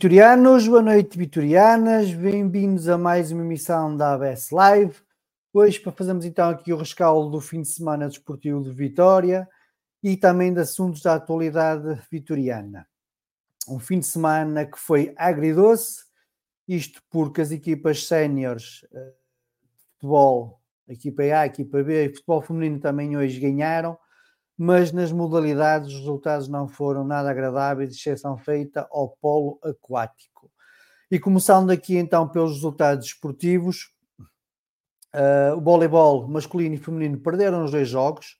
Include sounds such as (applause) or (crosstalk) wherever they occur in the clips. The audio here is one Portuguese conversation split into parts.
vitorianos, boa noite, vitorianas, bem-vindos a mais uma emissão da ABS Live. Hoje, para fazermos então aqui o rescaldo do fim de semana desportivo de Vitória e também de assuntos da atualidade vitoriana. Um fim de semana que foi agridoce, isto porque as equipas séniores de eh, futebol, a equipa A, a equipa B e futebol feminino também hoje ganharam mas nas modalidades os resultados não foram nada agradáveis, exceção feita ao polo aquático. E começando aqui então pelos resultados esportivos, uh, o voleibol masculino e feminino perderam os dois jogos.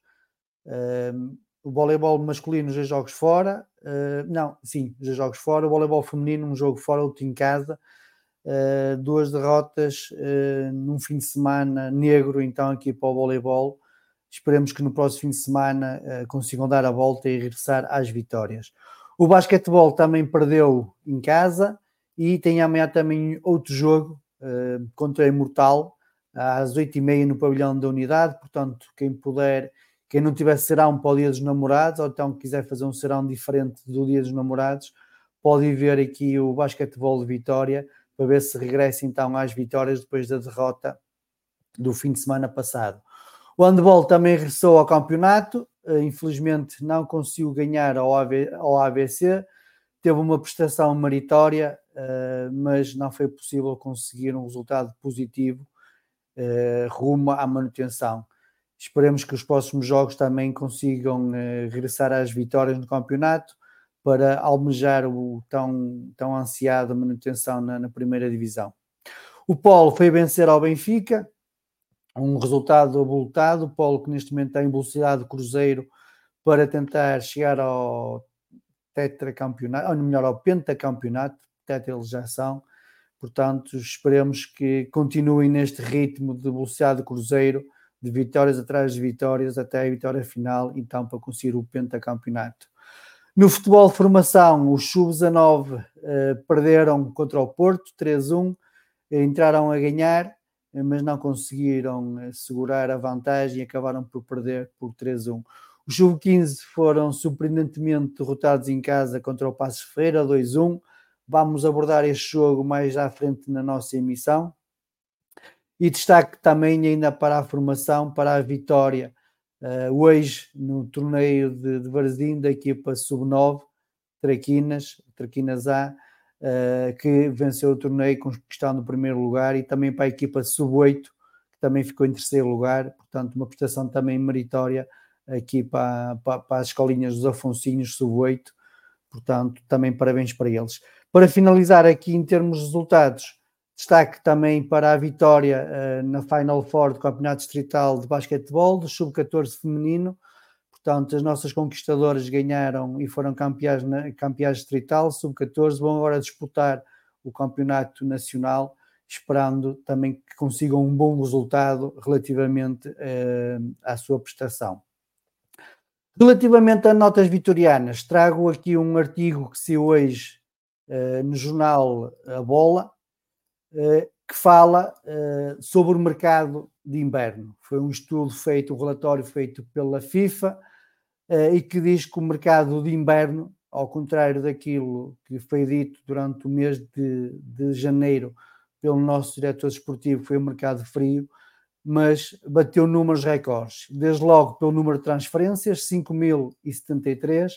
Uh, o voleibol masculino, os dois jogos fora. Uh, não, sim, os dois jogos fora. O voleibol feminino, um jogo fora, outro em casa. duas derrotas num fim de semana negro, então, aqui para o voleibol Esperemos que no próximo fim de semana uh, consigam dar a volta e regressar às vitórias. O basquetebol também perdeu em casa e tem amanhã também outro jogo uh, contra a Imortal às oito e meia no pavilhão da unidade. Portanto, quem puder, quem não tiver serão para o dia dos namorados ou então quiser fazer um serão diferente do dia dos namorados, pode ver aqui o basquetebol de Vitória para ver se regressa então às vitórias depois da derrota do fim de semana passado. O handball também regressou ao campeonato, eh, infelizmente não conseguiu ganhar ao, AVC, teve uma prestação meritória, eh, mas não foi possível conseguir um resultado positivo eh, rumo à manutenção. Esperemos que os próximos jogos também consigam regressar às vitórias no campeonato para almejar o tão, tão ansiado manutenção na, na primeira divisão. O Polo foi vencer ao Benfica, um resultado abultado. O que neste momento está em velocidade de cruzeiro para tentar chegar ao tetracampeonato, ou melhor, ao pentacampeonato, tetralização. Portanto, esperemos que continuem neste ritmo de velocidade de cruzeiro, de vitórias atrás de vitórias até a vitória final, então para conseguir o pentacampeonato. No futebol de formação, os sub-19 eh, perderam contra o Porto, 3-1, entraram a ganhar eh, mas não conseguiram eh, segurar a vantagem e acabaram por perder por 3-1. Os sub-15 foram surpreendentemente derrotados em casa contra o Passos Ferreira 2-1. Vamos abordar este jogo mais à frente na nossa emissão. E destaque também ainda para a formação, para a vitória, uh, hoje no torneio de, de Varzim da equipa Sub-9, Traquinas, Traquinas A, uh, que venceu o torneio conquistando o primeiro lugar, e também para a equipa Sub-8, que também ficou em terceiro lugar, portanto uma prestação também meritória aqui para, para, para as escolinhas dos Afonsinhos Sub-8, portanto também parabéns para eles. Para finalizar aqui em termos de resultados, Destaque também para a vitória uh, na Final Four do Campeonato Distrital de Basquetebol, do Sub-14 feminino. Portanto, as nossas conquistadoras ganharam e foram campeãs, campeãs distrital, Sub-14, vão agora disputar o Campeonato Nacional, esperando também que consigam um bom resultado relativamente uh, à sua prestação. Relativamente a notas vitorianas, trago aqui um artigo que se hoje uh, no jornal A Bola, eh, que fala eh, sobre o mercado de inverno. Foi um estudo feito, um relatório feito pela FIFA eh, e que diz que o mercado de inverno, ao contrário daquilo que foi dito durante o mês de, de janeiro pelo nosso diretor esportivo, foi um mercado frio, mas bateu números recordes. Desde logo pelo número de transferências, 5.073,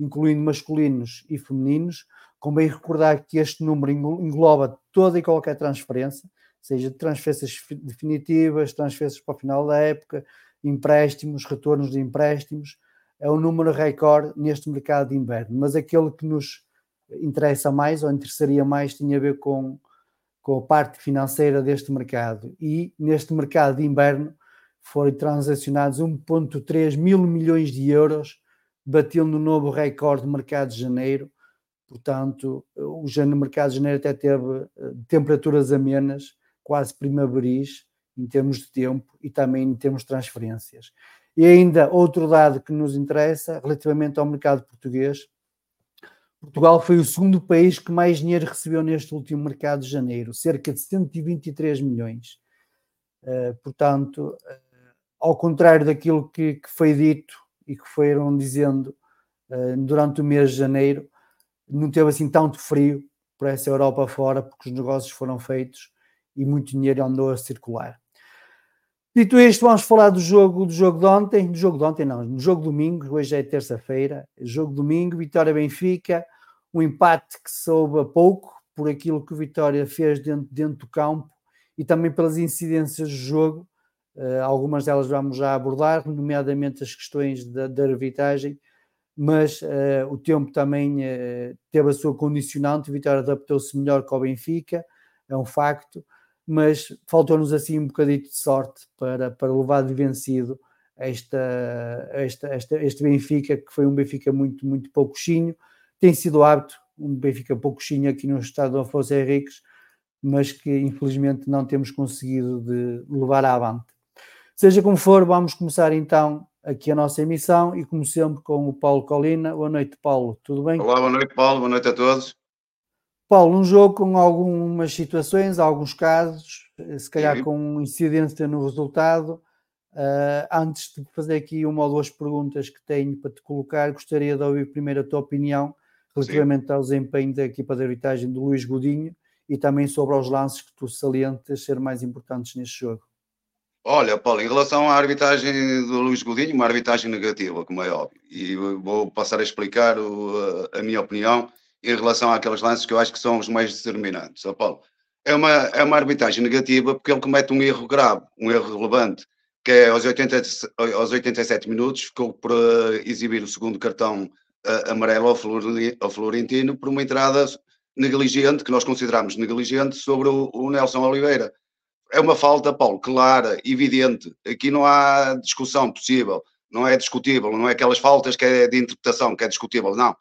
incluindo masculinos e femininos, Convém recordar que este número engloba toda e qualquer transferência, seja transferências definitivas, transferências para o final da época, empréstimos, retornos de empréstimos. É um número recorde neste mercado de inverno, mas aquele que nos interessa mais ou interessaria mais tinha a ver com, com a parte financeira deste mercado. E neste mercado de inverno foram transacionados 1,3 mil milhões de euros, batendo um novo recorde de mercado de janeiro Portanto, o mercado de janeiro até teve eh, temperaturas amenas, quase primaveris, em termos de tempo e também em termos de transferências. E ainda outro dado que nos interessa, relativamente ao mercado português, Portugal foi o segundo país que mais dinheiro recebeu neste último mercado de janeiro, cerca de 123 milhões. Uh, portanto, uh, ao contrário daquilo que, que, foi dito e que foram dizendo uh, durante o mês de janeiro, não teve assim tanto frio por essa Europa fora, porque os negócios foram feitos e muito dinheiro andou a circular. Dito isto, vamos falar do jogo do jogo de ontem, do jogo de ontem não, do jogo domingo, hoje é terça-feira, jogo domingo, Vitória Benfica, um empate que soube a pouco por aquilo que o Vitória fez dentro, dentro do campo e também pelas incidências do jogo, uh, algumas delas vamos já abordar, nomeadamente as questões da, da arbitragem, mas uh, o tempo também uh, teve a sua condicionante, o Vitória adaptou-se melhor que o Benfica, é um facto, mas faltou-nos assim um bocadito de sorte para, para levar de vencido esta, esta, esta, este Benfica, que foi um Benfica muito, muito pouquinho, tem sido hábito, um Benfica pouquinho aqui no estado de Afonso Henriques, mas que infelizmente não temos conseguido de levar avante. Seja como for, vamos começar então aqui a nossa emissão e como sempre com o Paulo Colina. Boa noite, Paulo. Tudo bem? Olá, boa noite, Paulo. Boa noite a todos. Paulo, um jogo com algumas situações, alguns casos, se calhar Sim. com incidência no resultado. Uh, antes de fazer aqui uma ou duas perguntas que tenho para te colocar, gostaria de ouvir primeiro a tua opinião relativamente Sim. ao desempenho da equipa de arbitragem do Luís Godinho e também sobre os lances que tu salientas ser mais importantes neste jogo. Olha, Paulo, em relação à arbitragem do Luís Godinho, uma arbitragem negativa, como é óbvio, e vou passar a explicar o, a minha opinião em relação àqueles lances que eu acho que são os mais determinantes. Ó, Paulo, é uma, é uma arbitragem negativa porque ele comete um erro grave, um erro relevante, que é aos, 80, aos 87 minutos, ficou por uh, exibir o segundo cartão uh, amarelo ao, Florentino por uma entrada negligente, que nós consideramos negligente, sobre o, o Nelson Oliveira é uma falta, Paulo, clara, evidente. Aqui não há discussão possível, não é discutível, não é aquelas faltas que é de interpretação, que é discutível, não.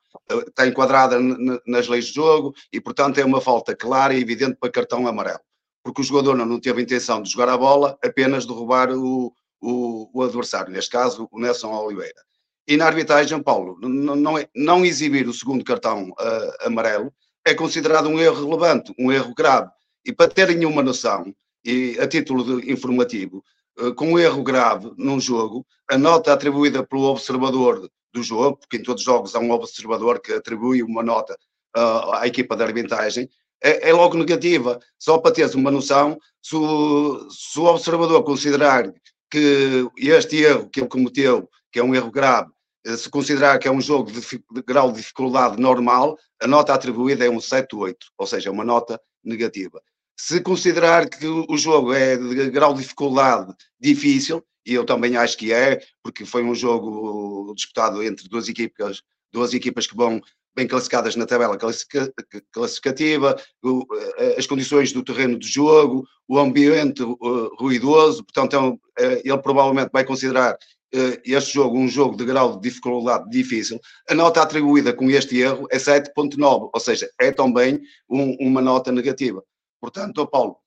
Está enquadrada nas leis de jogo e, portanto, é uma falta clara e evidente para cartão amarelo. Porque o jogador não teve a intenção de jogar a bola, apenas de roubar o, o, o adversário, neste caso, o Nelson Oliveira. E na arbitragem, Paulo, não, é, não exibir o segundo cartão uh, amarelo é considerado um erro relevante, um erro grave. E para terem uma noção, e a título informativo, eh, com um erro grave num jogo, a nota atribuída pelo observador do jogo, porque em todos os jogos há um observador que atribui uma nota uh, à equipa de arbitragem, é, é logo negativa. Só para teres uma noção, se o, se o observador considerar que este erro que ele cometeu, que é um erro grave, eh, se considerar que é um jogo de, de grau de dificuldade normal, a nota atribuída é um 7-8, ou seja, uma nota negativa. Se considerar que o jogo é de grau de dificuldade difícil, e eu também acho que é, porque foi um jogo disputado entre duas equipas, duas equipas que vão bem classificadas na tabela classificativa, eh, as condições do terreno de jogo, o ambiente eh, ruidoso, portanto, é ele provavelmente vai considerar este jogo um jogo de grau de dificuldade difícil. A nota atribuída com este erro é 7.9, ou seja, é também um, uma nota negativa. Portanto, Paulo,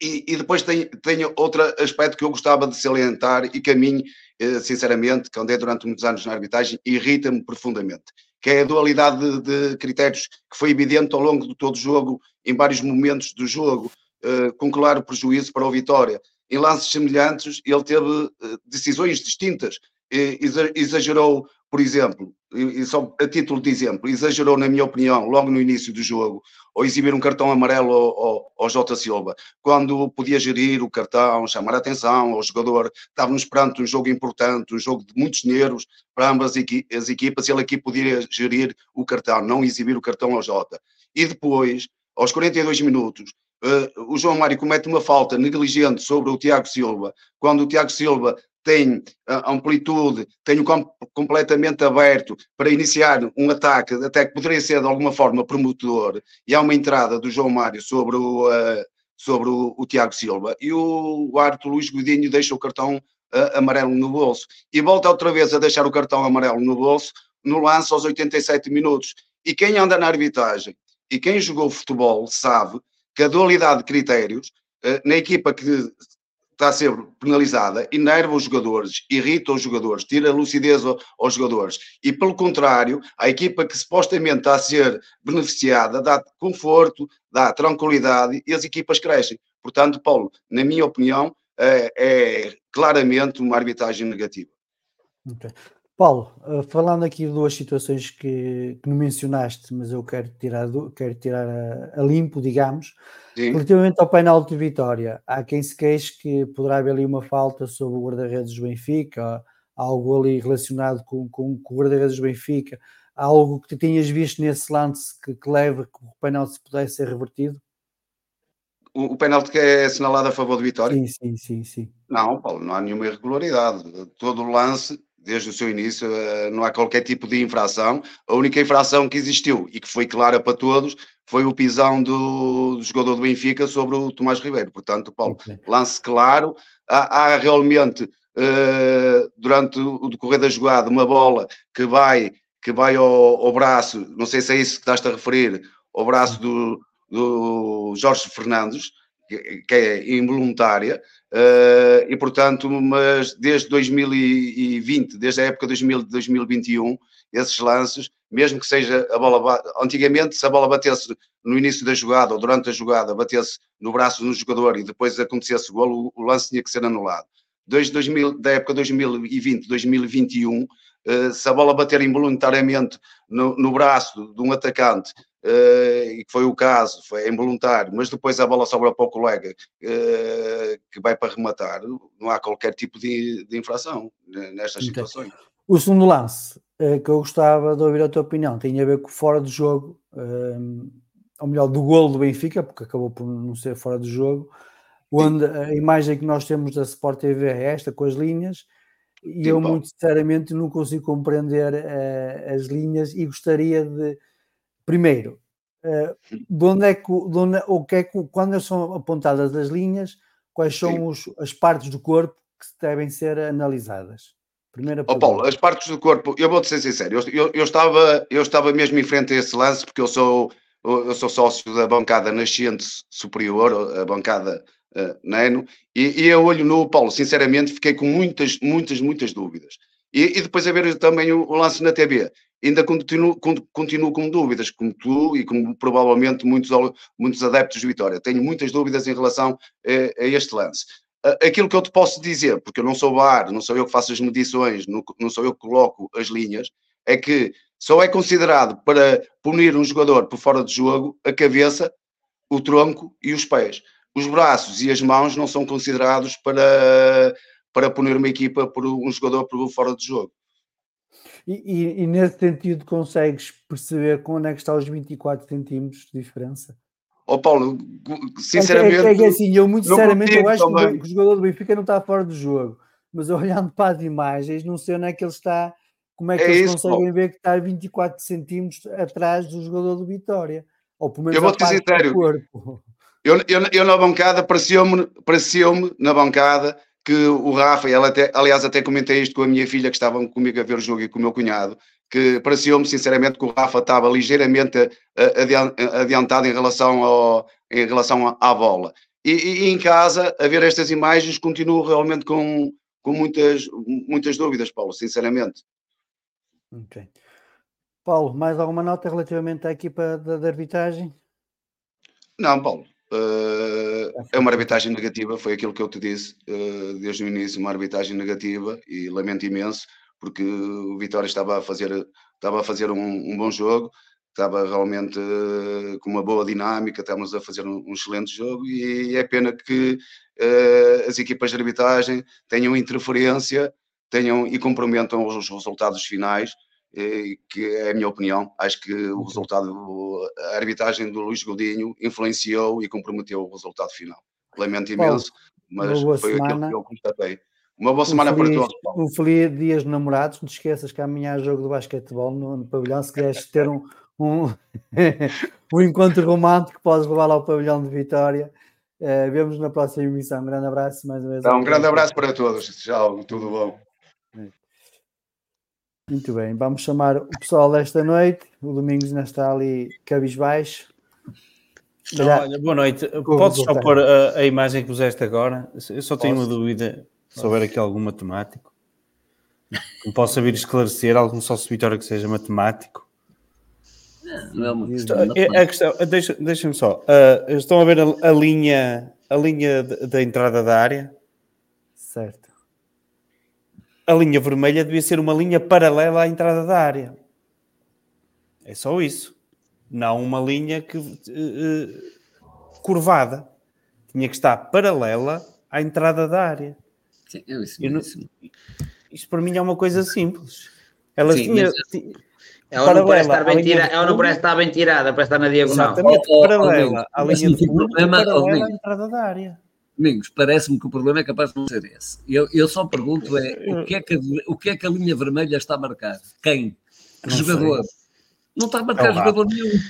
e, e, depois tem, tem outro aspecto que eu gostava de salientar e que a mim, eh, sinceramente, que andei durante muitos anos na arbitragem, irrita-me profundamente, que é a dualidade de, de, critérios que foi evidente ao longo de todo o jogo, em vários momentos do jogo, eh, com claro prejuízo para o Vitória. Em lances semelhantes, ele teve eh, decisões distintas, exagerou por exemplo, e só a título de exemplo, exagerou, na minha opinião, logo no início do jogo, ou exibir um cartão amarelo ao, ao, ao Jota Silva, quando podia gerir o cartão, chamar a atenção ao jogador, estávamos perante um jogo importante, um jogo de muitos nervos para ambas as equipas, ele aqui podia gerir o cartão, não exibir o cartão ao Jota. E depois, aos 42 minutos, uh, o João Mário comete uma falta negligente sobre o Tiago Silva, quando o Tiago Silva tem amplitude, tem o campo completamente aberto para iniciar um ataque, até que poderia ser de alguma forma promotor, e há uma entrada do João Mário sobre o, uh, sobre o, o, Tiago Silva, e o, o árbitro Luís Godinho deixa o cartão uh, amarelo no bolso, e volta outra vez a deixar o cartão amarelo no bolso, no lance aos 87 minutos. E quem anda na arbitragem e quem jogou futebol sabe que a dualidade de critérios, uh, na equipa que está a ser penalizada, enerva os jogadores, irrita os jogadores, tira a lucidez aos jogadores. E, pelo contrário, a equipa que supostamente está a ser beneficiada dá conforto, dá tranquilidade e as equipas crescem. Portanto, Paulo, na minha opinião, é, é claramente uma arbitragem negativa. Okay. Paulo, eh, falando aqui de duas situações que, que não mencionaste, mas eu quero tirar, quero tirar a, a limpo, digamos. Sim. Relativamente ao penal de vitória, há quem se queixe que poderá haver ali uma falta sobre o guarda-redes do Benfica, algo ali relacionado com, com, com o guarda-redes do Benfica, algo que tu tenhas visto nesse lance que, que leva que o penal se pudesse ser revertido? O, o penalti que é assinalado a favor de Vitória? Sim, sim, sim, sim. Não, Paulo, não há nenhuma irregularidade. Todo o lance desde o seu início, eh, não há qualquer tipo de infração. A única infração que existiu e que foi clara para todos foi o pisão do, do jogador do Benfica sobre o Tomás Ribeiro. Portanto, Paulo, okay. lance claro. Há, há realmente, uh, durante o decorrer da jogada, uma bola que vai, que vai ao, ao, braço, não sei se é isso que estás a referir, ao braço do, do Jorge Fernandes, que, é involuntária. Uh, e portanto, mas desde 2020, desde a época de 2021, esses lances, mesmo que seja a bola, antigamente se a bola batesse no início da jogada ou durante a jogada, batesse no braço do jogador e depois acontecesse o golo, o lance tinha que ser anulado. Desde 2000, da época 2020, 2021, uh, se a bola bater involuntariamente no, no braço de um atacante Uh, e que foi o caso, foi involuntário, mas depois a bola sobra para o colega uh, que vai para rematar, não há qualquer tipo de, de infração nestas okay. situações. O segundo lance que eu gostava de ouvir a tua opinião tem a ver com fora de jogo, ou melhor, do golo do Benfica, porque acabou por não ser fora de jogo, onde a imagem que nós temos da Sport TV é esta, com as linhas, e Sim, eu bom. muito sinceramente não consigo compreender as linhas e gostaria de Primeiro, uh, de onde é que, de onde, o que é que, quando são apontadas as linhas, quais são os, as partes do corpo que devem ser analisadas? Primeira oh, Paulo, as partes do corpo, eu vou-te ser sincero, eu, eu, eu, estava, eu estava mesmo em frente a esse lance porque eu sou, eu sou sócio da bancada nascente superior, a bancada uh, Nano, e, e eu olho no Paulo, sinceramente, fiquei com muitas, muitas, muitas dúvidas. E, e depois a ver também o, o lance na TV ainda continuo, continuo com dúvidas, como tu e como provavelmente muitos, muitos adeptos de Vitória. Tenho muitas dúvidas em relação a, a este lance. Aquilo que eu te posso dizer, porque eu não sou VAR, não sou eu que faço as medições, não sou eu que coloco as linhas, é que só é considerado para punir um jogador por fora de jogo a cabeça o tronco e os pés. Os braços e as mãos não são considerados para, para punir uma equipa por um jogador por fora de jogo. E, e, e, nesse sentido consegues perceber quando é que está os 24 centímetros de diferença? Oh, Paulo, sinceramente. É, é, é, assim, eu muito sinceramente eu acho também. que o jogador do Benfica não está fora do jogo, mas olhando para as imagens, não sei onde é que ele está, como é que é eles isso, conseguem Paulo. ver que está 24 centímetros atrás do jogador do Vitória. Ou pelo menos eu vou te dizer sério. Eu, eu, eu, na bancada, pareceu-me pareceu na bancada que o Rafa, ela até, aliás, até comentei isto com a minha filha que estavam comigo a ver o jogo e com o meu cunhado, que pareceu-me sinceramente que o Rafa estava ligeiramente adiantado em relação, ao, em relação à bola. E, e, em casa, a ver estas imagens, continuo realmente com, com muitas, muitas dúvidas, Paulo, sinceramente. Ok. Paulo, mais alguma nota relativamente à equipa da, da arbitragem? Não, Paulo. Uh, é uma arbitragem negativa, foi aquilo que eu te disse uh, desde o início, uma arbitragem negativa e lamento imenso porque o Vitória estava a fazer, estava a fazer um, um bom jogo, estava realmente uh, com uma boa dinâmica, estávamos a fazer um, um excelente jogo e, é pena que as equipas de arbitragem tenham interferência tenham e comprometam os resultados finais, que é a minha opinião. Acho que o resultado, a arbitragem do Luís Godinho influenciou e comprometeu o resultado final. Lamento imenso, mas foi semana. aquilo que eu constatei. Uma boa semana um feliz, para todos. Um feliz dia dos namorados. Não te esqueças que amanhã há jogo de basquetebol no, no pavilhão. Se queres ter um, um, (laughs) um encontro romântico, podes levar lá ao pavilhão de Vitória. Uh, vemos na próxima emissão. Um grande abraço mais uma vez. Então, um grande abraço para todos. Tchau, tudo bom. Muito bem, vamos chamar o pessoal desta noite. O Domingos ainda está ali cabisbaixo. Já... Olha, boa noite. Podes só pôr a, a, imagem que puseste agora? Eu só tenho Posso? uma dúvida se houver aqui algum matemático. Não posso saber esclarecer algum sócio Vitória que seja matemático. Não é uma questão. É, a questão deixa, deixa-me só. Uh, estão a ver a, a linha, a linha da entrada da área? Certo. A linha vermelha devia ser uma linha paralela à entrada da área. É só isso. Não uma linha que, uh, curvada. Tinha que estar paralela à entrada da área. Sim, eu isso, eu não, isto para mim é uma coisa simples. Ela Sim, tinha. Ela não, parece estar bem tirada, ela não parece estar bem tirada, parece estar na diagonal. Exatamente, oh, oh, paralela à linha de fundo, problema, paralela à entrada da área. Domingos, parece-me que o problema é capaz de não ser esse. Eu, eu só pergunto é, o que é, que a, o que é que a linha vermelha está a marcar? Quem? Que jogador? Sei. Não está a marcar é jogador nenhum.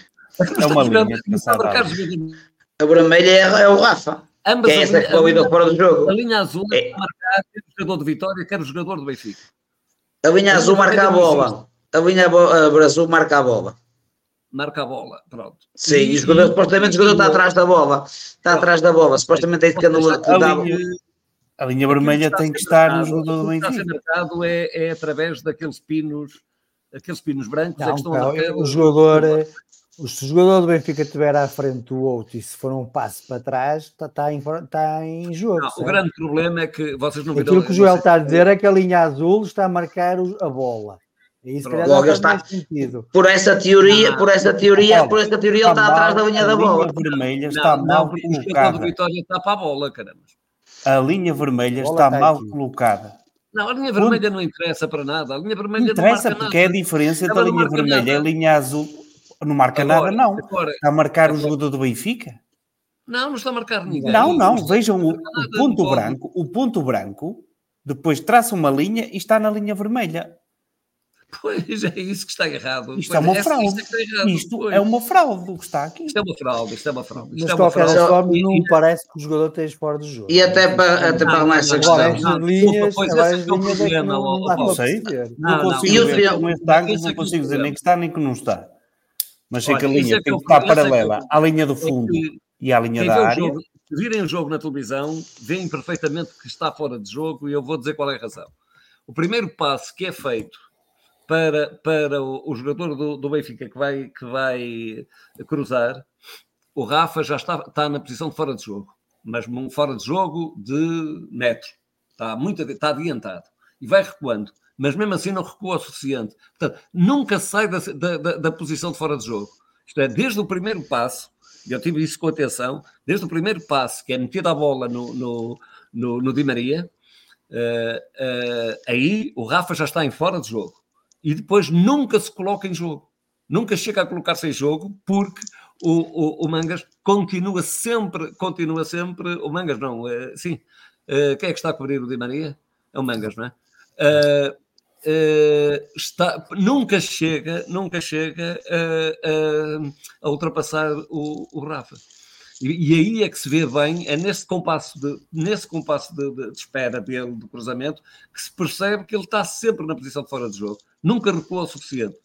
É uma (laughs) linha. Não está a marcar jogador nenhum. A vermelha é, é o Rafa. Ambas que é essa que foi fora do jogo. A linha azul é marcar quer o jogador de Vitória, quer o jogador do Benfica. A linha azul marca a bola. A linha azul marca a bola. Marca a bola, pronto. Sim, e, o jogador, supostamente o jogador está atrás da bola. Está atrás da bola. Supostamente é isso que a, linha, a linha vermelha tem que estar no jogador do Benfica. O que está a ser marcado é, é através daqueles pinos, aqueles pinos brancos não, é que estão não, a O jogador, se o jogador do Benfica estiver à frente do outro e se for um passo para trás, está, tá em, tá em jogo. Não, o grande problema é que vocês não viram. Aquilo que o Joel está a dizer é que a linha azul está a marcar a bola. Isso Logo está, por essa teoria, por essa teoria, por essa teoria ele está atrás da linha da bola. A linha vermelha está não, mal não, colocada. O Vitória está para a bola, caramba. A linha vermelha a está, está mal aqui. colocada. Não, a linha vermelha não interessa para nada. A linha vermelha interessa não porque nada. é a diferença entre a linha vermelha e a linha azul não marca agora, nada, não. Agora, está a marcar agora. o jogador do Benfica? Não, não está a marcar ninguém. Não, não. não Vejam o, o, ponto branco. O ponto branco, depois traça uma linha e está na linha vermelha. Pois é isso que está errado. Isto é uma fraude. É isto é uma fraude o que está aqui. Isto é uma fraude, isto é uma fraude. Isto Mas é uma qualquer fraude. forma, não me parece que o jogador esteja fora do jogo. E até para, até para mais essa questão. Não, linhas, pois esse é o problema. Não, não sei. Não, consigo ver como está, não consigo dizer nem que está nem que não está. Mas sei que a linha tem que estar paralela à linha do fundo e à linha da área. Se virem o jogo na televisão, veem perfeitamente que está fora de jogo e eu vou dizer qual é a razão. O primeiro passo que é feito para, para o, o jogador do, do, Benfica que vai, que vai cruzar, o Rafa já está, está na posição de fora de jogo, mas fora de jogo de metro. Está, muito, está adiantado. E vai recuando. Mas mesmo assim não recua o suficiente. Portanto, nunca sai da, da, da, posição de fora de jogo. Isto é, desde o primeiro passo, eu tive isso com atenção, desde o primeiro passo, que é metida a bola no, no, no, no Di Maria, uh, uh, aí o Rafa já está em fora de jogo. E depois nunca se coloca em jogo. Nunca chega a colocar-se em jogo, porque o, o, o, Mangas continua sempre, continua sempre, o Mangas não, uh, sim, quem é que está a cobrir o Di Maria? É o Mangas, não é? Uh, está, nunca chega, nunca chega a, a ultrapassar o, o Rafa. E, aí é que se vê bem, é nesse compasso de, nesse compasso de, de, de, espera dele, do cruzamento, que se percebe que ele está sempre na posição de fora de jogo. Nunca recuou o suficiente.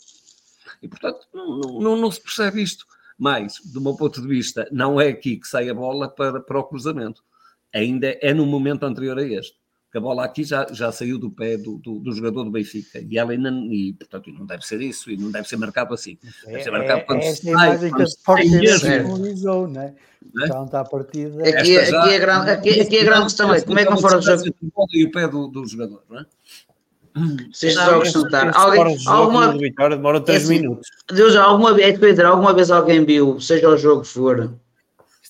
E, portanto, não, não, não se percebe isto. Mas, do meu ponto de vista, não é aqui que sai a bola para, para o cruzamento. Ainda é no momento anterior a este que a bola aqui já, já saiu do pé do, do, do jogador do Benfica e ela ainda, e portanto não deve ser isso e não deve ser marcado assim. Deve ser marcado é, quando é, se sai, quando que se simbolizou, né? É? Já está a partida. Aqui, aqui, é grande, aqui, aqui é grande questão, é como é que não fora o jogo? E o pé do, do jogador, não é? Se estes jogos juntar. Alguém, alguma, vitória demora 3 minutos. Deus, alguma vez, Pedro, alguma vez alguém viu, seja o jogo que for,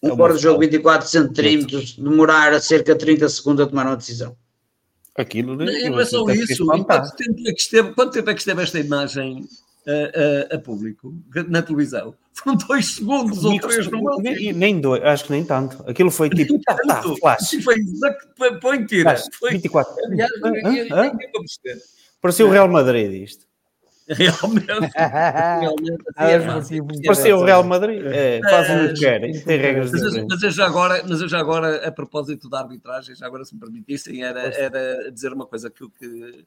um fora do jogo 24 centímetros, demorar cerca de 30 segundos a tomar uma decisão? Aquilo não, não é só isso. Quanto tempo, é que esteve, quanto tempo é que esteve esta imagem a, a, a público na televisão? (laughs) Foram dois segundos ou três no nem, nem dois, acho que nem tanto. Aquilo foi tipo, tá, tá, flash. Foi, põe tira. Foi 24. Aliás, Parecia o Real Madrid isto. (laughs) Realmente. realmente assim, é Parecia o Real Madrid. É, fazem o que querem, tem regras mas. Mas eu, já agora, mas eu já agora, a propósito da arbitragem, já agora se me permitissem, era, era dizer uma coisa que, que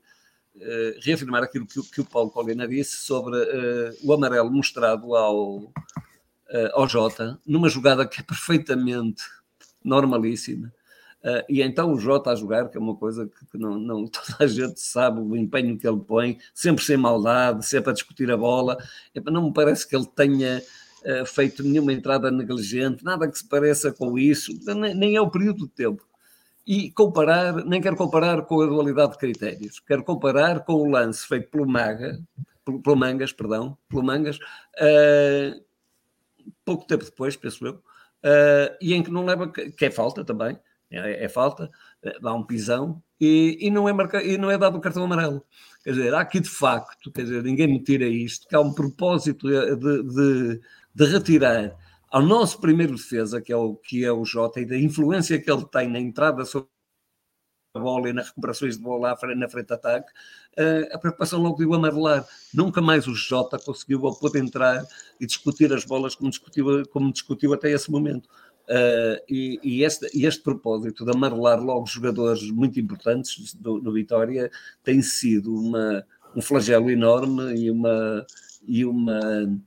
uh, reafirmar aquilo que, que, o Paulo Colina disse sobre uh, o amarelo mostrado ao, uh, ao Jota, numa jogada que é perfeitamente normalíssima Uh, e então o Jota a jogar, que é uma coisa que, que não, não, (laughs) toda a gente sabe o empenho que ele põe, sempre sem maldade, sempre a discutir a bola. não me parece que ele tenha uh, feito nenhuma entrada negligente, nada que se pareça com isso, nem, nem, é o período de tempo. E comparar, nem quero comparar com a dualidade de critérios, quero comparar com o lance feito pelo Maga, pelo, pelo Mangas, perdão, pelo Mangas, uh, pouco tempo depois, penso eu, e em que não leva, que é falta também, é, é falta, eh, dá um pisão e, e, não é marca, e não é dado o cartão amarelo. Quer dizer, há aqui de facto, quer dizer, ninguém me tira isto, que há um propósito de, de, de retirar ao nosso primeiro defesa, que é o, que é o Jota, e da influência que ele tem na entrada sobre a bola e nas recuperações de bola na frente de ataque, eh, a preocupação logo de o amarelar. Nunca mais o Jota conseguiu ou pôde entrar e discutir as bolas como discutiu, como discutiu até esse momento. Uh, e, e, este, este propósito de amarelar logo jogadores muito importantes do, do Vitória tem sido uma, um flagelo enorme e uma, e uma,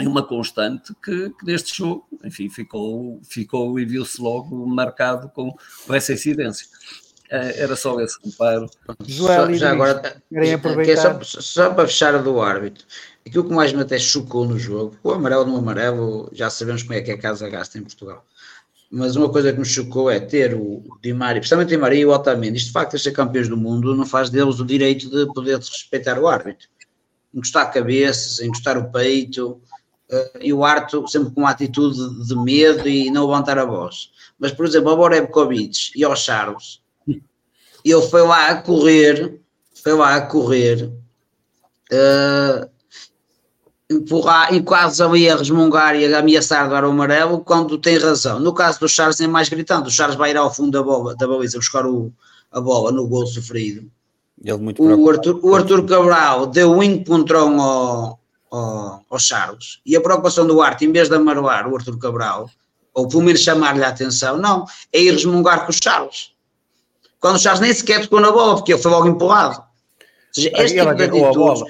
e uma constante que, que neste jogo, enfim, ficou, ficou e viu-se logo marcado com, com essa incidência. Uh, era só esse reparo. Joel, já agora, é só, só, para fechar do árbitro, aquilo que mais me até chocou no jogo, o amarelo no amarelo, já sabemos como é que é a casa gasta em Portugal mas uma coisa que me chocou é ter o, Di Maria, principalmente o Di Maria e o Otamendi, isto de facto de ser campeões do mundo não faz deles o direito de poder respeitar o árbitro. Encostar cabeças, encostar o peito, uh, e o Arto sempre com uma atitude de medo e não levantar a voz. Mas, por exemplo, ao Borebkovic e ao Charles, ele foi lá a correr, foi lá a correr, uh, empurrar e quase ali a resmungar e a ameaçar dar o amarelo quando tem razão. No caso do Charles é mais gritante, o Charles vai ir ao fundo da, bola, da baliza buscar o, a bola no gol sofrido. o, Arthur, o Arthur Cabral deu um encontrão ao, ao, ao, Charles e a preocupação do Arte, em vez de amarelar o Arthur Cabral, ou pelo menos chamar-lhe a atenção, não, é ir resmungar com o Charles. Quando o Charles nem sequer tocou na bola, porque ele foi logo empurrado seja, este tipo de atitudes,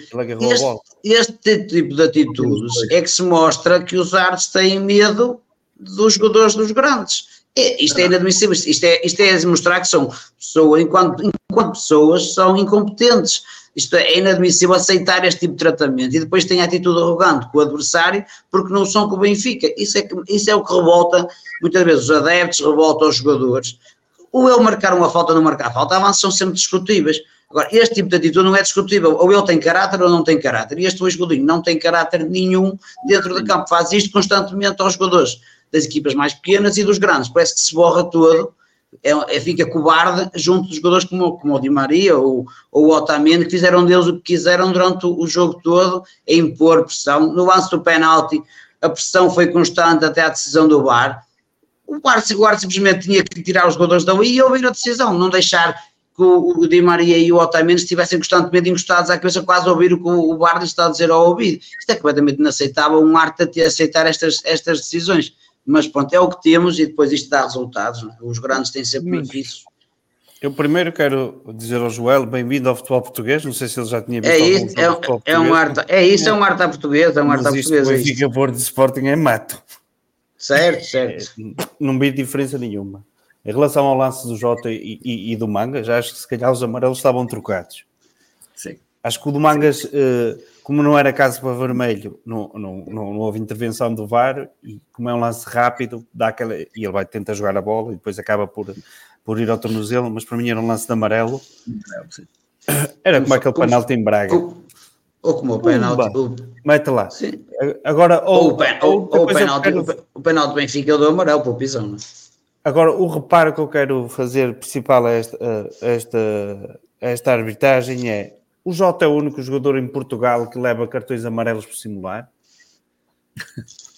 este, este, tipo de atitudes é que se mostra que os artes têm medo dos jogadores dos grandes. É, isto é inadmissível, isto é, isto é demonstrar que são pessoas, enquanto, enquanto pessoas, são incompetentes. Isto é inadmissível aceitar este tipo de tratamento e depois tem a atitude arrogante com o adversário porque não são com o Benfica. Isso é, que, isso é o que revolta muitas vezes os adeptos, revolta os jogadores. Ou ele marcar uma falta ou não marcar a falta, avanços são sempre discutíveis. Agora, este tipo de atitude não é discutível. Ou ele tem caráter ou não tem caráter. E este Luís Godinho não tem caráter nenhum dentro do campo. Faz isto constantemente aos jogadores. das equipas mais pequenas e dos grandes. Parece que se borra todo, é, é, fica cobarde junto dos jogadores como, como o Di Maria ou, ou o Otamendi, que fizeram deles o que quiseram durante o, o jogo todo, a impor pressão. No lance do penalti, a pressão foi constante até à decisão do VAR. O VAR, simplesmente tinha que tirar os jogadores da e ouvir a decisão, não deixar que o, o Di Maria e o Otamendi estivessem constantemente encostados à cabeça, quase a ouvir o que o, o VAR está a dizer ao ouvido. Isto é completamente inaceitável, um arte a aceitar estas, estas decisões. Mas pronto, é o que temos e depois isto dá resultados. É? Os grandes têm sempre benefícios. Eu primeiro quero dizer ao Joel, bem-vindo ao futebol português. Não sei se ele já tinha visto. É isso, é, é, um arte, é isso, é um arte à portuguesa, é um arte à portuguesa. Mas isto, o de Sporting é mato. Certo, certo. É, não vi diferença nenhuma. Em relação ao lance do Jota e, e, e, do Manga, já acho que se calhar os amarelos estavam trocados. Sim. Acho que o do Mangas, uh, como não era caso para vermelho, não, não, não, houve intervenção do VAR e como é um lance rápido, dá aquela, e ele vai tentar jogar a bola e depois acaba por, por ir ao tornozelo, mas para mim era um lance de amarelo. Era como aquele penalti em Braga. Ou como o penalti. Mete lá. Sim. Agora, ou, ou, ou, ou o penalti, quero... o penalti Benfica do amarelo para o pisão, não é? Agora, o reparo que eu quero fazer principal a esta, a esta, a esta arbitragem é o Jota é o único jogador em Portugal que leva cartões amarelos por simular? (laughs)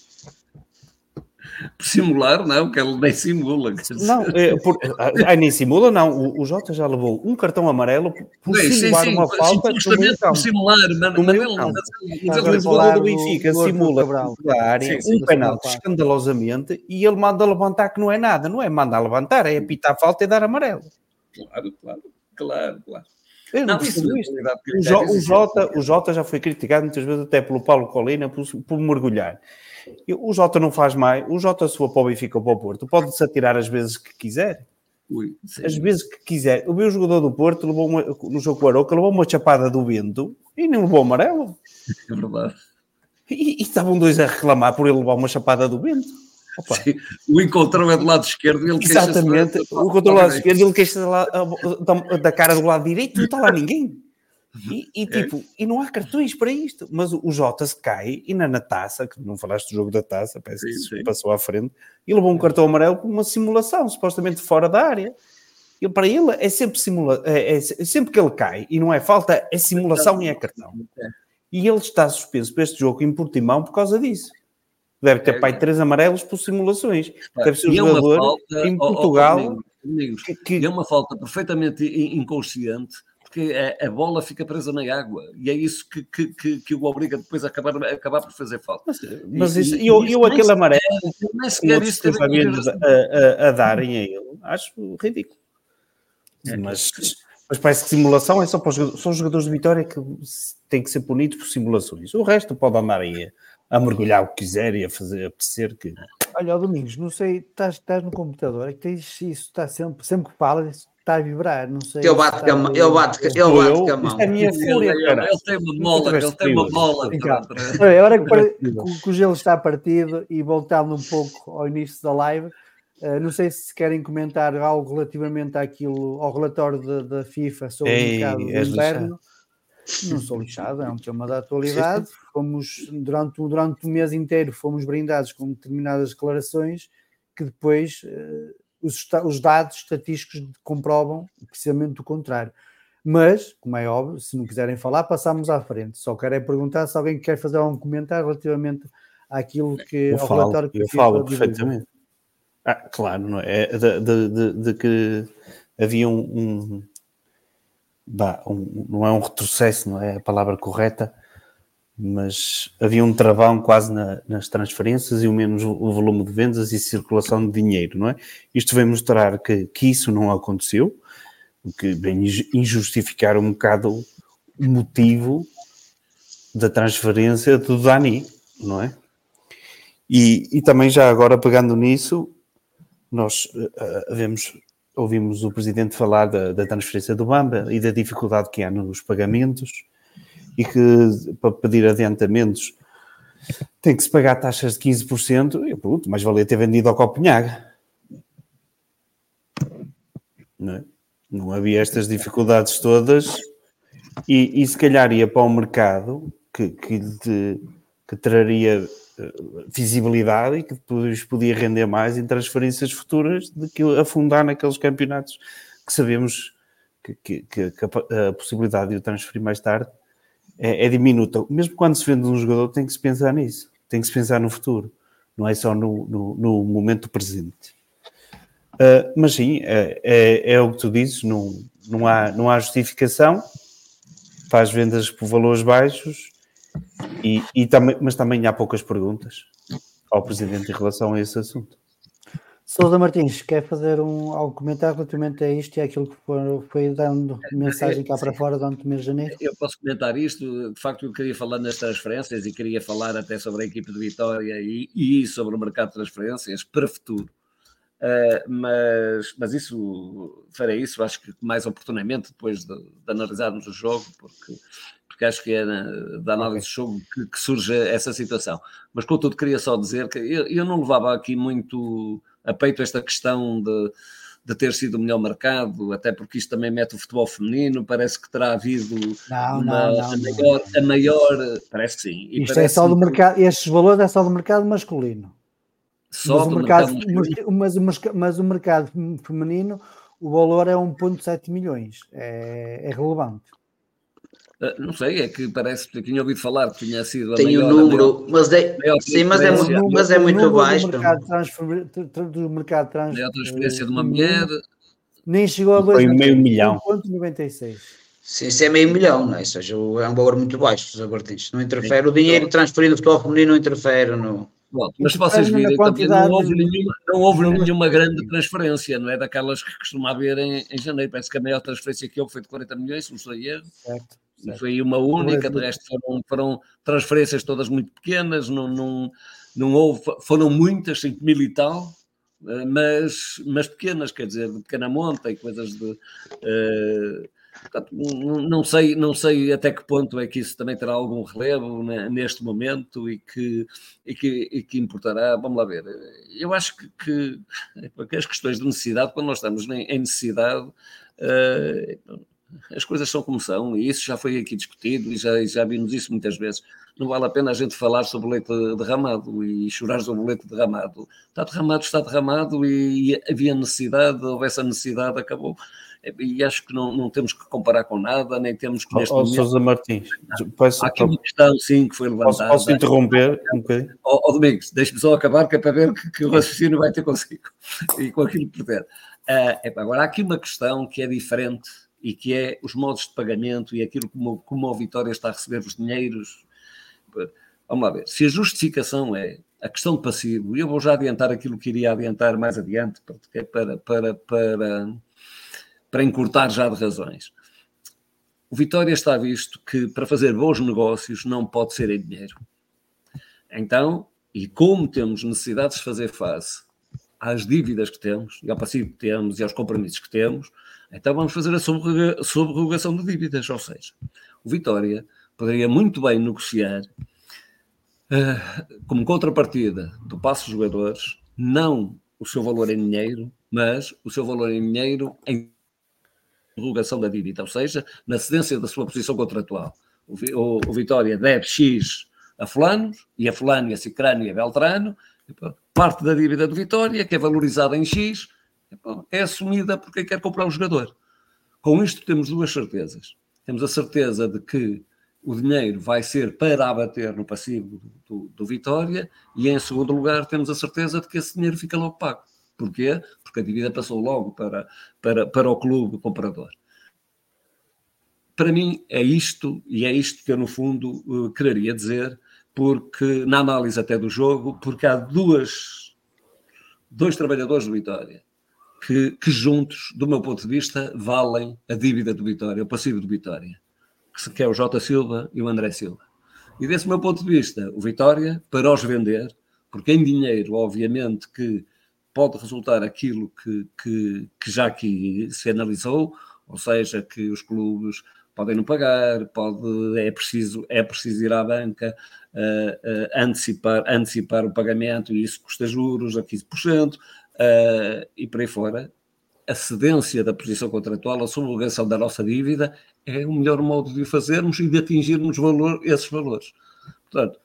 por simular, não, que ele nem simula. Não, é, por, ah, nem simula, não. O, o Jota já levou um cartão amarelo por sim, simular sim, sim, uma falta justamente por simular, mas, mas ele, mas, mas ele, o jogador do Benfica do, simula da área sim, um penalti escandalosamente e ele manda levantar que não é nada, não é mandar levantar, é apitar a falta e dar amarelo. Claro, claro, claro, claro. Eu não, não isto. O, J, o, Jota, o Jota já foi criticado muitas vezes até pelo Paulo Colina por, por mergulhar. O Jota não faz mais. O Jota, for para o Benfica ou para o Porto, pode-se atirar as vezes que quiser. Ui, as vezes que quiser. O meu jogador do Porto levou uma, no jogo com o Aroca, levou uma chapada do vento e não levou amarelo. (laughs) É verdade. E, e, estavam dois a reclamar por ele levar uma chapada do vento. Sim, o encontrão é do lado esquerdo e ele Exatamente, o encontrão do lado esquerdo e ele queixa da, da cara do lado direito, não está lá ninguém. E, e, é. tipo, e não há cartões para isto. Mas o Jota se cai e na, na taça, que não falaste do jogo da taça, parece sim, que sim. passou à frente, e levou um cartão amarelo com uma simulação, supostamente fora da área. E para ele é sempre simula é, é, sempre que ele cai e não é falta, é simulação e é cartão. É. E ele está suspenso para este jogo em Portimão por causa disso. Deve ter é, pai três amarelos por simulações. Deve ser um jogador falta, em Portugal. Oh, que, que... É uma falta perfeitamente inconsciente porque a, a, bola fica presa na água e é isso que, que, que, que o obriga depois a acabar, a acabar por fazer falta. Mas, mas isso, e, eu, eu aquele amarelo que outros pensamentos a, a, a darem a ele, acho ridículo. É, mas, mas parece que simulação é só para os jogadores, são os jogadores de Vitória que têm que ser punidos por simulações. O resto pode andar aí a, a mergulhar o que quiser e a fazer a apetecer que. Olha, Domingos, não sei, estás, estás no computador, é que tens isso, está sempre, sempre que falas, está a vibrar, não sei. Eu bato com a mão, eu bato, eu bato com a mão. É a minha fúria, Ele tem uma bola, ele tem uma bola. É hora que, que, o gelo está partido e voltando um pouco ao início da live, uh, não sei se querem comentar algo relativamente àquilo, ao relatório da FIFA sobre Ei, o mercado do inverno. Não sou lixado, é um tema da atualidade. Fomos, durante, durante o mês inteiro, fomos brindados com determinadas declarações que depois uh, os, os dados estatísticos comprovam precisamente o contrário. Mas, como é óbvio, se não quiserem falar, passamos à frente. Só quero é perguntar se alguém quer fazer algum comentário relativamente àquilo que eu ao falo, relatório que eu falo perfeitamente. Ah, claro, não é? é de, de, de, de que havia um, um, um, não é um retrocesso, não é a palavra correta, mas havia um travão quase na, nas transferências e o menos o volume de vendas e circulação de dinheiro, não é? Isto vem mostrar que, que isso não aconteceu, o que vem injustificar um bocado o motivo da transferência do Dani, não é? E, e também já agora pegando nisso, nós uh, vemos, ouvimos o Presidente falar da, da transferência do Bamba e da dificuldade que há nos pagamentos, e que para pedir adiantamentos tem que se pagar taxas de 15%, e pronto, mas valia ter vendido ao Copenhague. Não, é? não havia estas dificuldades todas e, e, se calhar ia para o mercado que, que lhe que traria eh, visibilidade e que depois podia render mais em transferências futuras do que afundar naqueles campeonatos que sabemos que, que, que a, a, possibilidade de o transferir mais tarde é, é, diminuta. Mesmo quando se vende um jogador, tem que se pensar nisso, tem que se pensar no futuro, não é só no, no, no momento presente. Uh, mas sim, é, é, é, o que tu dizes, não, não, há, não há justificação, faz vendas por valores baixos, e, e também, mas também há poucas perguntas ao Presidente em relação a esse assunto. Sousa Martins, quer fazer um, algum comentário relativamente a isto e àquilo que foi, foi dando mensagem cá para fora durante o mês de janeiro? Eu posso comentar isto, de facto eu queria falar nas transferências e queria falar até sobre a equipe de Vitória e, e sobre o mercado de transferências para futuro. Uh, mas, mas isso, farei isso, acho que mais oportunamente depois de, de analisarmos o jogo, porque, porque acho que é na, da análise do jogo que, que, surge essa situação. Mas contudo, queria só dizer que eu, eu não levava aqui muito a peito esta questão de, de ter sido o melhor mercado, até porque isto também mete o futebol feminino, parece que terá havido não, uma, não, não, a, maior, a maior, parece que sim. E isto é só do mercado, estes valores é só do mercado masculino. Só mas, o mercado, mercado mas, mas, mas, o mercado feminino, o valor é 1,7 milhões. É, é relevante. Uh, não sei, é que parece que tinha ouvido falar que tinha sido a Tem o número, maior, mas, é, sim, mas é, muito, mas é muito baixo. Do mercado, transfer, do mercado trans, a transferência de uma mulher nem chegou a 2 Foi meio milhão. 1,96. Sim, isso é meio milhão, não é? Ou seja, é um valor muito baixo, os Martins. Não interfere, o dinheiro transferido do futebol feminino não interfere no. Pronto, mas se vocês virem, não houve, nenhuma, não houve nenhuma grande transferência, não é daquelas que costuma haver em, em janeiro. Parece que a maior transferência que houve foi de 40 milhões, se não estou a erro. Certo, certo. Foi uma única, de resto foram, foram transferências todas muito pequenas, não, não, não houve, foram muitas, 5 mil e tal, eh, mas, mas pequenas, quer dizer, de pequena monta e coisas de. Uh, Portanto, não sei, não sei até que ponto é que isso também terá algum relevo neste momento e que, e, que, e que importará. Vamos lá ver. Eu acho que, que, (laughs) que as questões de necessidade, quando nós estamos em necessidade, uh, as coisas são como são, e isso já foi aqui discutido e já, já vimos isso muitas vezes. Não vale a pena a gente falar sobre o leite derramado e chorar sobre o leite derramado. Está derramado, está derramado e, havia necessidade, houve essa necessidade, acabou e acho que não, não temos que comparar com nada, nem temos que neste oh, momento... Sousa Martins, posso, há aqui uma questão, sim, que foi levantada. Posso, posso interromper um bocadinho? Oh, oh, Domingos, deixe-me só acabar, que é para ver que, que o raciocínio vai ter consigo (laughs) e com aquilo que puder. Uh, agora, há aqui uma questão que é diferente e que é os modos de pagamento e aquilo como, como a Vitória está a receber os dinheiros. Vamos lá ver. Se a justificação é a questão de passivo, e eu vou já adiantar aquilo que iria adiantar mais adiante, é para, para, para para encurtar já de razões. O Vitória está visto que para fazer bons negócios não pode ser em dinheiro. Então, e como temos necessidades de fazer face às dívidas que temos, e ao passivo que temos, e aos compromissos que temos, então vamos fazer a subrogação de dívidas. Ou seja, o Vitória poderia muito bem negociar uh, como contrapartida do passo de jogadores, não o seu valor em dinheiro, mas o seu valor em dinheiro em prorrogação da dívida, ou seja, na cedência da sua posição contratual. O, o, o Vitória deve X a fulanos, e a fulano, e a cicrano, e a beltrano, parte da dívida do Vitória, que é valorizada em X, é assumida por quem quer comprar o jogador. Com isto temos duas certezas. Temos a certeza de que o dinheiro vai ser para abater no passivo do, do, do Vitória e, em segundo lugar, temos a certeza de que esse dinheiro fica logo pago. Porquê? Porque a dívida passou logo para, para, para o clube comprador. Para mim é isto, e é isto que eu no fundo uh, quereria dizer, porque na análise até do jogo, porque há duas, dois trabalhadores do Vitória que, que juntos, do meu ponto de vista, valem a dívida do Vitória, o passivo do Vitória, que é o Jota Silva e o André Silva. E desse meu ponto de vista, o Vitória, para os vender, porque em dinheiro, obviamente, que pode resultar aquilo que, que, que, já aqui se analisou, ou seja, que os clubes podem não pagar, pode, é, preciso, é preciso ir à banca uh, uh, antecipar, antecipar o pagamento e isso custa juros a 15%, uh, e por aí fora. A cedência da posição contratual, a subrogação da nossa dívida é o melhor modo de o fazermos e de atingirmos valor, esses valores. Portanto,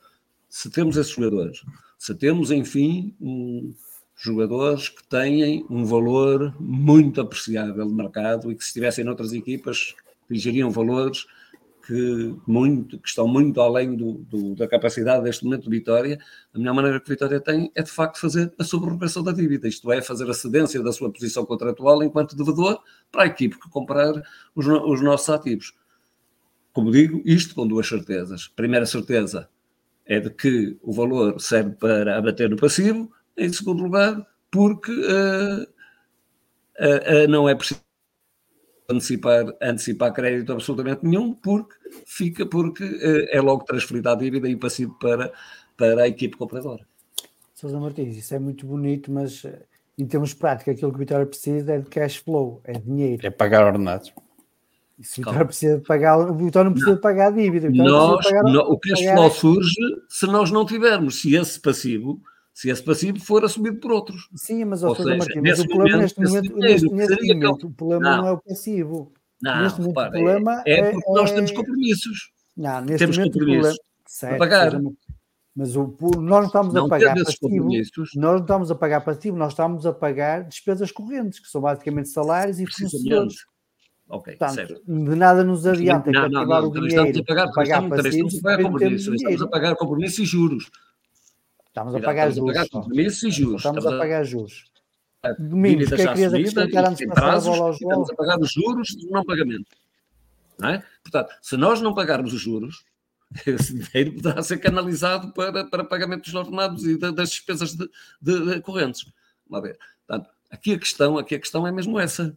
se temos esses jogadores, se temos, enfim, um, jogadores que têm um valor muito apreciável de mercado e que se estivessem noutras equipas atingiriam valores que, muito, que estão muito além do, do, da capacidade deste momento de Vitória, a melhor maneira que Vitória tem é de facto fazer a subrogação da dívida, isto é, fazer a cedência da sua posição contratual enquanto devedor para a equipe que comprar os, os nossos ativos. Como digo, isto com duas certezas. Primeira certeza é de que o valor serve para abater no passivo, em segundo lugar, porque uh, uh, uh, não é preciso antecipar, antecipar crédito absolutamente nenhum, porque fica porque uh, é logo transferida a dívida e passivo para, para a equipe compradora. Sousa Martins, isso é muito bonito, mas eh, em termos práticos, aquilo que o Vitória precisa é de cash flow, é dinheiro. É pagar ordenados. Se o Vitória precisa de pagar, o Vitória não precisa não. de pagar a dívida. Nós, pagar, não, o cash flow surge se nós não tivermos, se esse passivo se esse passivo for assumido por outros. Sim, mas, Ou seja, Martins, mas o problema neste momento, neste, neste momento o problema não. não. é o passivo. Não, neste momento, repara, o problema é, é porque é, nós temos compromissos. Não, neste temos momento compromissos certo, pagar. Mas o, nós não estamos não a pagar passivo, nós não estamos a pagar passivo, nós estamos a pagar despesas correntes, que são basicamente salários e fornecedores. Ok, Portanto, certo. De nada nos adianta não, não, não, o dinheiro estamos a pagar, pagar passivo, estamos a pagar compromissos, estamos a pagar compromissos e juros. Estamos a pagar juros. Estamos a pagar juros. Estamos, a pagar juros. Domingos, o que é que querias antes de passar a bola aos Estamos a pagar os juros do não pagamento. Não é? Portanto, se nós não pagarmos os juros, (laughs) esse dinheiro poderá ser canalizado para, para pagamentos ordenados e das despesas de, de, de correntes. Vamos ver. Portanto, aqui a questão, aqui a questão é mesmo essa.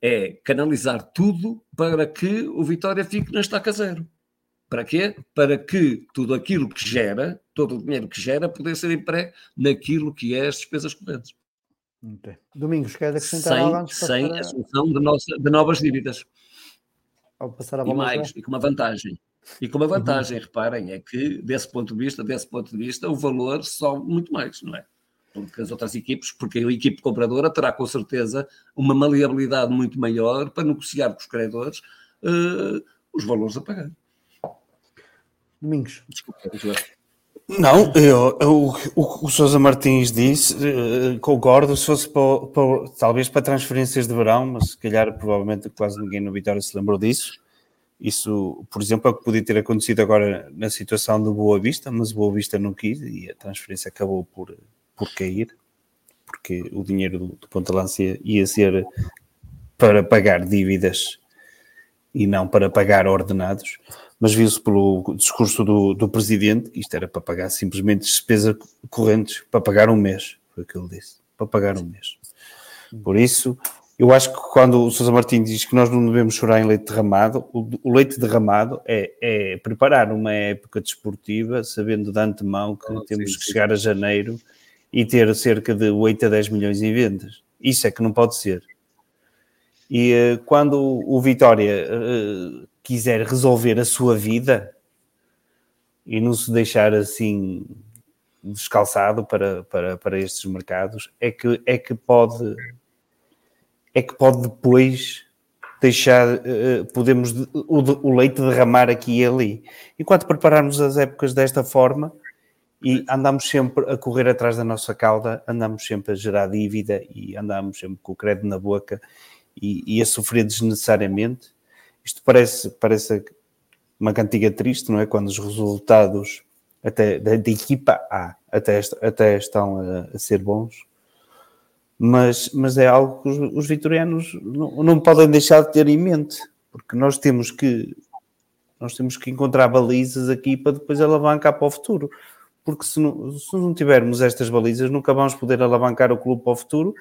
É canalizar tudo para que o Vitória fique na estaca zero. Para quê? Para que tudo aquilo que gera, todo o dinheiro que gera, pudesse ser emprego naquilo que é as despesas correntes. Okay. Domingos, quer acrescentar sem, algo antes Sem a solução de, nossa, de novas dívidas. Ao passar a bola e mais, e com uma vantagem. E com uma vantagem, uhum. reparem, é que desse ponto de vista, desse ponto de vista, o valor sobe muito mais, não é? Porque as outras equipes, porque a equipe compradora terá com certeza uma maleabilidade muito maior para negociar com os credores uh, os valores a pagar. Domingos. Desculpa, não, eu, eu, o, o Sousa Martins disse, uh, concordo, se fosse para, para, talvez para transferências de verão, mas se calhar provavelmente quase ninguém no Vitória se lembrou disso. Isso, por exemplo, é o que podia ter acontecido agora na situação do Boa Vista, mas o Boa Vista não quis e a transferência acabou por, por cair, porque o dinheiro do, do Ponta Lança ia ser para pagar dívidas e não para pagar ordenados mas viu-se pelo discurso do, do presidente, isto era para pagar simplesmente despesas correntes, para pagar um mês, foi o que ele disse, para pagar um mês. Por isso, eu acho que quando o Sousa Martins diz que nós não devemos chorar em leite derramado, o, leite derramado é, é, preparar uma época desportiva sabendo de antemão que oh, temos sim, que sim. chegar a janeiro e ter cerca de 8 a 10 milhões em vendas. Isso é que não pode ser. E uh, quando o Vitória uh, quiser resolver a sua vida e não se deixar assim descalçado para, para, para estes mercados, é que, é que pode é que pode depois deixar, uh, podemos o, o, leite derramar aqui e ali. Enquanto prepararmos as épocas desta forma e andamos sempre a correr atrás da nossa cauda, andamos sempre a gerar dívida e andamos sempre com o crédito na boca e, e a sofrer desnecessariamente, isto parece, parece uma cantiga triste, não é? Quando os resultados até da, da equipa A até, até estão a, a, ser bons, mas, mas é algo que os, os vitorianos não, não podem deixar de ter em mente, porque nós temos que nós temos que encontrar balizas aqui para depois alavancar para o futuro. Porque se não, se não tivermos estas balizas, nunca vamos poder alavancar o clube para o futuro.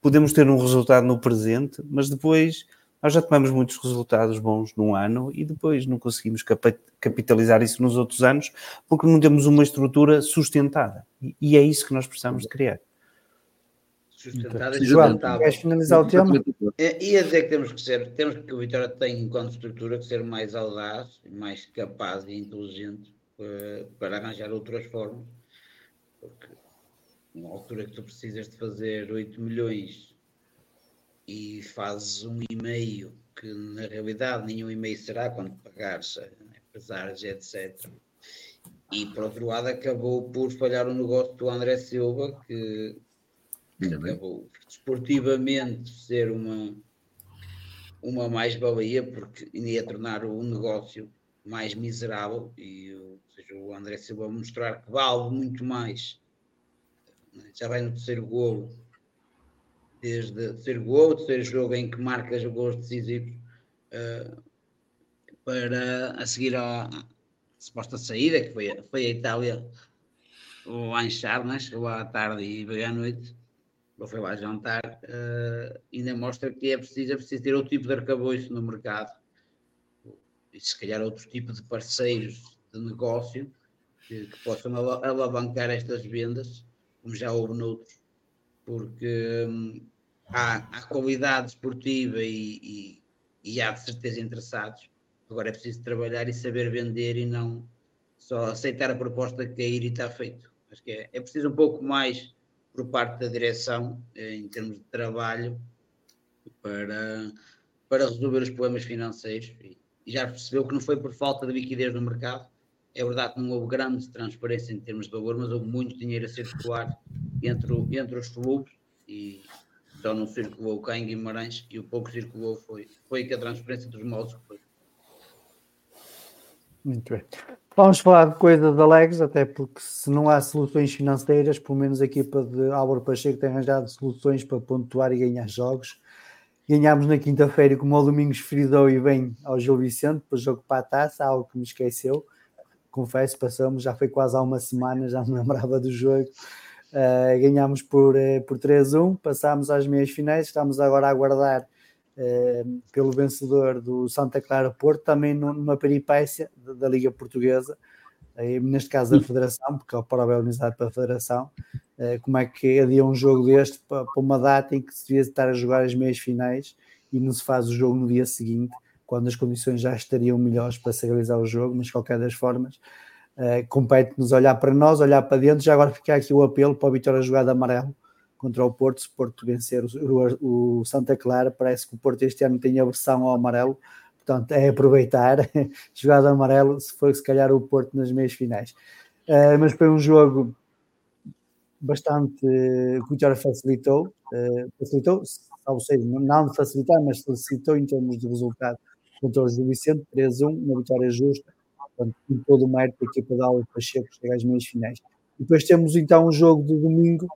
Podemos ter um resultado no presente, mas depois nós já tomamos muitos resultados bons num ano e depois não conseguimos capitalizar isso nos outros anos porque não temos uma estrutura sustentada. E é isso que nós precisamos de criar. Sustentada e sustentável. Queres finalizar o tema? Ia dizer que temos que ser, temos que o Vitória tem enquanto estrutura que ser mais audaz, mais capaz e inteligente para, eh, para arranjar outras formas. Porque numa altura que tu precisas de fazer 8 milhões e fazes um e-mail que na realidade nenhum e-mail será quando pagares pesares, etc. e por outro lado acabou por falhar o negócio do André Silva, que, que acabou desportivamente ser uma, uma mais-valia, porque ia tornar o negócio mais miserável e ou seja, o André Silva mostrar que vale muito mais. Já vai no terceiro golo, desde o terceiro golo, terceiro jogo em que marca os gols decisivos uh, para a seguir à, suposta saída, que foi, foi a Itália lá em Charnas, lá à tarde e veio à noite, ou foi lá jantar, uh, ainda mostra que é preciso, é preciso ter outro tipo de arcabouço no mercado. E se calhar outro tipo de parceiros de negócio que, que possam alavancar estas vendas, como já houve noutros, porque hum, há, há, qualidade esportiva e, e, e há de certeza interessados Agora é preciso trabalhar e saber vender e não só aceitar a proposta que cair e está feito. Acho que é, é preciso um pouco mais por parte da direção, eh, em termos de trabalho, para, para resolver os problemas financeiros. E, e já percebeu que não foi por falta de liquidez no mercado. É verdade que não houve grande transparência em termos de valor, mas houve muito dinheiro a circular entre, entre os clubes e só não circulou cá em Guimarães e o pouco circulou foi, foi que a transferência dos moldes foi. Muito bem. Vamos falar de coisas alegres, até porque se não há soluções financeiras, pelo menos a equipa de Álvaro Pacheco tem arranjado soluções para pontuar e ganhar jogos. Ganhámos na quinta-feira, como o Domingos fridou e bem ao Gil Vicente, para o jogo para a taça, algo que me esqueceu. Confesso, passamos, já foi quase há uma semana, já me (laughs) lembrava do jogo. Uh, ganhámos por, uh, por 3-1, passámos às meias finais, estamos agora a aguardar eh, pelo vencedor do Santa Clara Porto, também numa peripécia da, Liga Portuguesa, neste caso da Federação, porque é o parabelizado pela Federação, como é que adia um jogo deste para, uma data em que se devia estar a jogar as meias finais e não se faz o jogo no dia seguinte, quando as condições já estariam melhores para se realizar o jogo, mas de qualquer das formas, eh, compete-nos olhar para nós, olhar para dentro, já agora fica aqui o apelo para a vitória jogada amarelo, contra o Porto, se o Porto vencer o, o, Santa Clara, parece que o Porto este ano tem aversão ao amarelo, portanto é aproveitar, (laughs) jogar de amarelo, se for se calhar o Porto nas meias finais. Uh, mas foi um jogo bastante que o Vitória facilitou, uh, facilitou, ou seja, não de facilitar, mas facilitou em termos de resultado o Gil Vicente, 3-1, uma vitória justa, portanto, com todo o mérito da equipa da Aula Pacheco chegar às meias finais. Depois temos então um jogo de domingo,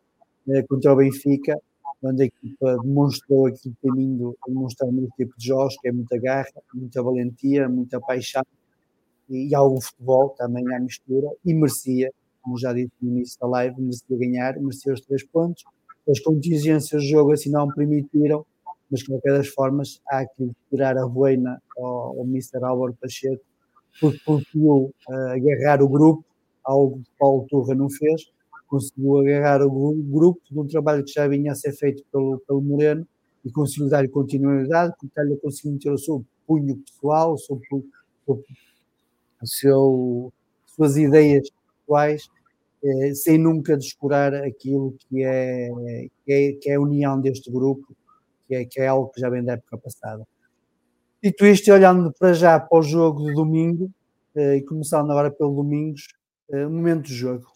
eh, contra o Benfica, onde a equipa demonstrou aquilo que tem vindo a demonstrar muito tipo de jogos, que é muita garra, muita valentia, muita paixão e, e algum futebol também à mistura, e merecia, como já disse no início da live, merecia ganhar, merecia os três pontos. As contingências do jogo assim não permitiram, mas de qualquer das formas há que tirar a boina ao, ao Mr. Álvaro Pacheco, porque conseguiu uh, agarrar o grupo, algo que Paulo Turra não fez, conseguiu agarrar o grupo de um trabalho que já vinha a ser feito pelo, pelo Moreno e conseguiu dar continuidade, ele conseguiu meter o seu punho pessoal, o seu, o seu, suas ideias pessoais, eh, sem nunca descurar aquilo que é, que é, que é, a união deste grupo, que é, que é algo que já vem da época passada. Dito isto, olhando para já para o jogo de domingo, eh, e começando agora pelo Domingos, eh, momento de jogo.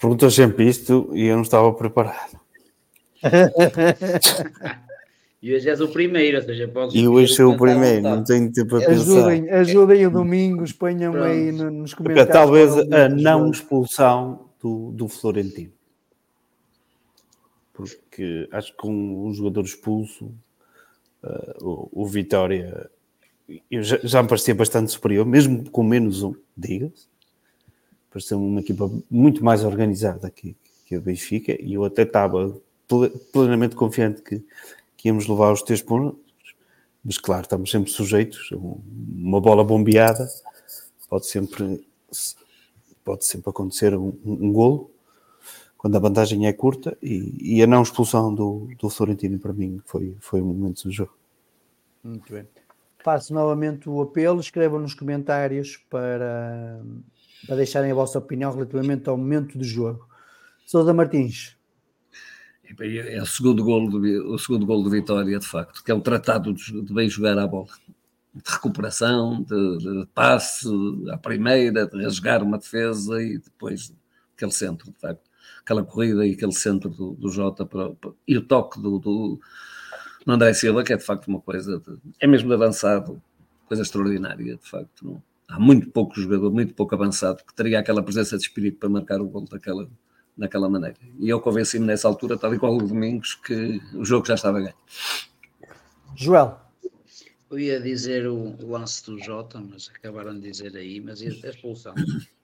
Perguntas sempre isto e eu não estava preparado. (laughs) e hoje és o primeiro, ou seja, podes. E hoje sou o primeiro, não tenho tempo a ajudem, pensar. Ajudem o Domingos, ponham Pronto. aí nos comentários. Talvez a não expulsão do, do Florentino. Porque acho que com um jogador expulso, uh, o, o, Vitória já, já me parecia bastante superior, mesmo com menos um, diga-se pareceu uma equipa muito mais organizada que, que o Benfica e eu até estava plenamente confiante que, que íamos levar os três pontos, mas claro, estamos sempre sujeitos a uma bola bombeada, pode sempre, pode sempre acontecer um, um golo quando a vantagem é curta e, e, a não expulsão do, do Florentino para mim foi, foi um momento do jogo. Muito bem. Faço novamente o apelo, escrevam nos comentários para para deixarem a vossa opinião relativamente ao momento do jogo. Sousa Martins. É o segundo gol do, o segundo gol do Vitória, de facto, que é um tratado de, de bem jogar a bola. De recuperação, de, de passe à primeira, de rasgar uma defesa e depois aquele centro, de facto. Aquela corrida e aquele centro do, do Jota para, para, e o toque do, do, do André Silva, que é de facto uma coisa, de, é mesmo de avançado, coisa extraordinária, de facto. Não? Há muito pouco jogador, muito pouco avançado, que teria aquela presença de espírito para marcar o gol daquela, daquela maneira. E eu convenci-me nessa altura, tal e qual o Domingos, que o jogo já estava ganho. Joel. Eu ia dizer o, lance do Jota, mas acabaram de dizer aí, mas a expulsão.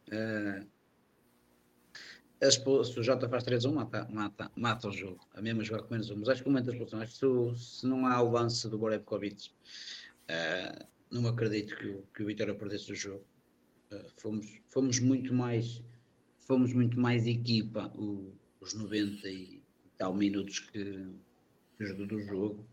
Uh, (coughs) a expulsão, se o Jota faz 3-1, mata, mata, mata o jogo. A mesma jogar com menos 1. Mas acho que o momento da expulsão, acho que se, se não há o lance do Borevkovic, uh, não acredito que o, que o Vitória perdesse o jogo. Uh, fomos, fomos muito mais fomos muito mais equipa o, os 90 e tal minutos que, que do jogo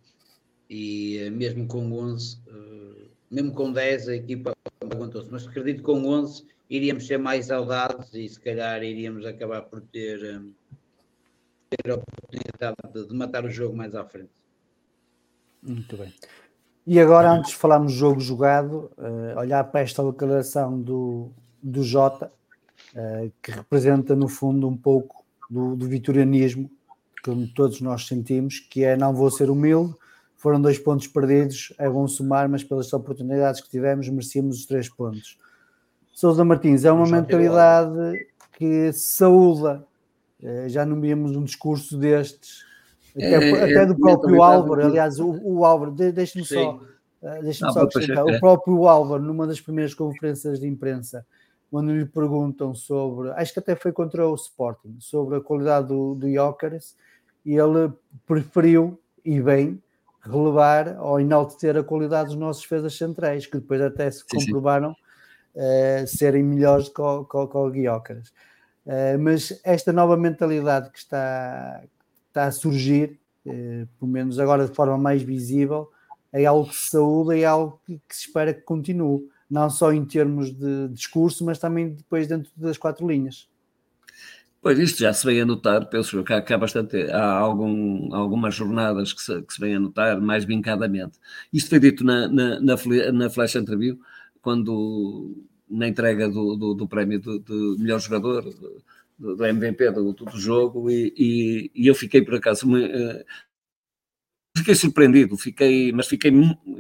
e uh, mesmo com 11 uh, mesmo com 10 a equipa aguentou-se, mas acredito que com 11 iríamos ser mais saudados e se calhar iríamos acabar por ter, um, ter a oportunidade de, de matar o jogo mais à frente. Muito bem. E agora, antes de falarmos do jogo jogado, uh, olhar para esta declaração do, do Jota, uh, que representa, no fundo, um pouco do, do vitorianismo que todos nós sentimos, que é não vou ser humilde, foram dois pontos perdidos, é bom somar, mas pelas oportunidades que tivemos, merecíamos os três pontos. Sousa Martins, é uma mentalidade que saúda, uh, já não víamos um discurso destes até, é, até do próprio Álvaro, aliás, o, o Álvaro, deixe-me só, uh, deixe só acrescentar, o próprio Álvaro, numa das primeiras conferências de imprensa, quando lhe perguntam sobre, acho que até foi contra o Sporting, sobre a qualidade do, do Jócares, e ele preferiu, e bem, relevar ou enaltecer a qualidade dos nossos defesas centrais, que depois até se sim, comprovaram sim. Uh, serem melhores que o, que, que o Guiócaras. Uh, mas esta nova mentalidade que está, está a surgir, eh, pelo menos agora de forma mais visível, é algo que se saúda e é algo que, que, se espera que continue, não só em termos de discurso, mas também depois dentro das quatro linhas. Pois isto já se vem a notar, penso que há, que há bastante, há algum, algumas jornadas que se, que se vem a notar mais vincadamente. Isto foi dito na, na, na, na Flash Interview, quando na entrega do, do, do prémio de, de melhor jogador, do, do MVP do, do jogo e, e, e, eu fiquei por acaso uh, fiquei surpreendido, fiquei, mas fiquei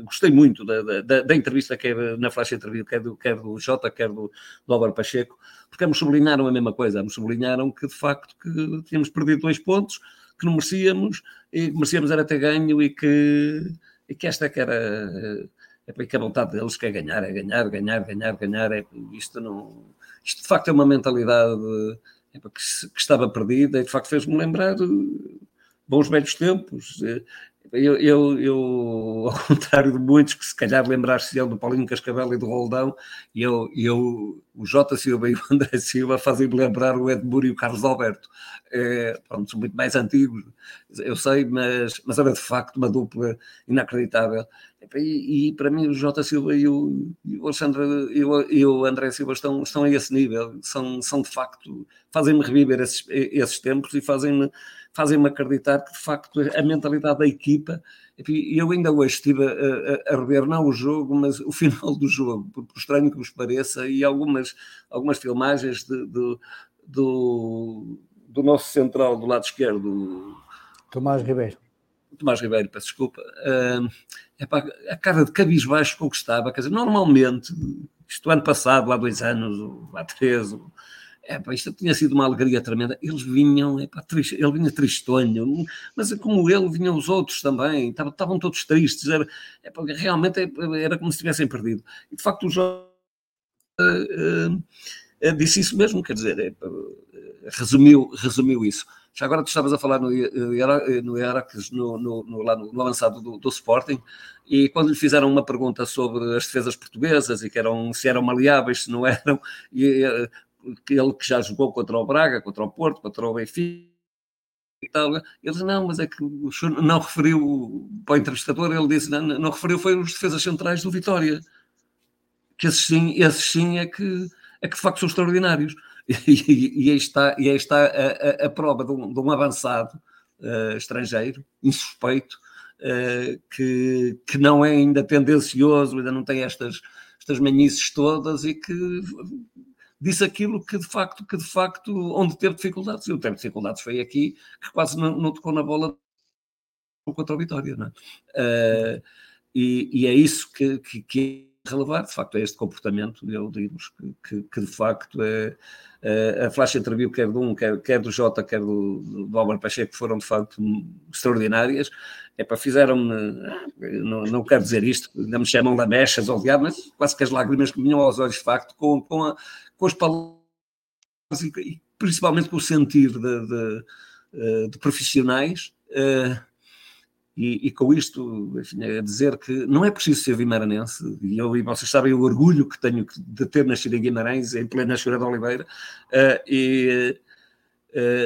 gostei muito da, da, da entrevista que é na flash entrevista, quer do, quer do Jota, quer do, do Álvaro Pacheco, porque me sublinharam a mesma coisa, me sublinharam que de facto que tínhamos perdido dois pontos, que não merecíamos, e merecíamos era ter ganho e que, e que esta que era é que a vontade deles que é ganhar, é ganhar, ganhar, ganhar, ganhar, é, isto não isto de facto é uma mentalidade que, que estava perdida e de facto fez-me lembrar bons velhos tempos. Eu, eu, eu, (laughs) ao contrário de muitos que se calhar lembrar-se do Paulinho Cascavel e do Roldão, eu, eu, o Jota Silva e o André Silva fazem-me lembrar o Edmuro e o Carlos Alberto. É, pronto, são muito mais antigos, eu sei, mas, mas era de facto uma dupla inacreditável. E, e para mim o Jota Silva e o, e o Alexandre e e o, André Silva estão, estão a esse nível, são, são de facto, fazem-me reviver esses, esses tempos e fazem-me fazem acreditar que de facto a mentalidade da equipa e eu ainda hoje estive a, a, a, rever não o jogo, mas o (laughs) final do jogo, por, por estranho que vos pareça, e algumas, algumas filmagens de, de, do, do nosso central do lado esquerdo. Tomás Ribeiro. Tomás Ribeiro, peço desculpa. Uh, para a cara de cabisbaixo com o que estava. Quer dizer, normalmente, isto ano passado, há dois anos, há três, é, pá, isto tinha sido uma alegria tremenda. Eles vinham, é, pá, triste, ele vinha tristonho, mas como ele, vinham os outros também, estavam, estavam todos tristes. Era, é, pá, realmente era como se tivessem perdido. E de facto, o Jorge uh, uh, disse isso mesmo, quer dizer, resumiu, resumiu isso. Já agora tu estavas a falar no, no Heracles, no, no, no, lá no avançado do, do, Sporting, e quando lhe fizeram uma pergunta sobre as defesas portuguesas e que eram, se eram maleáveis, se não eram, e ele que já jogou contra o Braga, contra o Porto, contra o Benfica, e tal. Ele disse, não, mas é que não referiu para o entrevistador, ele disse, não, não referiu, foi os defesas centrais do Vitória. Que esses sim, esses sim é que, é que de facto são extraordinários. (laughs) E, e aí está, e aí está a, a, a prova de um, de um avançado uh, estrangeiro, insuspeito, uh, que, que não é ainda tendencioso, ainda não tem estas, estas manices todas e que disse aquilo que de facto, que de facto, onde teve dificuldades, eu teve dificuldades foi aqui, que quase não, não tocou na bola contra a Vitória, não é? Uh, e, e, é isso que, que, que é relevar, de facto, é este comportamento, eu digo que, que, que, de facto é, é, a flash interview, quer do um, quer, quer do Jota, quer do, do Álvaro Pacheco, foram de facto extraordinárias, é para fizeram-me, não, não quero dizer isto, ainda me chamam da mechas ou diabo, mas quase que as lágrimas que me vinham aos olhos, de facto, com, com, a, com as palavras e principalmente com o sentir de, de, eh, de profissionais. Uh, e, e, com isto, enfim, a dizer que não é preciso ser vimaranense, e eu e vocês sabem o orgulho que tenho de ter nascido em Guimarães, em plena Chora de Oliveira, uh, e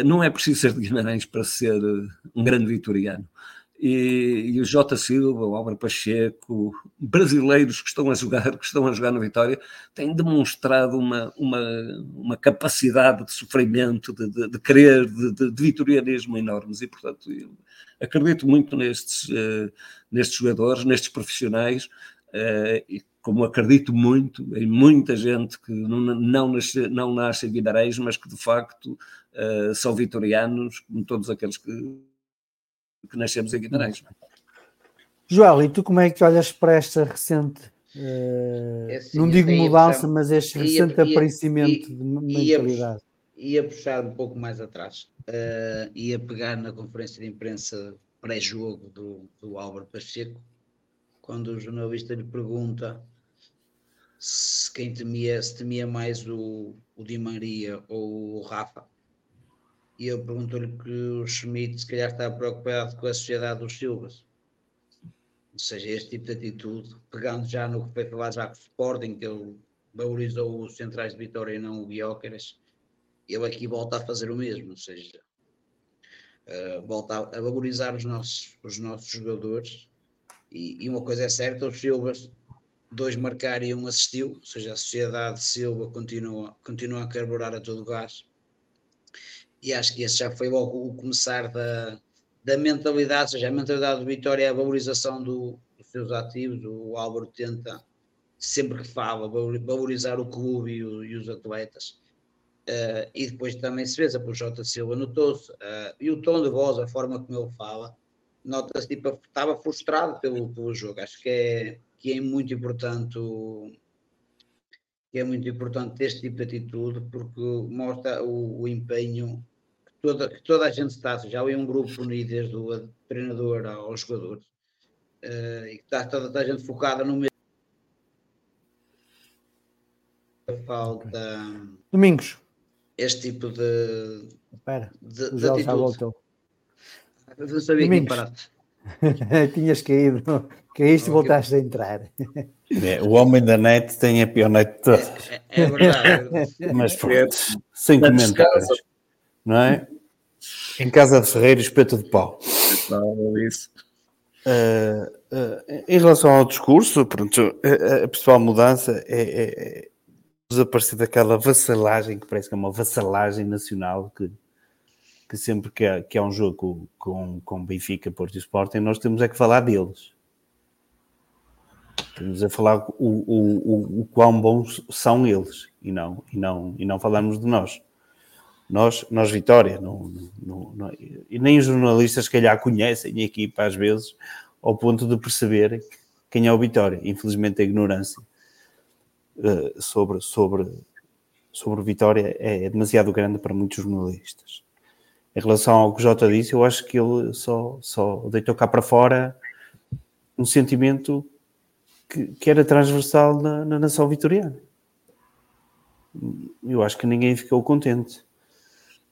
não é preciso ser de Guimarães para ser um grande vitoriano e, e o Jota Silva, o Álvaro Pacheco, brasileiros que estão a jogar, que estão a jogar na Vitória, têm demonstrado uma, uma, uma capacidade de sofrimento, de, de, de querer, de, de, de, vitorianismo enormes, e portanto acredito muito nestes, uh, nestes jogadores, nestes profissionais, uh, e como acredito muito em muita gente que não, não, nasce, não nasce em Guimarães, mas que de facto uh, são vitorianos, como todos aqueles que que nascemos em Guimarães. É? Joel, e tu como é que olhas para esta recente, uh, é assim, não digo mudança, puxar, mas este recente ia, aparecimento ia, de mentalidade? Ia, ia, puxar um pouco mais atrás, uh, ia pegar na conferência de imprensa pré-jogo do, do Álvaro Pacheco, quando o jornalista lhe pergunta se quem temia, se temia mais o, o Di Maria ou o Rafa, e eu pergunto-lhe que o Schmidt se calhar está preocupado com a sociedade dos Silvas. Ou seja, este tipo de atitude, pegando já no que foi falado já com o Sporting, que ele valorizou os centrais de Vitória e não o Guióqueres, ele aqui volta a fazer o mesmo, ou seja, uh, volta a, valorizar os nossos, os nossos jogadores. E, e uma coisa é certa, os Silvas, dois marcaram e um assistiu, ou seja, a sociedade de Silva continua, continua a carburar a todo gás e acho que esse já foi logo o começar da, da mentalidade, ou seja, a mentalidade do Vitória é a valorização do, dos seus ativos, o Álvaro tenta, sempre que fala, valorizar o clube e, o, e os atletas. Uh, e depois também se vê, por Jota Silva notou-se, uh, e o tom de voz, a forma como ele fala, nota-se tipo, estava frustrado pelo, pelo jogo. Acho que é, que é muito importante o, que é muito importante este tipo de atitude, porque mostra o, o empenho que toda, que toda a gente está, já é um grupo unido, desde o treinador aos jogadores, uh, e que está toda a gente focada no mesmo. Falta. Domingos. Este tipo de. Espera, de, de atitude. já voltou. não sabia Domingos. que. (laughs) Tinhas caído, caíste e voltaste a entrar. É, o homem da net tem a pior net de todas. É, é, é verdade. Mas pronto, sem comentários. Não é? Em casa de Ferreira, espeto de pau. Não, isso. Uh, uh, em relação ao discurso, pronto, a, a principal mudança é, é, é desaparecer daquela vassalagem, que parece que é uma vassalagem nacional que que sempre que há, que há um jogo com, com Benfica, Porto e Sporting, nós temos é que falar deles. Temos a falar o, o, o, o quão bons são eles e não, e não, e não falarmos de nós. Nós, nós Vitória, não, não, não, e nem os jornalistas, se calhar, conhecem a equipa às vezes, ao ponto de perceber quem é o Vitória. Infelizmente, a ignorância uh, sobre, sobre, sobre Vitória é demasiado grande para muitos jornalistas em relação ao que o Jota disse, eu acho que ele só, só deitou cá para fora um sentimento que, que era transversal na, na, nação vitoriana. Eu acho que ninguém ficou contente.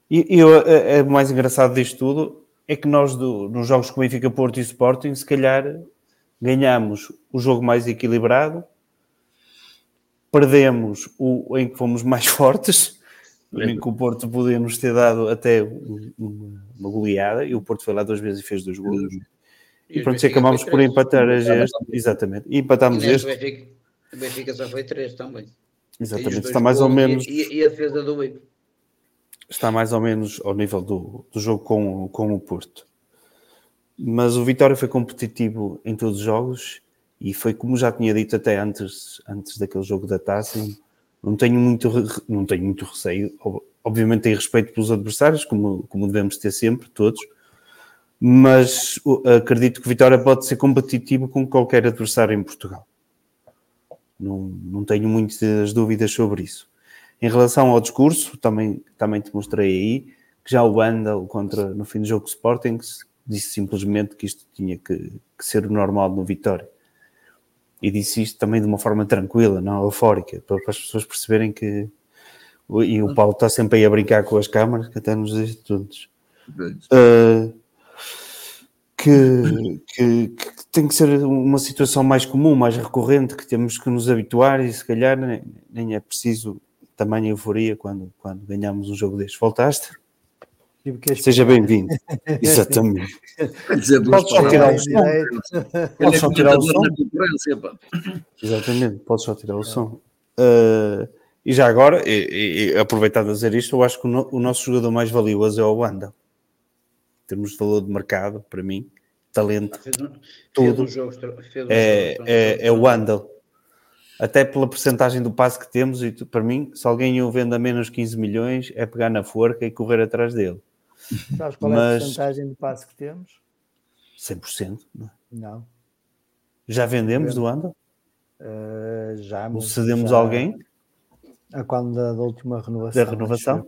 E, e o é, mais engraçado disto tudo é que nós, do, nos jogos com Benfica, Porto e Sporting, se calhar ganhamos o jogo mais equilibrado, perdemos o em que fomos mais (laughs) fortes em que o Porto podia nos ter dado até uma, uma goleada e o Porto foi lá duas vezes e fez dois golos. E, e pronto, se acabámos por empatar a este, exatamente, e empatámos e este. Benfica, o Benfica só foi três também. Exatamente, está mais ou menos. E, e, a defesa do Benfica. Está mais ou menos ao nível do, do jogo com, com o Porto. mas o Vitória foi competitivo em todos os jogos e foi como já tinha dito até antes, antes daquele jogo da taça. Não tenho muito, não tenho muito receio. Obviamente tenho respeito pelos adversários, como, como devemos ter sempre, todos. Mas acredito que Vitória pode ser competitivo com qualquer adversário em Portugal. Não, não tenho muitas dúvidas sobre isso. Em relação ao discurso, também, também te mostrei aí que já o Wandel contra, no fim do jogo Sporting disse simplesmente que isto tinha que, que ser o normal no Vitória. E disse isto também de uma forma tranquila, não eufórica, para, para as pessoas perceberem que. E o Paulo está sempre aí a brincar com as câmaras, que até nos diz todos. Uh, que, que, que, tem que ser uma situação mais comum, mais recorrente, que temos que nos habituar e se calhar nem, nem é preciso tamanha euforia quando, quando ganhamos um jogo deste. Voltaste? Seja bem-vindo. (laughs) Exatamente. Podes só tirar o som. Podes só tirar o som. Exatamente, podes só tirar o som. Uh, e já agora, e, e, aproveitando a dizer isto, eu acho que o, no, o nosso jogador mais valioso é o Wanda. Temos de valor de mercado, para mim, talento, fez um, tudo. Fez um jogo, fez um é, jogo, é, é o Wandel. Até pela porcentagem do passe que temos, e para mim, se alguém o vende a menos 15 milhões, é pegar na forca e correr atrás dele. Sabes qual Mas... é a porcentagem de passe que temos? 100%. Não. não. Já vendemos do Anda? Uh, já. Ou cedemos já... alguém? A quando da, da última renovação. Da renovação?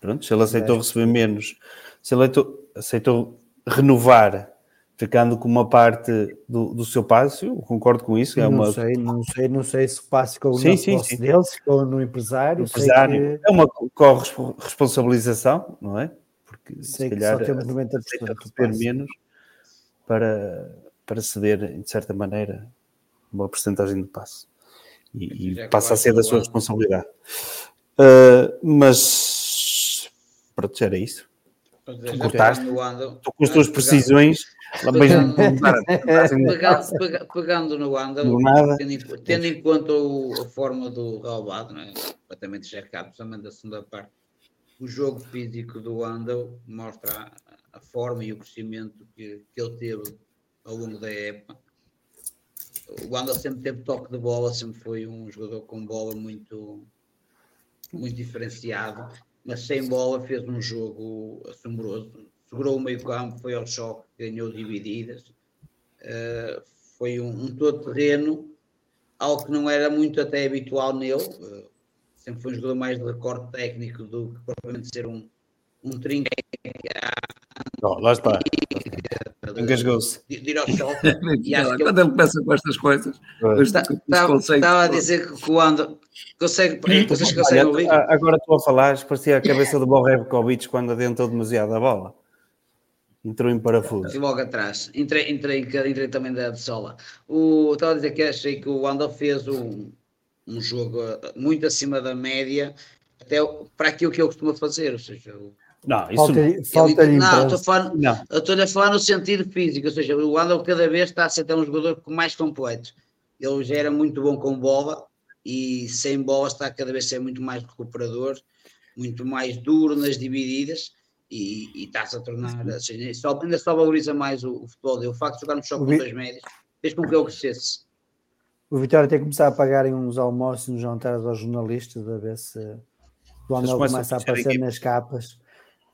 Pronto, se ele aceitou receber menos, se ele aceitou, renovar ficando com uma parte do, do seu passe, eu concordo com isso. É não sei, não sei, não sei se o passe ficou sim, no sim, sim. dele, se ficou no empresário. empresário. Que... É uma corresponsabilização, não é? Porque Sei se calhar só temos 90% receber menos para, para ceder, de certa maneira, uma porcentagem de passe. E, e passa a ser da sua responsabilidade. Uh, mas pronto, já era isso. Tu cortaste, tu com as tuas precisões, pegando, (laughs) pegando, pegando no Andal, tendo, tendo em conta o, a forma do Galvado, é? completamente cercado, principalmente da segunda parte o jogo físico do Wandel mostra a, a, forma e o crescimento que, que ele teve ao longo da época. O Wandel sempre teve toque de bola, sempre foi um jogador com bola muito, muito diferenciado, mas sem bola fez um jogo assombroso. Segurou o meio campo, foi ao choque, ganhou divididas. Uh, foi um, um todo terreno, algo que não era muito até habitual nele. Uh, sempre foi um jogador mais de recorde técnico do que propriamente ser um, um trinca. Oh, lá está. Engasgou-se. De ao choque. Quando ele começa com estas coisas, estava a dizer que quando consegue. Vocês conseguem ouvir? Agora estou a falar, parecia a cabeça do Borrevkovic quando adentrou demasiado a bola. Entrou em parafuso. E logo atrás. Entrei, entrei, entrei também da Sola. O, estava a dizer que achei que o Andal fez um um jogo eh, muito acima da média, até para aquilo que ele costuma fazer, ou seja, não, isso falta, não. Falta ele, não, estou, falando, não. estou a falar no sentido físico, ou seja, o Andal cada vez está a ser até um jogador mais completo. Ele já era muito bom com bola e sem bola está cada vez a ser muito mais recuperador, muito mais duro nas divididas e, e está-se a tornar, ou seja, só, ainda só valoriza mais o, o futebol dele. O facto de jogar no choque com dois médios fez com que ele crescesse. O Vitória tem que começar a pagarem uns almoços, uns jantares aos jornalistas, a ver se o Anel começa a aparecer nas capas,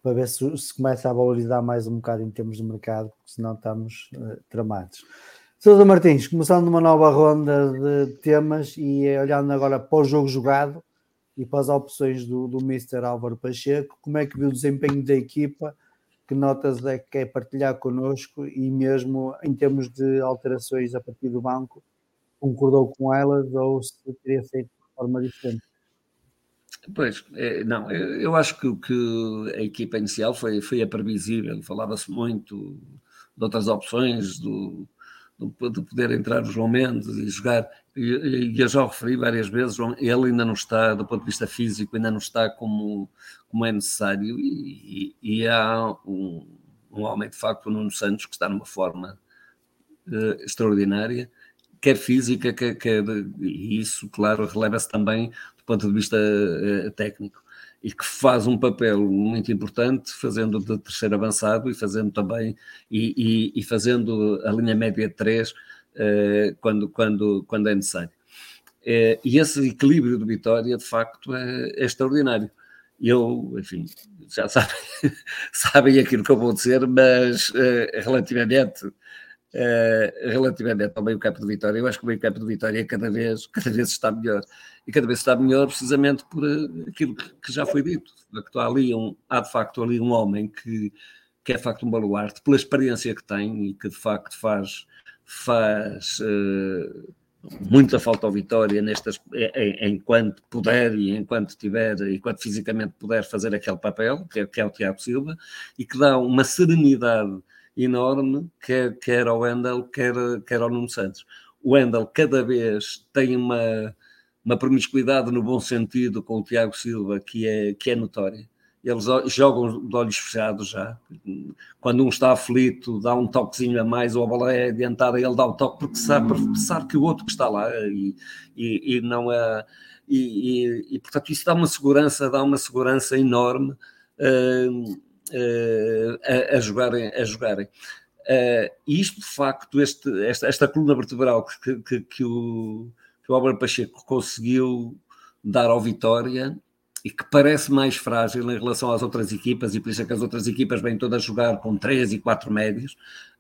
para ver se, se começa a valorizar mais um bocado em termos de mercado, porque senão estamos uh, tramados. Sousa Martins, começando uma nova ronda de temas e olhando agora para o jogo jogado e para as opções do, do Mr. Álvaro Pacheco, como é que viu o desempenho da equipa? Que notas é que quer partilhar connosco e mesmo em termos de alterações a partir do banco, concordou com elas ou se teria feito de forma diferente? Pois, é, não, eu acho que, que a equipa inicial foi, foi a previsível, falava-se muito de outras opções, do, do, de poder entrar o João Mendes e jogar, e, e eu já o referi várias vezes, ele ainda não está, do ponto de vista físico, ainda não está como, como é necessário, e, e, e há um, um homem, de facto, o Nuno Santos, que está numa forma uh, extraordinária, quer física, quer, quer e isso, claro, releva-se também do ponto de vista uh, técnico. e que faz um papel muito importante, fazendo de terceiro avançado e fazendo também e, e, e fazendo a linha média de 3 uh, quando, quando, quando é necessário. Uh, e esse equilíbrio de Vitória, de facto, é, é extraordinário. Eu, enfim, já sabem, (laughs) sabem aquilo que eu vou dizer, mas relativamente Uh, relativamente ao meio campo de Vitória, eu acho que o meio campo de Vitória cada vez, cada vez está melhor. E cada vez está melhor precisamente por uh, aquilo que, já foi dito. Que há, ali um, há de facto ali um homem que, que é de facto um baluarte, pela experiência que tem e que de facto faz, faz uh, muita falta ao Vitória nestas, enquanto puder e enquanto tiver, enquanto fisicamente puder fazer aquele papel, que é, que é o Tiago Silva, e que dá uma serenidade enorme, quer, quer ao Wendel, quer, quer ao Nuno Santos. O Wendel cada vez tem uma, uma promiscuidade no bom sentido com o Tiago Silva que é, que é notória. Eles jogam de olhos fechados já. Quando um está aflito, dá um toquezinho a mais, ou a bola é adiantada, ele dá o toque porque sabe, sabe que o outro que está lá e, e, e não é. E, e, portanto, isso dá uma segurança, dá uma segurança enorme. Uh, a, a, jogarem. A jogarem. Uh, e isto, de facto, este, esta, esta coluna vertebral que, que, que, o, que o Álvaro Pacheco conseguiu dar ao Vitória e que parece mais frágil em relação às outras equipas, e por isso é que as outras equipas vêm todas jogar com 3 e 4 médios,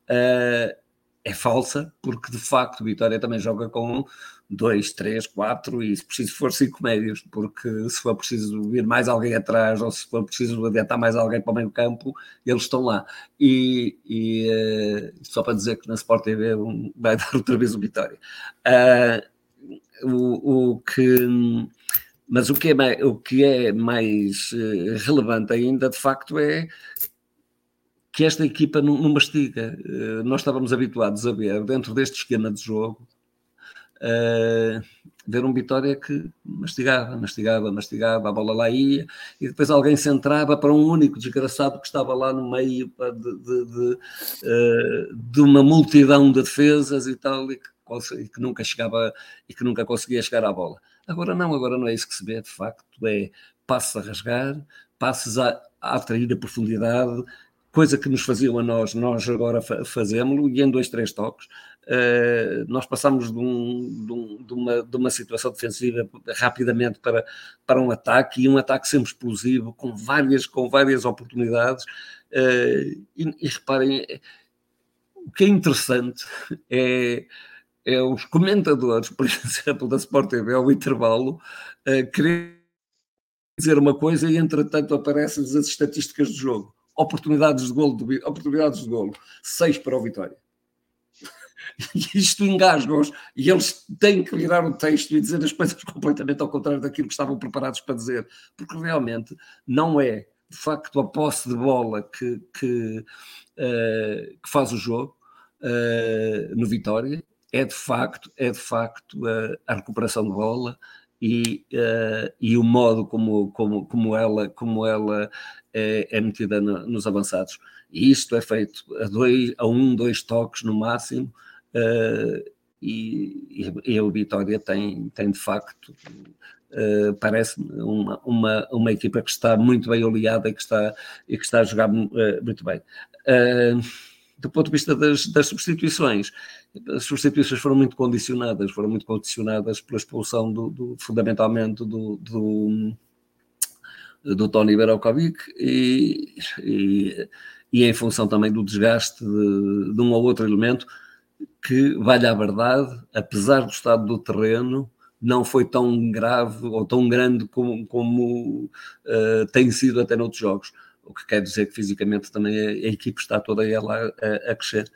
uh, é falsa, porque de facto o Vitória também joga com dois, três, quatro e se preciso for cinco médios, porque se for preciso vir mais alguém atrás ou se for preciso adiantar mais alguém para o meio campo, eles estão lá. E, e uh, só para dizer que na Sport TV vai (laughs) dar outra vez o Vitória. Uh, o, o, que, mas o que é o que é mais uh, relevante ainda, de facto, é que esta equipa não, não mastiga. nós estávamos habituados a ver, dentro deste esquema de jogo, uh, ver um Vitória que mastigava, mastigava, mastigava, a bola lá ia, e depois alguém se entrava para um único desgraçado que estava lá no meio de, de, de, uh, de uma multidão de defesas e tal, e que, e que, nunca chegava e que nunca conseguia chegar à bola. Agora não, agora não é isso que se vê, de facto, é passos a rasgar, passos a, a atrair a profundidade, coisa que nos faziam a nós, nós agora fazemos e em dois, três toques. Uh, nós passamos de, um, de, um, de, uma, de, uma, situação defensiva rapidamente para, para um ataque e um ataque sempre explosivo, com várias, com várias oportunidades. Uh, e, e, reparem, o que é interessante (laughs) é, é os comentadores, por (laughs) exemplo, da Sport TV, ao intervalo, uh, querer dizer uma coisa e entretanto aparecem-lhes as estatísticas do jogo oportunidades de golo, oportunidades de golo, seis para o Vitória. E (laughs) isto engasga-os e eles têm que virar o texto e dizer as coisas (laughs) completamente ao contrário daquilo que estavam preparados para dizer, porque realmente não é de facto a posse de bola que, que, uh, que faz o jogo uh, no Vitória, é de facto, é de facto uh, a recuperação de bola, e, uh, e o modo como, como, como ela, como ela é, é metida no, nos avançados. E isto é feito a, dois, a um, dois toques no máximo, uh, e, e, a Vitória tem, tem de facto, uh, parece uma, uma, uma equipa que está muito bem oleada e que está, e que está a jogar muito bem. do ponto de vista das, das substituições, as substituições foram muito condicionadas, foram muito condicionadas pela expulsão do, do fundamentalmente do, do, do Tony Berokovic e, e, e, em função também do desgaste de, de um ou outro elemento que, vale a verdade, apesar do estado do terreno, não foi tão grave ou tão grande como, como uh, tem sido até noutros jogos. O que quer dizer que fisicamente também a, a equipe está toda ela a, a crescer.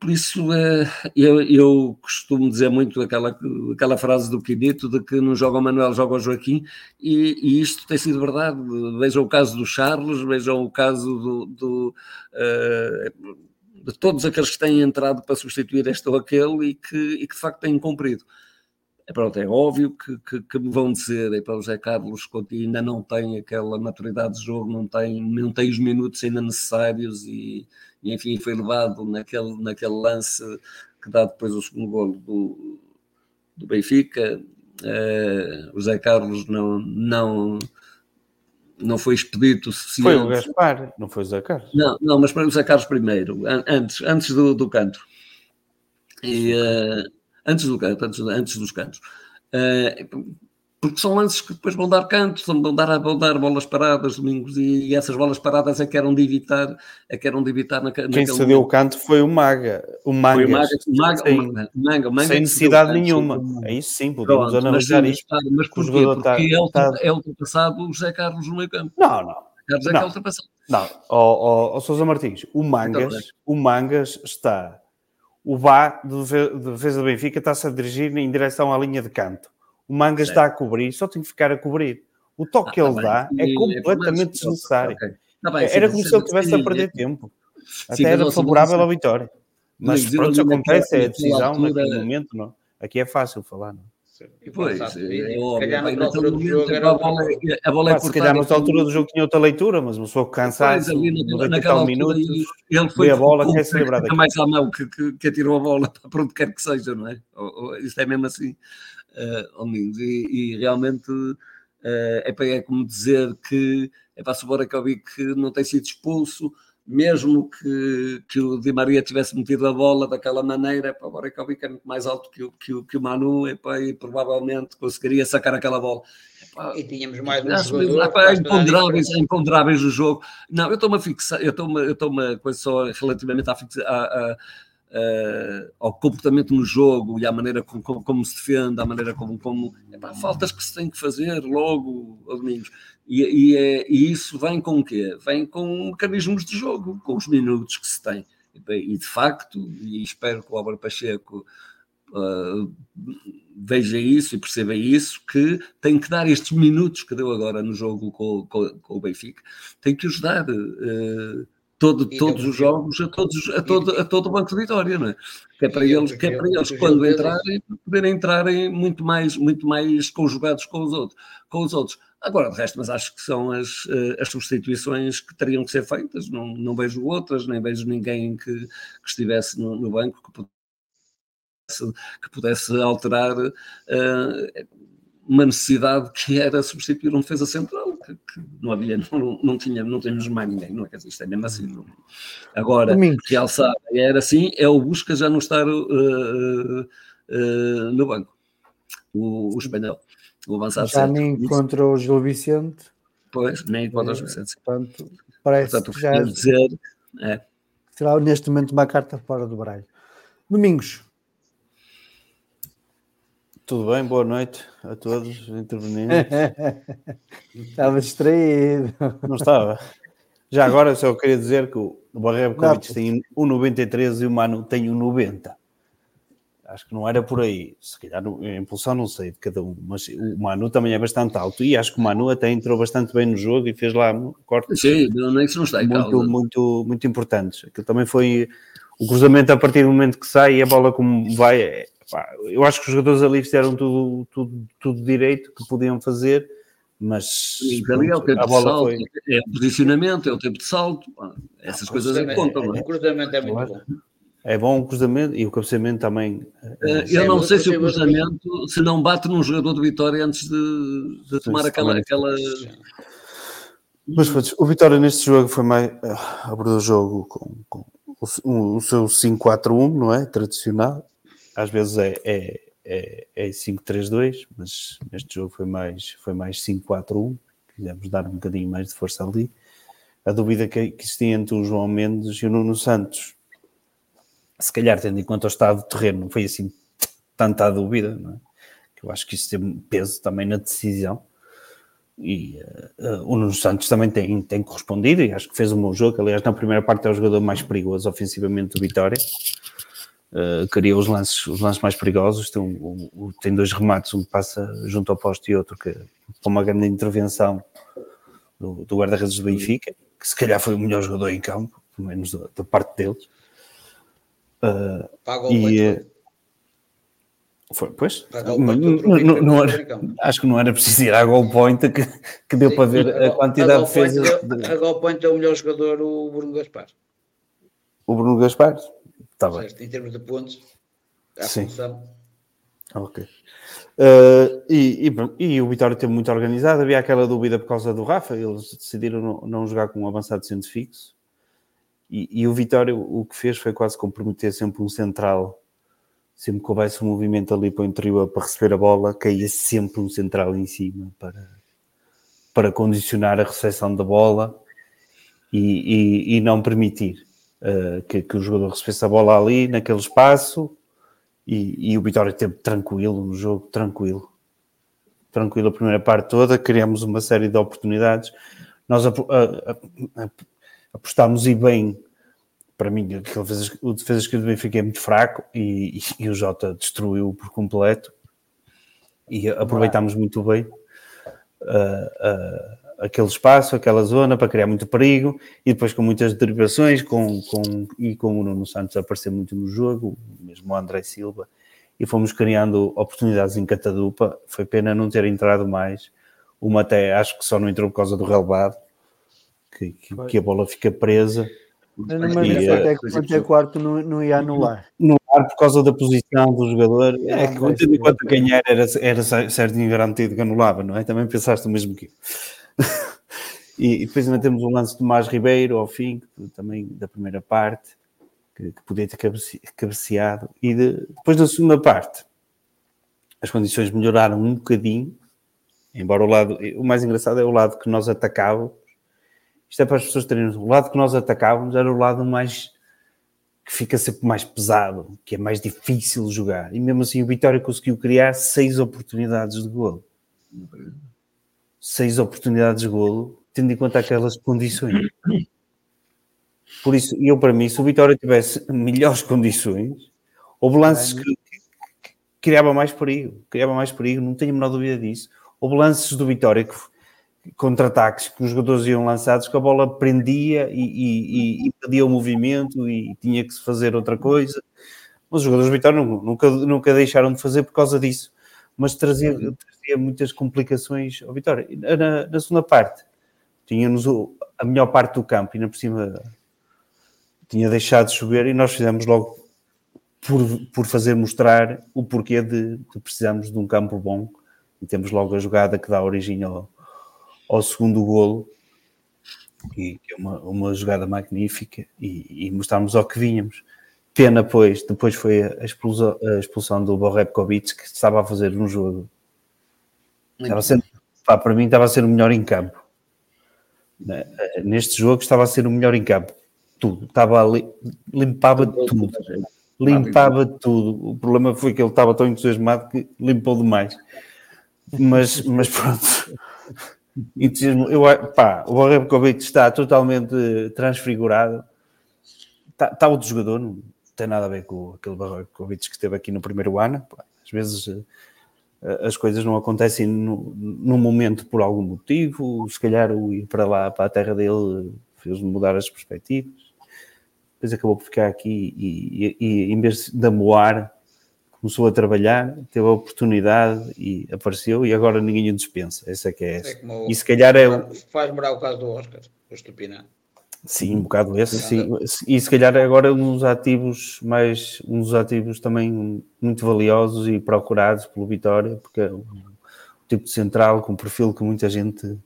Por isso, eh, eu, eu, costumo dizer muito aquela, aquela frase do Quinito de que não joga o Manuel, joga o Joaquim, e, e, isto tem sido verdade. Vejam o caso do Charles, vejam o caso do, do uh, de todos aqueles que têm entrado para substituir este ou aquele e que, e que de facto têm cumprido. É, pronto, é óbvio que, que, que, me vão dizer, é para o José Carlos Coutinho ainda não tem aquela maturidade de jogo, não tem, não tem os minutos ainda necessários e, e enfim, foi levado naquele, naquele lance que dá depois o segundo golo do, do Benfica. Uh, o José Carlos não, não, não foi expedito o suficiente. Foi o Gaspar, não foi o Zé Carlos. Não, não, mas para o Zé Carlos primeiro, antes, antes do, do canto. E, uh, antes do canto, antes, antes dos cantos. Uh, porque são lances que depois vão dar cantos, vão dar, vão dar bolas paradas domingos e, essas bolas paradas é que eram de evitar, é que eram de evitar na, Quem se deu o canto foi o Maga, o Mangas, foi o Maga, o Maga, sem, o Maga, o Maga sem necessidade nenhuma. É isso sim, podemos Pronto, analisar mas, isto. Mas porquê? Porque está, é, ultrapassado o José Carlos no meio campo. Não, não. Carlos é não. que é ultrapassado. Não, ó oh, oh, Sousa Martins, o Mangas, então, o Mangas está, o Vá de defesa do Benfica está-se a dirigir em direção à linha de canto o manga certo. está a cobrir, só tem que ficar a cobrir. O toque ah, que ele tá dá é completamente desnecessário. Okay. Tá bem, era como se ele estivesse a perder tempo. Até era favorável à vitória. Mas pronto, isso acontece, é a decisão naquele momento, não? Aqui é fácil falar, não? Pois, é óbvio. A bola é Se calhar na altura do jogo tinha outra leitura, mas uma pessoa cansado, naquela minutos, ele foi a bola, quer celebrar daqui. mais à mão que, que, que atirou a bola (laughs) para onde quer que seja, não é? Isto é mesmo assim uh, ao menos. E, e realmente uh, é, para, é como dizer que é para o Borakovic que não tem sido expulso, mesmo que, que o Di Maria tivesse metido a bola daquela maneira, para o Borakovic é muito mais alto que o, que o, que o Manu epá, e provavelmente conseguiria sacar aquela bola. Epá, e tínhamos mais um jogador. Epá, imponderáveis, imponderáveis do jogo. Não, eu estou-me a fixar, eu estou-me, eu estou-me coisa só relativamente à, à, uh, ao comportamento no jogo e à maneira como, como, se defende, à maneira como. como faltas que se tem que fazer logo, Domingos. E, e, é, e, isso vem com o quê? Vem com mecanismos de jogo, com os minutos que se tem. E, de facto, e espero que o Álvaro Pacheco uh, veja isso e perceba isso, que tem que dar estes minutos que deu agora no jogo com, com, com o Benfica, tem que os dar. Uh, todo, todos os jogos a, todos, a, todo, a todo o Banco de Vitória, não é? Que é para eles, que é para eles quando entrarem, poderem entrarem muito mais, muito mais conjugados com os outros. Com os outros. Agora, de resto, mas acho que são as, eh, as substituições que teriam que ser feitas, não, não vejo outras, nem vejo ninguém que, que estivesse no, no banco que pudesse, que pudesse alterar uh, uma necessidade que era substituir um defesa central, que, que não havia, (laughs) não, não, tinha, não tínhamos mais ninguém, não é? Quer dizer, isto é mesmo assim. Não. Agora, Domingos. realçar era assim, é o Busca já não estar uh, uh, no banco, o, o espanhol, o avançado Já nem contra o Gil Vicente. Pois, nem contra o Gil Vicente. Portanto, parece Portanto, que já dizer, é. será neste momento uma carta fora do baralho. Domingos, tudo bem? Boa noite a todos intervenientes. (laughs) estava distraído. Não estava. Já agora só queria dizer que o Barreiro tem 1,93 e o Manu tem 1,90. Acho que não era por aí. Se calhar a impulsão não sei de cada um, mas o Manu também é bastante alto e acho que o Manu até entrou bastante bem no jogo e fez lá cortes Sim, não, isso não está muito, muito, muito, muito importantes. Aquilo também foi o cruzamento a partir do momento que sai e a bola como vai eu acho que os jogadores ali fizeram tudo, tudo, tudo direito que podiam fazer, mas ali é o tempo a bola de salto, foi... é o posicionamento, é o tempo de salto, essas ah, coisas é contam. É, o cruzamento é muito bom. É bom o cruzamento e o cabeceamento também. Eh, eu não sei se o cruzamento se não bate num jogador de Vitória antes de, de tomar aquela, aquela. Mas o Vitória neste jogo foi mais. Uh, abordou o jogo com, com o, o seu 5-4-1, não é? Tradicional às vezes é, é, é, é 5-3-2, mas neste jogo foi mais, foi mais 5-4-1. Quisemos dar um bocadinho mais de força ali. A dúvida que, que existia entre o João Mendes e o Nuno Santos, se calhar tendo em conta o estado do terreno, não foi assim tanta dúvida, não é? eu acho que isso tem peso também na decisão. E uh, o Nuno Santos também tem, tem correspondido e acho que fez um bom jogo. Aliás, na primeira parte é o jogador mais perigoso ofensivamente do Vitória uh, cria os lances, os lances mais perigosos. Tem, um, tem dois remates, um que passa junto ao posto e outro que com uma grande intervenção do, do guarda-redes do Benfica, que se calhar foi o melhor jogador em campo, pelo menos da, da parte deles. Uh, Paga o e, eh, foi, pois, não, não, não era, acho que não era preciso ir à goal point que, que deu Sim, para ver a, a quantidade de defesas. É, a goal point é o melhor jogador, o Bruno Gaspar. O Bruno Gaspar, Tá bem. Em termos de pontos, a Sim. função. Ok. Uh, e, e, e, o Vitória teve muito organizado. Havia aquela dúvida por causa do Rafa, eles decidiram não, não jogar com um avançado centro fixo. E, e, o Vitória o que fez foi quase comprometer sempre um central. Sempre que houvesse um movimento ali para o interior para receber a bola, caía sempre um central em cima para, para condicionar a recepção da bola e, e não permitir uh, que, que o jogador recebesse a bola ali, naquele espaço, e, e o Vitória teve tranquilo no jogo, tranquilo. Tranquilo a primeira parte toda, criamos uma série de oportunidades. Nós apostámos e bem, para mim, o defesa esquerda do Benfica é muito fraco e, e, e o Jota destruiu por completo e aproveitámos muito bem uh, aquele espaço, aquela zona para criar muito perigo e depois com muitas derivações com, com, e com o Nuno Santos a aparecer muito no jogo, mesmo o André Silva, e fomos criando oportunidades em catadupa. Foi pena não ter entrado mais. Uma até acho que só não entrou por causa do relevado, que, que, que a bola fica presa. Mas não me até, até quarto não, não ia anular. No ar, por causa da posição do jogador, é que tendo em conta ganhar era, era certo e garantido que anulava, não é? Também pensaste o mesmo que eu. (laughs) e, e, depois ainda temos um lance de Tomás Ribeiro ao fim, também da primeira parte, que, que podia ter cabece, cabeceado. E de, depois da segunda parte, as condições melhoraram um bocadinho, embora o lado, o mais engraçado é o lado que nós atacávamos. Isto é para as pessoas terem o lado que nós atacávamos era o lado mais que fica sempre mais pesado, que é mais difícil jogar. E mesmo assim o Vitória conseguiu criar seis oportunidades de golo seis oportunidades de golo, tendo em conta aquelas condições. Por isso, eu para mim, se o Vitória tivesse melhores condições, houve lances que, que, criava mais perigo, criava mais perigo, não tenho a menor dúvida disso. Houve lances do Vitória que contra-ataques que os jogadores iam lançados, que a bola prendia e, e, e impedia o movimento e tinha que se fazer outra coisa. Mas os jogadores do Vitória nunca, nunca deixaram de fazer por causa disso. Mas trazia, trazia muitas complicações ao Vitória. Na, na segunda parte, tínhamos a melhor parte do campo, e ainda por cima tinha deixado de chover, e nós fizemos logo por, por fazer mostrar o porquê de, de precisarmos de um campo bom. E temos logo a jogada que dá origem ao, ao segundo golo, e que é uma, uma jogada magnífica, e, e mostrarmos ao que vínhamos. Pena, pois, depois foi a expulsão, a expulsão do Borrepkovic, que estava a fazer um jogo Estava ser, pá, para mim estava a ser o melhor em campo. Né? Neste jogo estava a ser o melhor em campo. Tudo. Estava ali, limpava tudo. Limpava tudo. O problema foi que ele estava tão entusiasmado que limpou demais. Mas, (laughs) mas pronto. Entusiasmo. Eu, pá, o Borrebkovic está totalmente transfigurado. Está, está outro jogador, não tem nada a ver com aquele Borrebkovic que esteve aqui no primeiro ano. Às vezes as coisas não acontecem no, no, momento por algum motivo, se calhar o ir para lá, para a terra dele, fez mudar as perspectivas. Depois acabou por ficar aqui e, e, e em vez de amoar, começou a trabalhar, teve a oportunidade e apareceu e agora ninguém o dispensa. Essa é que é essa. É e se calhar é... Faz morar o caso do Oscar, o Estupinã. Sim, um bocado esse, sim. E se calhar agora um dos ativos mais, um dos ativos também muito valiosos e procurados pelo Vitória, porque é um tipo de central com perfil que muita gente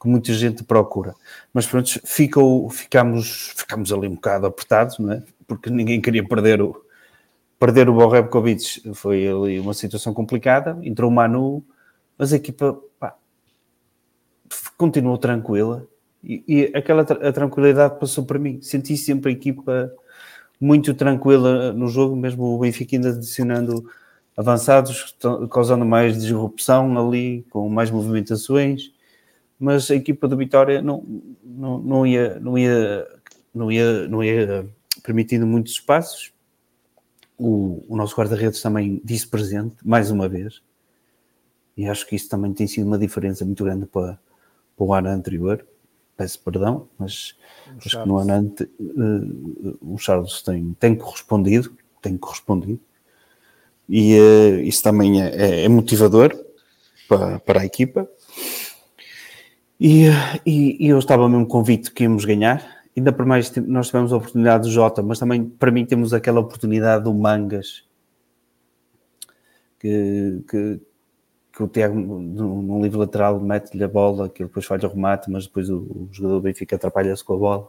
que muita gente procura. Mas pronto, ficou, ficamos, ficamos ali um bocado apertados, não é? Porque ninguém queria perder o perder o Borrebkovic. Foi ali uma situação complicada, entrou o Manu, mas a equipa pá, continuou tranquila e, aquela a tranquilidade passou para mim. Senti sempre a equipa muito tranquila no jogo, mesmo o Benfica ainda adicionando avançados, causando mais disrupção ali, com mais movimentações, mas a equipa do Vitória não, não, não, ia, não, ia, não, ia, não ia permitindo muitos espaços. O, o nosso guarda-redes também disse presente, mais uma vez, e acho que isso também tem sido uma diferença muito grande para, para o ano anterior peço perdão, mas acho que no Anante uh, o Charles tem, tem correspondido, tem correspondido, e uh, isso também é, é, é, motivador para, para a equipa. E, e, e, eu estava mesmo convicto que íamos ganhar. Ainda por mais, nós tivemos a oportunidade do Jota, mas também para mim temos aquela oportunidade do Mangas, que, que, que o Tiago, num livro lateral, mete-lhe a bola, que ele depois falha o remate, mas depois o, o jogador do Benfica atrapalha-se com a bola.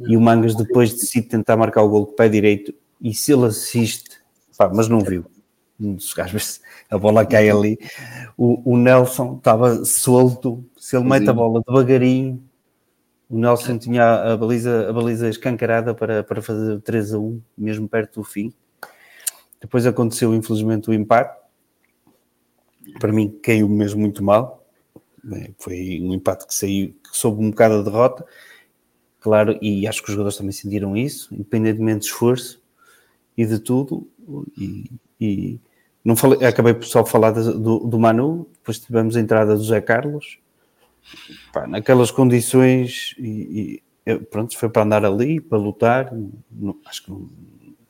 E o Mangas depois decide tentar marcar o gol com o pé direito e se ele assiste, pá, mas não viu. Às vezes a bola cai ali. O, o Nelson estava solto. Se ele mete a bola devagarinho, o Nelson tinha a baliza, a baliza escancarada para, para fazer 3 a 1, mesmo perto do fim. Depois aconteceu, infelizmente, o empate. Para mim, caiu mesmo muito mal. Foi um empate que saiu, que soube um bocado a derrota. Claro, e acho que os jogadores também sentiram isso, independentemente de esforço e de tudo. E, e não falei, acabei só de falar do, do Manu, depois tivemos a entrada do Zé Carlos. Pá, naquelas condições, e, e, pronto, foi para andar ali, para lutar. Não, acho que não,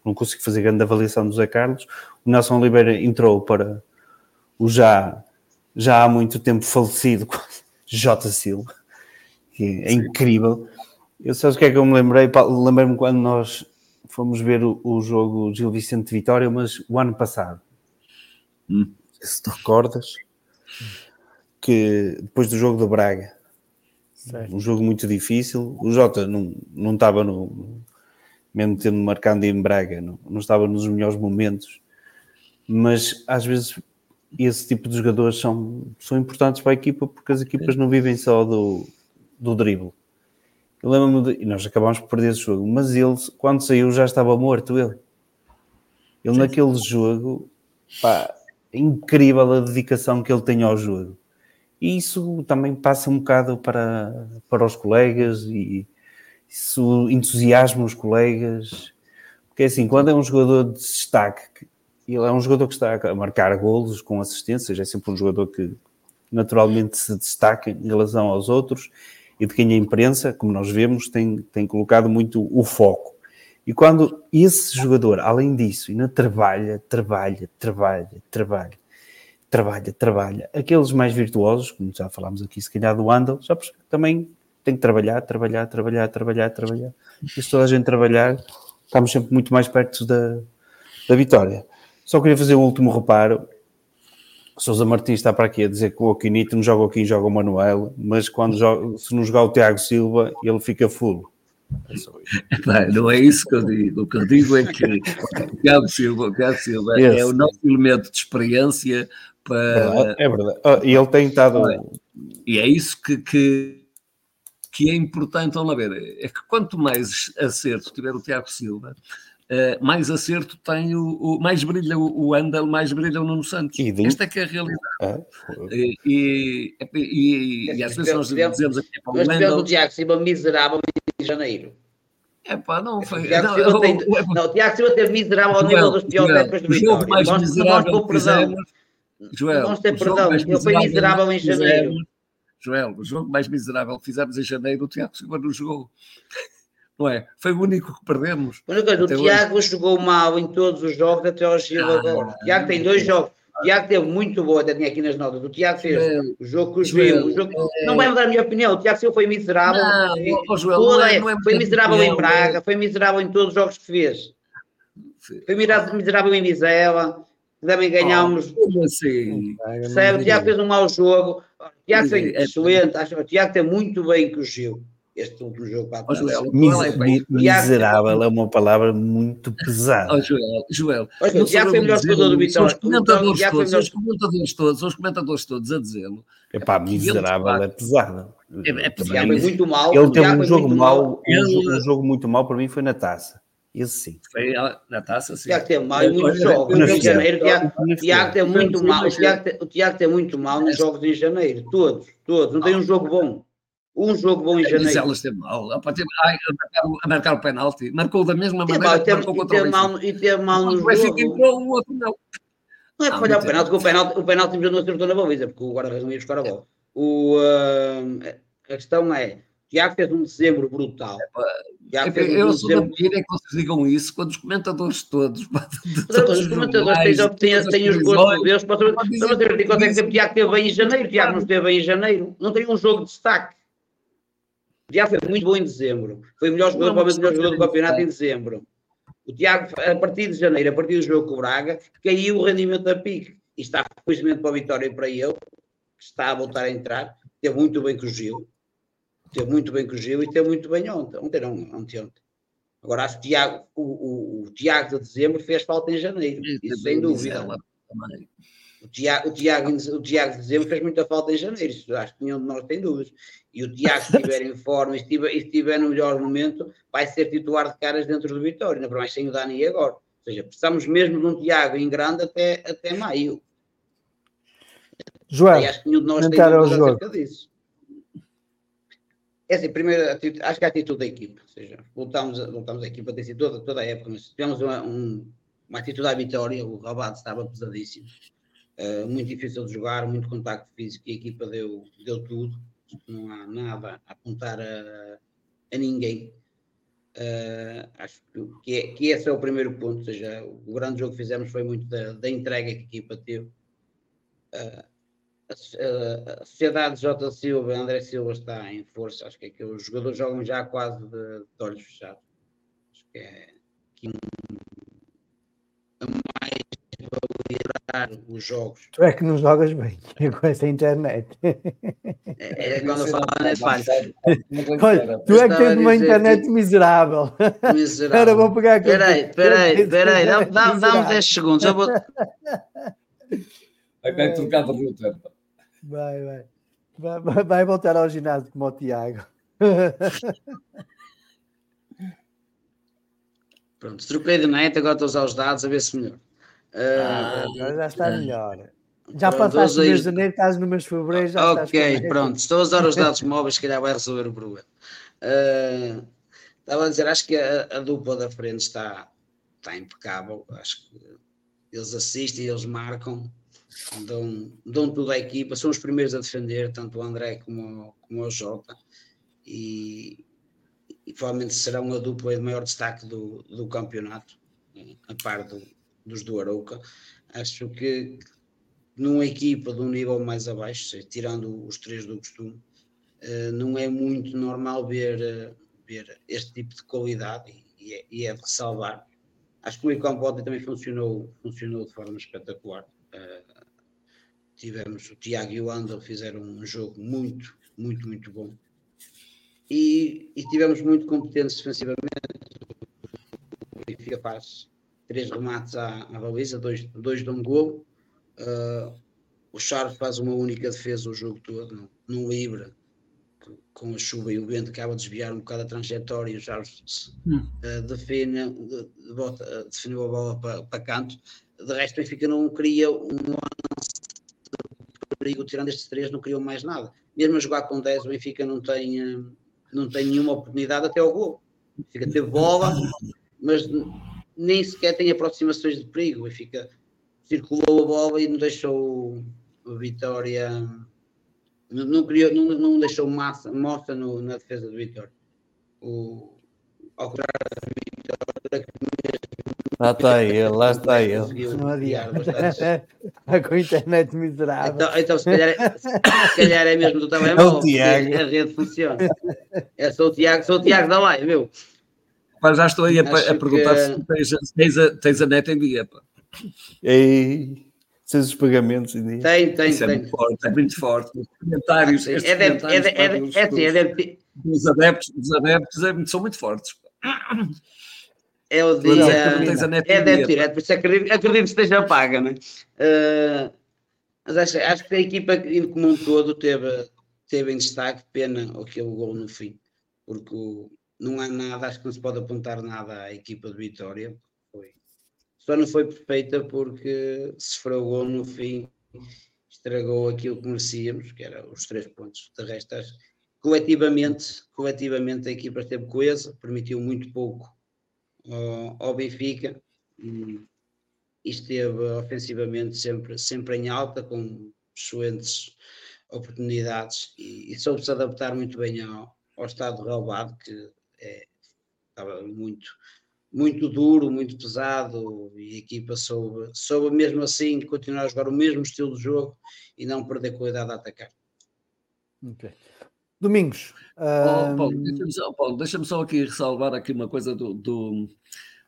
não consigo fazer grande avaliação do Zé Carlos. O Nelson Oliveira entrou para o já, já há muito tempo falecido (laughs) J. Silva, que é Sim. incrível. Eu sei o que é que eu me lembrei, lembrei-me quando nós fomos ver o, o, jogo Gil Vicente Vitória, mas o ano passado. Hum. Se te recordas, que depois do jogo do Braga, certo. um jogo muito difícil, o Jota não, não estava no. Mesmo tendo marcado em Braga, não, não estava nos melhores momentos, mas às vezes esse tipo de jogadores são, são importantes para a equipa porque as equipas não vivem só do, do drible eu lembro-me de... E nós acabámos por perder esse jogo, mas ele, quando saiu, já estava morto. Ele, ele naquele jogo, pá, é incrível a dedicação que ele tem ao jogo. E isso também passa um bocado para, para os colegas e isso entusiasma os colegas. Porque assim, quando é um jogador de destaque, ele é um jogador que está a marcar golos com assistências, é sempre um jogador que naturalmente se destaca em relação aos outros e de quem a imprensa, como nós vemos, tem, tem colocado muito o foco. E quando esse jogador, além disso, ainda trabalha, trabalha, trabalha, trabalha, trabalha, trabalha, aqueles mais virtuosos, como já falámos aqui, se calhar do Andal, já também tem que trabalhar, trabalhar, trabalhar, trabalhar, trabalhar. E se toda a gente trabalhar, estamos sempre muito mais perto da, da vitória. Só queria fazer um último reparo. Sousa Martins está para aqui a dizer que o Aquinito não joga aqui, joga o Manuel, mas quando joga, se não jogar o Tiago Silva, ele fica full. É (laughs) não é isso que eu digo. O que eu digo é que o Tiago Silva, o Tiago Silva é o nosso elemento de experiência para. É verdade. Ah, e ele tem estado. E é isso que, que, que é importante, vamos ver, é que quanto mais acerto tiver o Tiago Silva, Uh, mais acerto tem o, o mais brilha o, o Andal, mais brilha o Nuno Santos. E Esta é que é a realidade. Ah, e, e, e, e, às vezes nós dizemos aqui para o Mas tivemos o Tiago Silva miserável em janeiro. É pá, não foi. O Tiago Silva, tem, não, o Tiago Silva teve miserável ao nível dos piores épocas do Vitória. mais nós, miserável nós, perdão. Joel, vamos ter perdão, ele foi miserável em janeiro. Joel, o jogo mais miserável que fizemos em janeiro, o Tiago Silva não jogou não é? Foi o único que perdemos. Coisa, o Tiago hoje. jogou mal em todos os jogos até ao Gil ah. O Tiago tem dois jogos. O Tiago teve muito boa, até tinha aqui nas notas. O Tiago fez é, o jogo que os. Jogo... É... Não vai mudar a minha opinião. O Tiago Silva foi miserável. Não, e, oh, Joel, não é, não é foi miserável em Braga, foi miserável em todos os jogos que fez. Foi miserável em Vizela. Também ganhámos. Oh, assim? Percebe? O Tiago fez um mau jogo. O Tiago foi é excelente. Acho, o Tiago tem muito bem com o Gil este último jogo para a Joel, Mis, Miserável é uma palavra muito (laughs) pesada. Oh, Joel, Joel Olha, já foi melhor jogador do Vitória. Os comentadores, já todos, melhor... os comentadores todos, os comentadores todos a dizê-lo. Epá, miserável é pesado. É, é pesado. Foi muito mal. Ele teve um jogo mau, um, jogo muito mau para mim foi na taça. Esse sim. Foi na taça, sim. Tiago teve mal em muitos jogos. Em janeiro, o Tiago teve muito mal. O Tiago teve muito mal nos jogos em janeiro. Todos, todos. Não tem um jogo bom um jogo bom em janeiro. Elas teve mal, a, marcar, a marcar o penalti, marcou da mesma maneira mal, que marcou contra o mal, E teve mal no jogo. entrou, o outro não. Não é que falhar o penalti, porque o penalti, o penalti não acertou na baliza, porque o guarda-redes não ia buscar a bola. O, uh, a questão é, Tiago fez um dezembro brutal. É, um eu sou dezembro... da é que vocês digam isso quando os comentadores todos. todos os comentadores têm, têm, têm os gostos deles. Para saber quanto é que o Tiago esteve bem em janeiro. O Tiago não esteve bem em janeiro. Não tem um jogo de destaque. Já foi muito bom em dezembro. Foi o melhor jogador, provavelmente o melhor jogador do campeonato em dezembro. O Tiago, a partir de janeiro, a partir do jogo com o Braga, caiu o rendimento da pique. E está, felizmente, para a vitória para ele, que está a voltar a entrar. Teve muito bem com o Gil. Teve muito bem com o Gil e teve muito bem ontem. Ontem não, ontem, ontem. Agora, acho que o Tiago, o, o, o Tiago de dezembro fez falta em janeiro. Isso, sem dúvida. O Tiago, o, Tiago, o Tiago de dezembro fez muita falta em janeiro. Isso acho que nenhum de nós tem dúvidas. E o Tiago, se (laughs) estiver em forma e estiver, estiver no melhor momento, vai ser titular de caras dentro do Vitória, ainda por mais sem o Dani agora. Ou seja, precisamos mesmo de um Tiago em grande até, até maio. João, e acho que nenhum de nós tem acerca disso. É assim, primeiro, acho que a atitude da equipa, ou seja, voltamos, a, voltamos a equipa, tem sido toda, toda a época, mas tivemos uma, um, uma atitude à vitória, o Rabat estava pesadíssimo, uh, muito difícil de jogar, muito contacto físico, e a equipa deu, deu tudo, não há nada a apontar a, a ninguém. Uh, acho que, é, que esse é o primeiro ponto, ou seja, o grande jogo que fizemos foi muito da, da entrega que a equipa teve. Uh, a, a sociedade J. Silva, André Silva está em força, acho que é que os jogadores jogam já quase de, de olhos fechados. Acho que é a mais validar os jogos. Tu é que não jogas bem (laughs) com essa internet. É, é quando eu falo é fácil. Olha, tu é que tens uma internet que... miserável. Miserável. Era, vou pegar aqui. Peraí, peraí, peraí, dá-me dá, 10 segundos. Eu vou... (laughs) Vai trocar de router. Vai, vai. Vai, vai voltar ao ginásio como o Tiago. Pronto, troquei de net, agora estou a usar os dados a ver se melhor. Ah, agora já está melhor. Já pronto, passaste o mês de janeiro, estás no mês de fevereiro, já Ok, pronto, estou a usar os dados móveis, se calhar vai resolver o problema. Uh, estava a dizer, acho que a, a, dupla da frente está, está impecável, acho que eles assistem, eles marcam, dão, dão tudo à equipa, são os primeiros a defender, tanto o André como, como o Jota, e, e provavelmente serão a dupla de maior destaque do, do campeonato, a par do, dos do Arouca. Acho que numa equipa de um nível mais abaixo, tirando os três do costume, uh, não é muito normal ver, uh, ver este tipo de qualidade e, é, e é de salvar. Acho que o ontem também funcionou, funcionou de forma espetacular. Uh, tivemos o Tiago e o Andel fizeram um jogo muito, muito, muito bom. E, e tivemos muito competentes defensivamente. O Benfica faz três remates à, à baliza, dois, dois de um gol. Uh, o Charles faz uma única defesa o jogo todo, não livre, com a chuva e o vento acaba de desviar um bocado a trajetória e o Charles hum. uh, define, de, de bota, uh, definiu a bola para, para canto. De resto, o Benfica não cria um perigo, tirando estes três, não criou mais nada. Mesmo a jogar com 10, o Benfica não tem, não tem nenhuma oportunidade até ao gol. O Benfica teve bola, mas nem sequer tem aproximações de perigo. E fica, circulou a bola e não deixou a vitória, não, não, criou, não, não deixou massa, mostra no, na defesa do Vitória. O, ao contrário da Vitória, Lá está ele, lá está ele. Não adianta. Está (laughs) com a internet miserável. Então, então se, calhar, é, se calhar é mesmo do telemóvel. É o Tiago. A rede funciona. É, sou o Tiago, sou o Tiago da live, meu. Mas já estou aí a, a perguntar que... se tens, tens, a, tens a neta em dia. Pá. Ei, seus os pagamentos em dia. Tem, tem, Isso tem. É muito forte, é muito forte. Os comentários, é, é, é, é, é, dos, é, assim, é deve, dos adeptos, dos adeptos é, são muito fortes. É o dia. Não, é deve é por isso acredito, acredito que esteja paga, não é? Uh, mas acho, acho que a equipa como um todo teve, teve em destaque, pena aquele gol no fim, porque o, não há nada, acho que não se pode apontar nada à equipa de Vitória. Foi. Só não foi perfeita porque se fragou no fim, estragou aquilo que merecíamos, que era os três pontos. De resto, coletivamente, coletivamente a equipa esteve coesa, permitiu muito pouco ao, Benfica e esteve ofensivamente sempre, sempre em alta, com excelentes oportunidades e, e soube-se adaptar muito bem ao, ao estado relevado, que é, estava muito, muito duro, muito pesado e a equipa soube, soube mesmo assim continuar a jogar o mesmo estilo de jogo e não perder qualidade a atacar. Okay. Domingos. Oh, Paulo, deixa-me só, deixa só, aqui ressalvar aqui uma coisa do, do,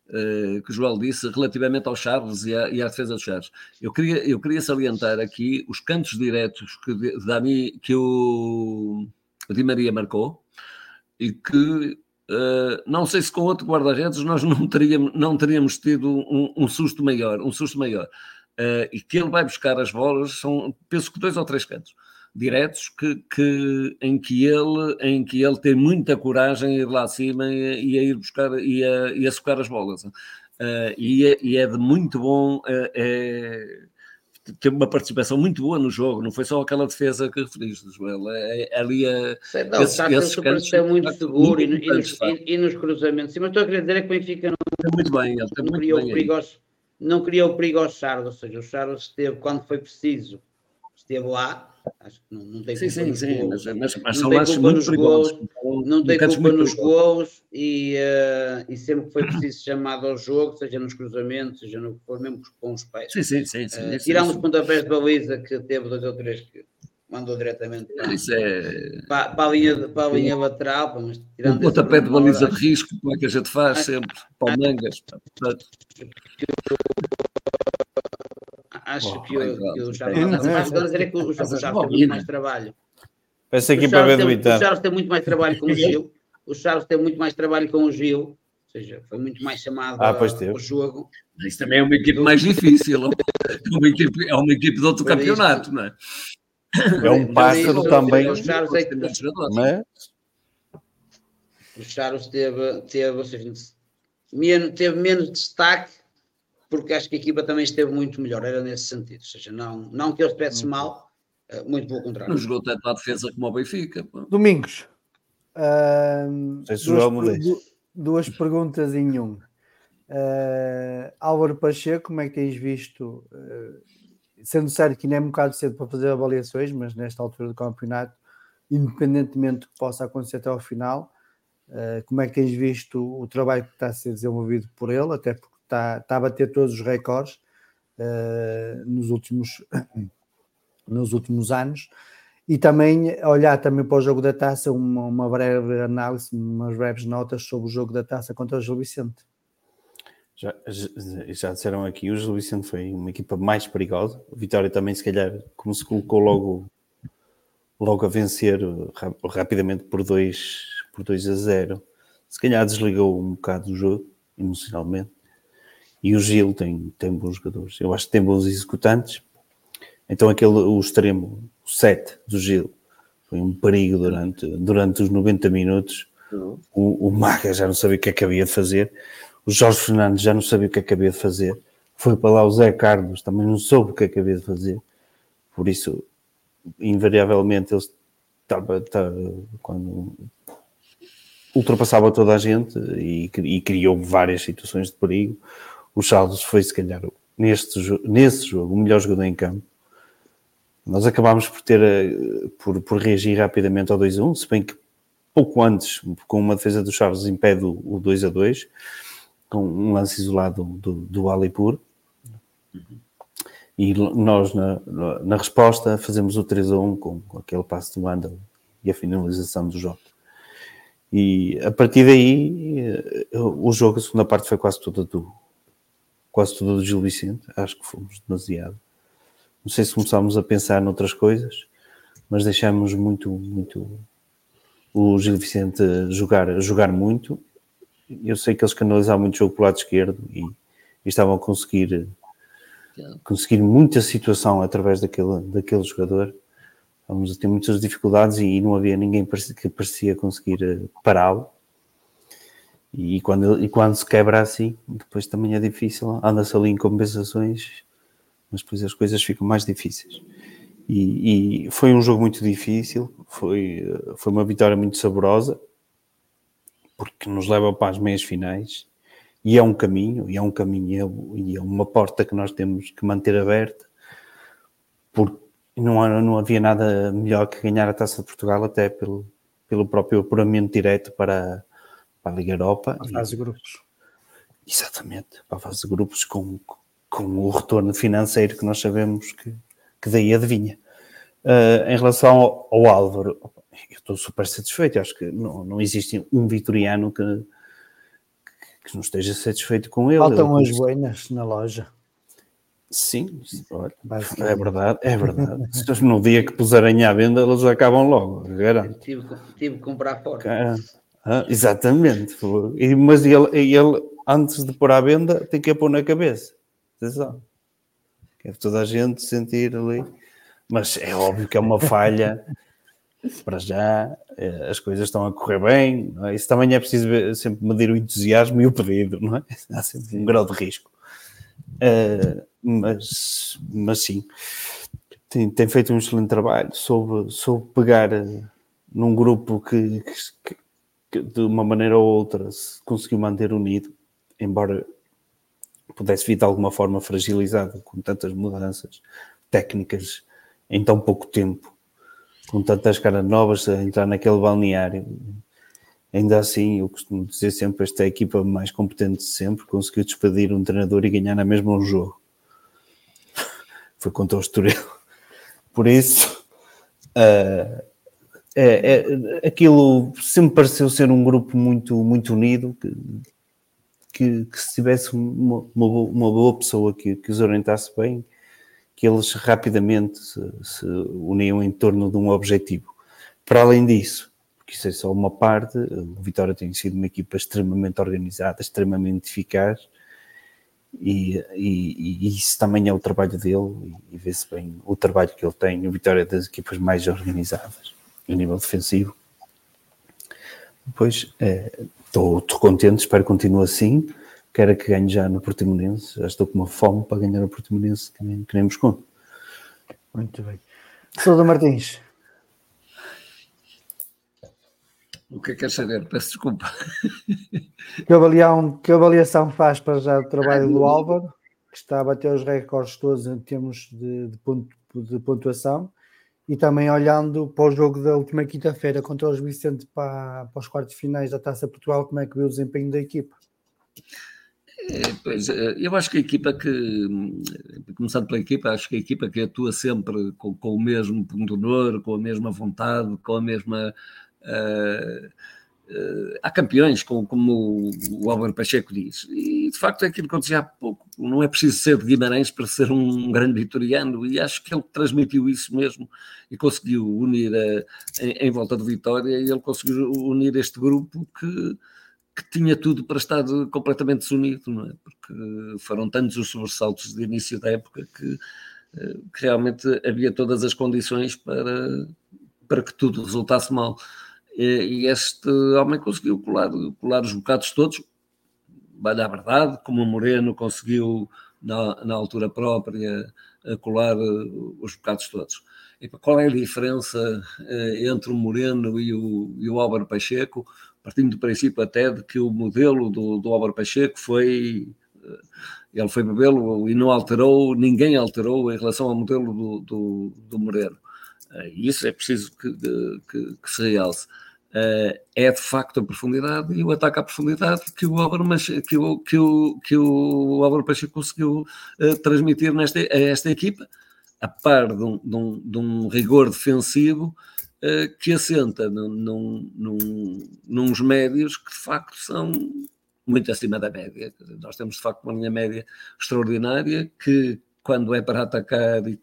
uh, que o Joel disse relativamente aos Charles e à, e à, defesa dos Charles. Eu queria, eu queria salientar aqui os cantos diretos que, Dani, que o, o Di Maria marcou e que Uh, não sei se com outro guarda-redes nós não teríamos, não teríamos tido um, um susto maior, um susto maior. Uh, e que ele vai buscar as bolas, são, penso que dois ou três cantos diretos que, que, em, que ele, em que ele tem muita coragem a ir lá acima e, e a ir buscar e a, e a socar as bolas. Uh, e, é, e, é, de muito bom. É, teve uma participação muito boa no jogo, não foi só aquela defesa que referiste, Joel. É, é ali a. Sei, não, esse, está esse cantos, é muito seguro muito e, nos, e, e, nos, cruzamentos. Sim, mas estou a querer dizer é que o Benfica não, muito bem, ele não, criou bem perigo não criou perigo ao Charles, ou seja, o Charles esteve, quando foi preciso, esteve lá Acho que não, não tem sim, culpa sim, sim, mas, mas, mas não tem culpa nos gols, não tem culpa nos gols e, uh, e sempre que foi preciso chamado ao jogo, seja nos cruzamentos, seja no que for, mesmo com os pés. Sim, sim, sim. sim uh, tiramos os pontapés de baliza que teve dois ou três que mandou diretamente para, é... para, para, a, linha, para a linha lateral. Mas tirando um pontapé de baliza de risco, como é que a gente faz sempre, para o Mangas. Portanto acho oh, que, o, que o Charles. Mas vou dizer é que o, Charles tem muito mais trabalho. Peço aqui para ver do O Charles tem muito mais trabalho com o (laughs) Gil. O Charles tem muito mais trabalho com o Gil. Ou seja, foi muito mais chamado ah, pois ao jogo. Isso também é uma equipe mais difícil. É uma equipe, é uma equipe de outro Por campeonato, isso. não é? É um pássaro também. O Charles é que... Mas... O Charles teve, teve, ou seja, teve menos destaque porque acho que a equipa também esteve muito melhor, era nesse sentido. Ou seja, não, não que ele estivesse mal, eh, muito pelo contrário. Não jogou tanto à defesa como ao Benfica. Pô. Domingos. Uh, duas, duas, perguntas em um. Uh, Álvaro Pacheco, como é que tens visto? Uh, sendo certo que ainda é um bocado cedo para fazer avaliações, mas nesta altura do campeonato, independentemente do que possa acontecer até ao final, uh, como é que tens visto o trabalho que está a ser desenvolvido por ele? Até porque está, está a bater todos os recordes uh, nos, últimos, (coughs) nos últimos anos. E também olhar também para o jogo da taça, uma, uma breve análise, umas breves notas sobre o jogo da taça contra o Gil Vicente. Já, já disseram aqui, o Gil Vicente foi uma equipa mais perigosa. O Vitória também, se calhar, como se colocou logo, logo a vencer rapidamente por 2 por a 0, se calhar desligou um bocado o jogo emocionalmente. E o Gil tem, tem bons jogadores. Eu acho que tem bons executantes. Então aquele, o extremo, o 7 do Gil, foi um perigo durante, durante os 90 minutos. O, o Maga já não sabia o que é que havia de fazer. O Jorge Fernandes já não sabia o que é que havia de fazer. Foi para lá o Zé Carlos, também não soube o que é que havia de fazer. Por isso, invariavelmente, ele estava, estava quando ultrapassava toda a gente e, e criou várias situações de perigo o Charles foi, se calhar, neste, nesse jogo, o melhor jogador em campo. Nós acabámos por ter, eh, por, por reagir rapidamente ao 2-1, se bem que pouco antes, com uma defesa do Charles, impede o, o 2-2, com um lance isolado do, do Alipur. E nós, na, na resposta, fazemos o 3-1 com, com aquele passo do Wandel e a finalização do Jota. E a partir daí, eh, o jogo, a segunda parte foi quase toda do, quase tudo do Gil Vicente, acho que fomos demasiado. Não sei se começámos a pensar noutras coisas, mas deixámos muito, muito o Gil Vicente jogar, jogar muito. Eu sei que eles canalizavam muito jogo para o lado esquerdo e, e estavam a conseguir, conseguir muita situação através daquele, daquele jogador. Estávamos a ter muitas dificuldades e não havia ninguém que parecia conseguir eh, pará-lo. E quando, e quando se quebra assim, depois também é difícil, anda-se ali em compensações, mas depois as coisas ficam mais difíceis. E, e, foi um jogo muito difícil, foi, foi uma vitória muito saborosa, porque nos leva para as meias finais, e é um caminho, e é um caminho, e é uma porta que nós temos que manter aberta, porque não, não havia nada melhor que ganhar a Taça de Portugal, até pelo, pelo próprio apuramento direto para para a Liga Europa. Para a fase de grupos. Exatamente, para a fase de grupos com, com o retorno financeiro que nós sabemos que, que daí adivinha. Uh, em relação ao, ao, Álvaro, eu estou super satisfeito. Acho que não, não existe um vitoriano que, que não esteja satisfeito com ele. Faltam ele as boinas na loja. Sim, olha, é verdade, é verdade. (laughs) no dia que puserem à venda, eles acabam logo, garanto. Tive, tive que comprar fora. Ah, exatamente. E, mas ele, ele, antes de pôr à venda, tem que a pôr na cabeça. Atenção. Que é toda a gente sentir ali. Mas é óbvio que é uma falha. (laughs) Para já, eh, as coisas estão a correr bem. É? Isso também é preciso ver, sempre medir o entusiasmo e o pedido, não é? (laughs) Há sempre um grau de risco. Uh, mas, mas sim, tem, tem, feito um excelente trabalho. Soube, soube pegar uh, num grupo que, que, de uma maneira ou outra se conseguiu manter unido, embora pudesse vir de alguma forma fragilizado com tantas mudanças técnicas em tão pouco tempo, com tantas caras novas a entrar naquele balneário. Ainda assim, eu costumo dizer sempre: esta é a equipa mais competente de sempre, conseguiu despedir um treinador e ganhar na mesma um jogo. (laughs) Foi contra o Estoril. Por isso, uh, é, é, aquilo sempre pareceu ser um grupo muito, muito unido, que, que, que se tivesse uma, uma, boa pessoa que, que os orientasse bem, que eles rapidamente se, se, uniam em torno de um objetivo. Para além disso, porque isso é só uma parte, o Vitória tem sido uma equipa extremamente organizada, extremamente eficaz, e, e, e isso também é o trabalho dele, e, vê-se bem o trabalho que ele tem. O Vitória é das equipas mais organizadas a nível defensivo. Pois, estou é, contente, espero que continue assim. Quero que ganhe já no Portimonense. Já estou com uma fome para ganhar no Portimonense, que nem, que nem conto. Muito bem. Sousa Martins. O que é que quer saber? Peço desculpa. Que, avaliação, que avaliação faz para já o trabalho do Álvaro, que está a bater os recordes todos em termos de, de, ponto, de pontuação, e também olhando para o jogo da última quinta-feira contra os Vicente para, para os quartos finais da Taça Portugal, como é que viu o desempenho da equipa? É, pois, é, eu acho que a equipa que, começando pela equipa, acho que a equipa que atua sempre com, com o mesmo pundonor, com a mesma vontade, com a mesma. Uh, há campeões, como, como o Álvaro Pacheco diz, e de facto é aquilo que eu dizia há pouco: não é preciso ser de Guimarães para ser um grande vitoriano, e acho que ele transmitiu isso mesmo e conseguiu unir a, em, em volta de Vitória, e ele conseguiu unir este grupo que que tinha tudo para estar completamente desunido, não é? Porque foram tantos os sobressaltos de início da época que, eh, que realmente havia todas as condições para, para que tudo resultasse mal. E, este homem conseguiu colar, colar os bocados todos, vale a verdade, como o Moreno conseguiu na, na altura própria colar eh, os bocados todos. E qual é a diferença eh, entre o Moreno e o, e o Álvaro Pacheco? partindo do princípio até de que o modelo do, do Álvaro Pacheco foi eh, ele foi bebê-lo e não alterou, ninguém alterou em relação ao modelo do, do, do Moreno. Eh, isso é preciso que, que, que se realce. Uh, é de facto a profundidade e o ataque à profundidade que o Álvaro, que o, que o, que o Álvaro Pacheco conseguiu uh, transmitir nesta, a esta equipa, a par de um, de um, de um rigor defensivo eh, que assenta num, num, num, nos médios que de facto são muito acima da média. Nós temos de facto uma linha média extraordinária que quando é para atacar e,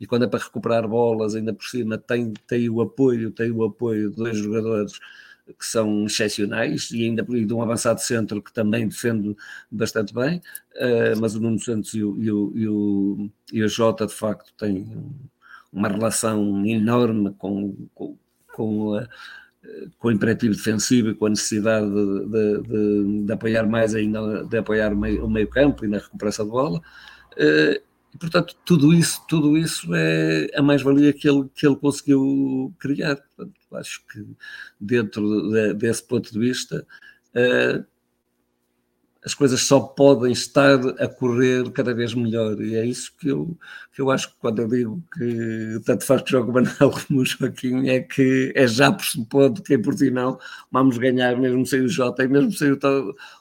e, quando é para recuperar bolas, ainda por cima tem, tem o apoio, tem o apoio de dois jogadores que são excepcionais e ainda de um avançado centro que também defende bastante bem, uh, mas o Nuno Santos e o, e o, e o, e o Jota de facto têm uma relação enorme com, com, com, a, com o imperativo defensivo e com a necessidade de, de, de, apoiar mais ainda, de apoiar o meio, o meio campo e na recuperação de bola. Uh, portanto, tudo isso, tudo isso é a mais-valia que ele, que ele conseguiu criar. Portanto, acho que dentro de, desse ponto de vista, uh, as coisas só podem estar a correr cada vez melhor. E é isso que eu, que eu acho que quando eu digo que tanto faz que joga o Manel (laughs) como o Joaquim, é que é já pressupondo que em Portugal vamos ganhar, mesmo sem o Jota e mesmo sem o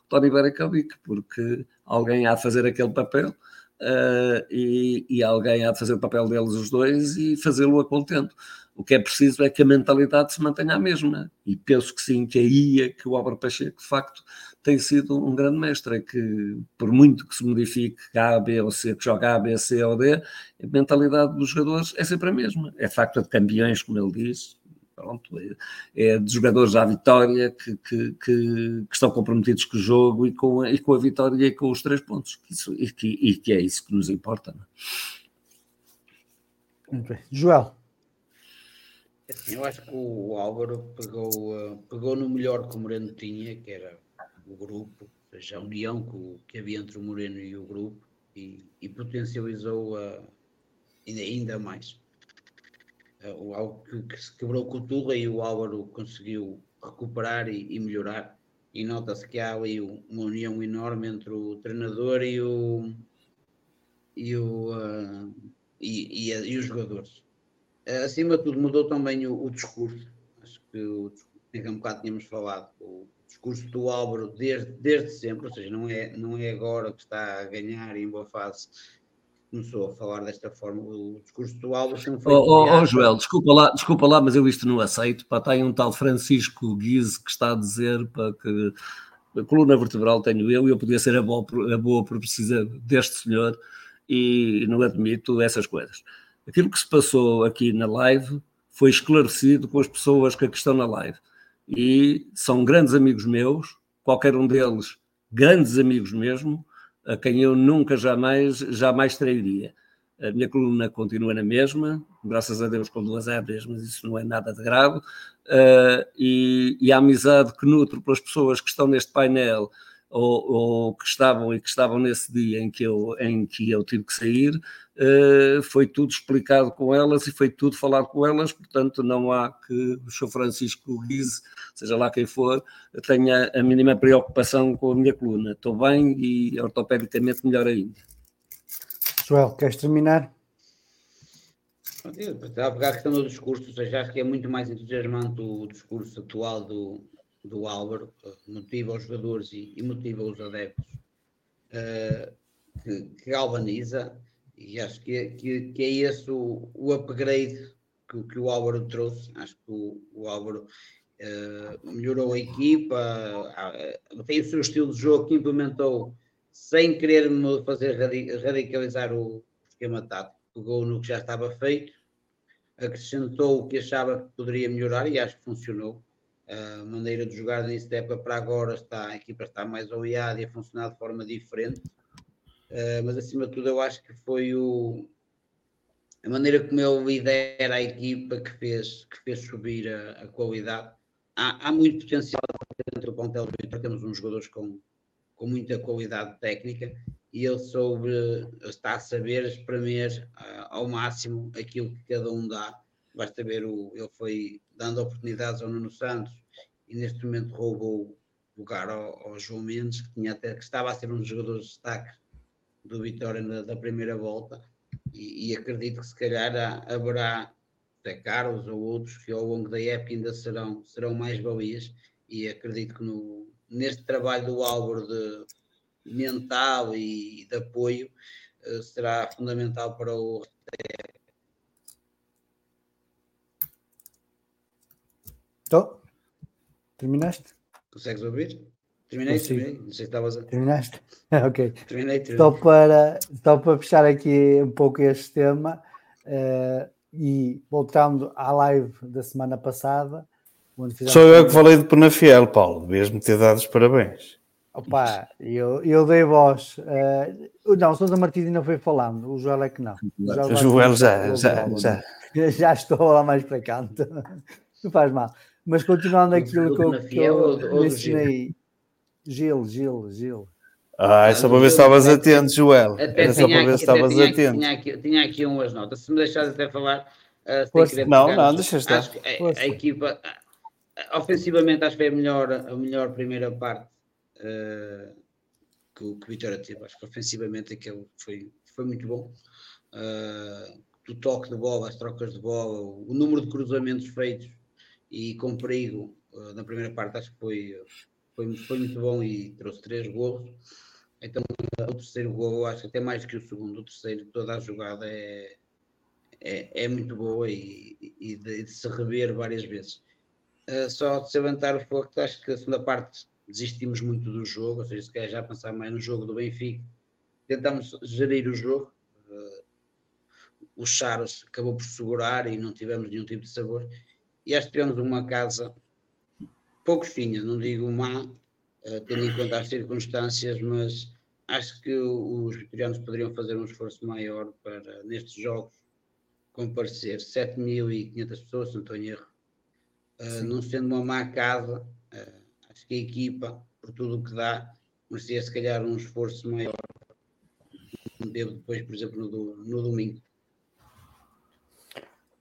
Tony Baracabic, porque alguém há de fazer aquele papel. Uh, e, e, alguém há de fazer o papel deles os dois e fazê-lo a contento. O que é preciso é que a mentalidade se mantenha a mesma. E penso que sim, que aí é que o Álvaro Pacheco, de facto, tem sido um grande mestre, é que por muito que se modifique A, B ou C, que joga A, B, C ou D, a mentalidade dos jogadores é sempre a mesma. É facto de campeões, como ele diz, pronto, é, é de jogadores à vitória que, que, que, que, estão comprometidos com o jogo e com, a, e com a vitória e com os três pontos. Isso, e, que, e que é isso que nos importa. É? Joel. Assim, eu acho que o Álvaro pegou, uh, pegou no melhor que o Moreno tinha, que era o grupo, ou seja, a união que, que havia entre o Moreno e o grupo, e, e potencializou uh, ainda, ainda mais. Uh, algo que, que, se quebrou com o Tuga e o Álvaro conseguiu recuperar e, e melhorar. E nota-se que há ali uma união enorme entre o treinador e o e, o, uh, e, e, e, os jogadores. Acima de tudo, mudou também o, o discurso. Acho que o que um bocado tínhamos falado, o discurso do Álvaro desde, desde sempre, ou seja, não é, não é agora que está a ganhar em boa fase começou a falar desta forma. O discurso do Álvaro sempre foi. Oh, oh, oh, Joel, desculpa lá, desculpa lá, mas eu isto não aceito. Pá, tem um tal Francisco Guise que está a dizer para que a coluna vertebral tenho eu e eu podia ser a boa, a boa por precisar deste senhor e não admito essas coisas. Aquilo que se passou aqui na live foi esclarecido com as pessoas que aqui estão na live e são grandes amigos meus, qualquer um deles grandes amigos mesmo, a quem eu nunca jamais, jamais trairia. A minha coluna continua na mesma, graças a Deus com duas ébreas, mas isso não é nada de grave. Uh, e, e, a amizade que nutro pelas pessoas que estão neste painel ou, ou, que estavam e que estavam nesse dia em que eu, em que eu tive que sair, foi tudo explicado com elas e foi tudo falado com elas, portanto não há que o Sr. Francisco Guise, seja lá quem for, tenha a mínima preocupação com a minha coluna. Estou bem e ortopedicamente melhor ainda. Joel, queres terminar? Estava a pegar a questão do discurso, ou seja, acho que é muito mais entusiasmante o discurso atual do, do Álvaro, motiva os jogadores e, e motiva os adeptos, uh, que, que, galvaniza, e acho que, é, que, que é esse o, o upgrade que, que, o Álvaro trouxe. Acho que o, o Álvaro uh, melhorou a equipa, uh, tem o seu estilo de jogo que implementou sem querer fazer radicalizar o esquema tático. Pegou no que já estava feito, acrescentou o que achava que poderia melhorar e acho que funcionou a maneira de jogar nesse época para agora está, a equipa está mais oleada e a funcionar de forma diferente. Uh, mas acima de tudo eu acho que foi o, a maneira como ele lidera a equipa que fez, que fez subir a, a qualidade. Há, há, muito potencial dentro do plantel do temos uns jogadores com, com muita qualidade técnica e ele soube, está a saber espremer uh, ao máximo aquilo que cada um dá. Basta ver, o, ele foi dando oportunidades ao Nuno Santos e neste momento roubou lugar ao, ao, João Mendes, que, tinha até, que estava a ser um dos jogadores de destaque do Vitória na, da primeira volta. E, e, acredito que se calhar há, haverá até Carlos ou outros que ao longo da época ainda serão, serão mais valias. E acredito que no, neste trabalho do Álvaro de mental e de apoio uh, será fundamental para o Estou? Terminaste? Consegues ouvir? Terminei, terminei. Não sei se estavas a. Terminaste? (laughs) ok. Terminei, terminei. Só para, só para fechar aqui um pouco este tema uh, e voltando à live da semana passada. Sou eu que falei de Penafiel, Paulo. Devias-me ter dado os parabéns. Opa, eu, eu dei voz. Uh, não, o Sousa Martins não foi falando, o Joel é que não. O Joel, o Joel já, já, já, já. (laughs) Já estou lá mais para canto. (laughs) Não faz mal. Mas continuando aquilo que eu, que eu mencionei, Gil, Gil, Gil. Ah, é só para ver se estavas atento, Joel. Era só para ver se estavas atento. Tinha aqui, tinha aqui umas notas. Se me deixares até falar. Uh, não, não, deixa estar. Acho que a, a, equipa, ofensivamente, acho que foi a melhor, a melhor primeira parte uh, que, o, que o Vitória teve. Acho que ofensivamente aquele foi, foi muito bom. Uh, o toque de bola, as trocas de bola, o número de cruzamentos feitos e com perigo uh, na primeira parte acho que foi, foi, foi muito bom e trouxe três gols. Então o terceiro gol acho que até mais que o segundo, o terceiro, toda a jogada é, é, é muito boa e, e de, de, se rever várias vezes. Uh, só de se levantar o foco, acho que a segunda parte desistimos muito do jogo, ou seja, se quer já pensar mais no jogo do Benfica, tentamos gerir o jogo. Uh, o Charles acabou por segurar e não tivemos nenhum tipo de sabor. E acho que tivemos uma casa pouco fina, não digo má, uh, tendo em conta as circunstâncias, mas acho que os vitorianos poderiam fazer um esforço maior para, nestes jogos, comparecer. 7.500 pessoas, se não estou em erro. Uh, não sendo uma má casa, uh, acho que a equipa, por tudo o que dá, merecia se calhar um esforço maior. Devo depois, por exemplo, no, no domingo.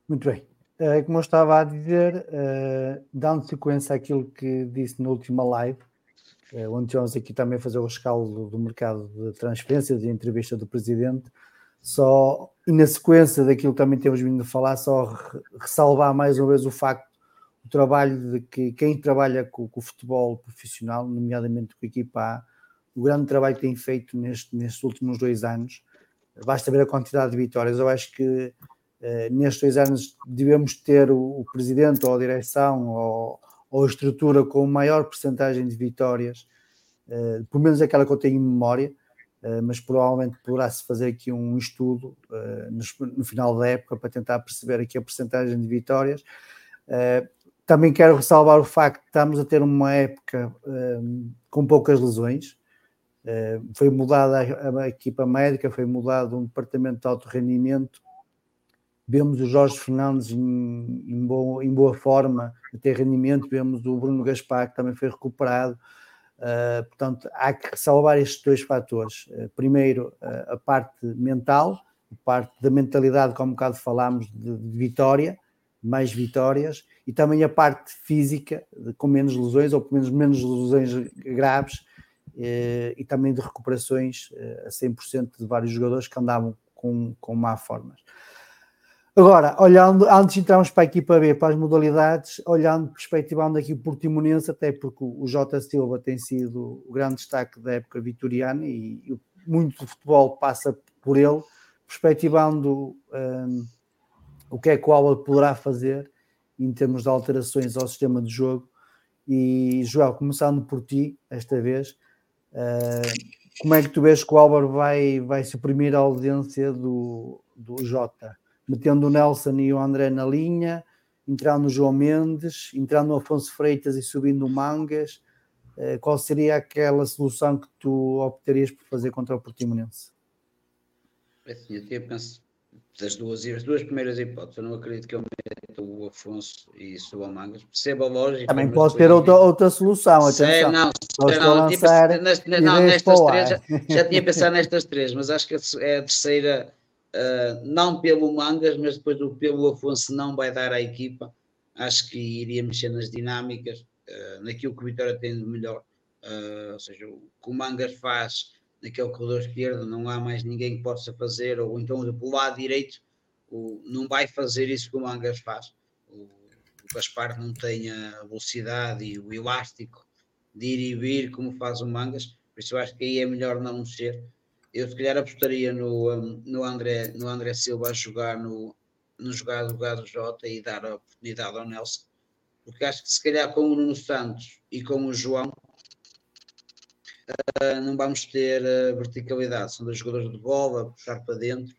Muito bem. Uh, como eu estava a dizer, dando sequência àquilo que disse na última live, uh, onde tivemos aqui também a fazer o rescaldo do mercado de transferências e entrevista do presidente, só, e na sequência daquilo que também temos vindo a falar, só ressalvar mais uma vez o facto o trabalho de que quem trabalha com, com, o futebol profissional, nomeadamente com a equipa A, o grande trabalho que tem feito neste, nestes últimos dois anos, basta ver a quantidade de vitórias. Eu acho que eh, nestes dois anos devemos ter o, presidente ou a direção ou, ou, a estrutura com maior percentagem de vitórias, eh, pelo menos aquela que eu tenho em memória, eh, mas provavelmente poderá-se fazer aqui um estudo no, final da época para tentar perceber aqui a percentagem de vitórias. Também quero ressalvar o facto de estamos a ter uma época com poucas lesões. foi mudada a, equipa médica, foi mudado um departamento de alto rendimento. Vemos o Jorge Fernandes em, em, boa, em boa forma, ter rendimento. Vemos o Bruno Gaspar, que também foi recuperado Uh, portanto, há que salvar estes dois fatores. Uh, primeiro, uh, a parte mental, a parte da mentalidade, como um bocado falámos, de, de, vitória, mais vitórias, e também a parte física, de, com menos lesões, ou pelo menos menos lesões graves, e também de recuperações a 100% de vários jogadores que andavam com, com má formas. Agora, olhando, antes de entrarmos para a equipa B, para as modalidades, olhando, perspectivando aqui o Portimonense, até porque o Jota Silva tem sido o grande destaque da época vitoriana e, muito do futebol passa por ele, perspectivando um, o que é que o Álvaro poderá fazer em termos de alterações ao sistema de jogo. E, Joel, começando por ti, esta vez, uh, como é que tu vês que o Álvaro vai, vai suprimir a audiência do, do Jota? Metendo o Nelson e o André na linha, entrando o João Mendes, entrando o Afonso Freitas e subindo o Mangas. Eh, qual seria aquela solução que tu optarias por fazer contra o Portimonense? É assim, eu penso das duas, as duas primeiras hipóteses. Eu não acredito que eu meta o Afonso e suba o Mangas. Percebo a lógica. Também pode ter outra, outra solução. Sei, não, sei, não, tipo, não, nestas três, já, já tinha pensado nestas três, mas acho que é a terceira uh, não pelo Mangas, mas depois o pelo Afonso não vai dar à equipa. Acho que iria mexer nas dinâmicas, uh, naquilo que o Vitória tem de melhor. Uh, ou seja, o que o Mangas faz naquele corredor esquerdo, não há mais ninguém que possa fazer, ou então do lado direito, o, não vai fazer isso que o Mangas faz. O, o Gaspar não tem a velocidade e o elástico de ir e vir como faz o Mangas, por isso eu acho que aí é melhor não mexer eu se calhar apostaria no, um, no, André, no André Silva a jogar no, no jogar do lugar do Jota e dar a oportunidade ao Nelson, porque acho que se calhar com o Nuno Santos e com o João uh, não vamos ter uh, verticalidade, são dois jogadores de bola, puxar para dentro.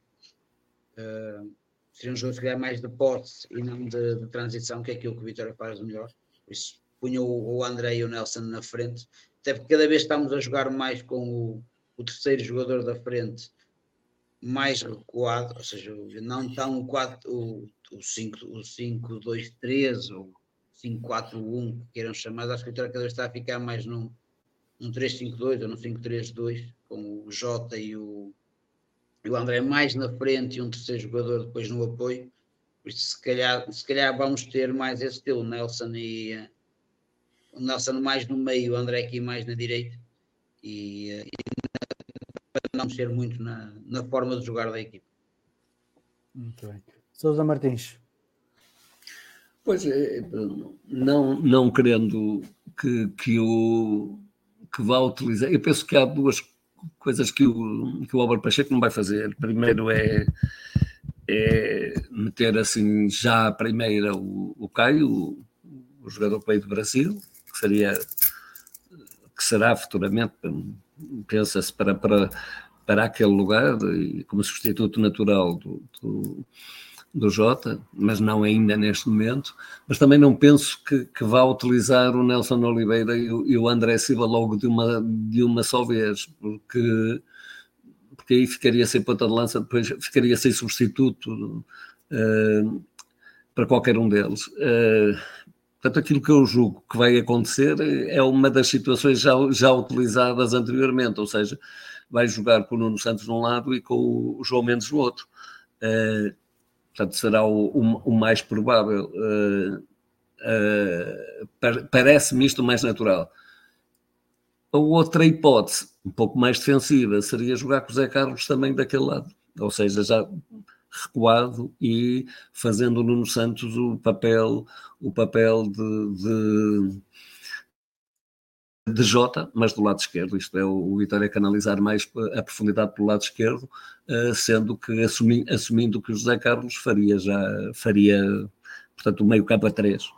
Uh, seriam jogadores se calhar mais de posse e não de, de, transição, que é aquilo que o Vitória faz melhor. Por isso, punha o, o André e o Nelson na frente, até porque cada vez estamos a jogar mais com o o terceiro jogador da frente mais recuado, ou seja, não tão o 4, o, o 5, o 5, 2, 3 ou 5, 4, 1, que queiram chamar, acho que o vez está a ficar mais num, num 3, 5, 2 ou num 5, 3, 2, com o Jota e o, e o André mais na frente e um terceiro jogador depois no apoio. Por isso, se calhar, se calhar vamos ter mais esse estilo, Nelson e o Nelson mais no meio, o André aqui mais na direita. E, e não mexer muito na, na forma de jogar da equipe. Muito bem. Sousa Martins. Pois é, não, não querendo que, que, o, que vá utilizar, eu penso que há duas coisas que o, que o Álvaro Pacheco não vai fazer. Primeiro é, é meter assim já a primeira o, o Caio, o, o jogador que veio do Brasil, que seria que será futuramente, pensa-se, para, para, para aquele lugar, como substituto natural do, do do Jota, mas não ainda neste momento. Mas também não penso que, que vá utilizar o Nelson Oliveira e o, e o, André Silva logo de uma, de uma só vez, porque, porque aí ficaria sem ponta de lança, depois ficaria sem substituto uh, para qualquer um deles. Uh, portanto, aquilo que eu julgo que vai acontecer é uma das situações já, já utilizadas anteriormente, ou seja, vai jogar com o Nuno Santos de um lado e com o João Mendes do outro. Uh, Portanto, será o, o, o mais provável. Uh, uh, Parece-me isto mais natural. A outra hipótese, um pouco mais defensiva, seria jogar com o Zé Carlos também daquele lado. Ou seja, já recuado e fazendo o Nuno Santos o papel, o papel de, de de Jota, mas do lado esquerdo, isto é, o Vitória canalizar mais a profundidade pelo lado esquerdo, eh, sendo que assumi, assumindo que o José Carlos faria já, faria, portanto, o meio campo a três.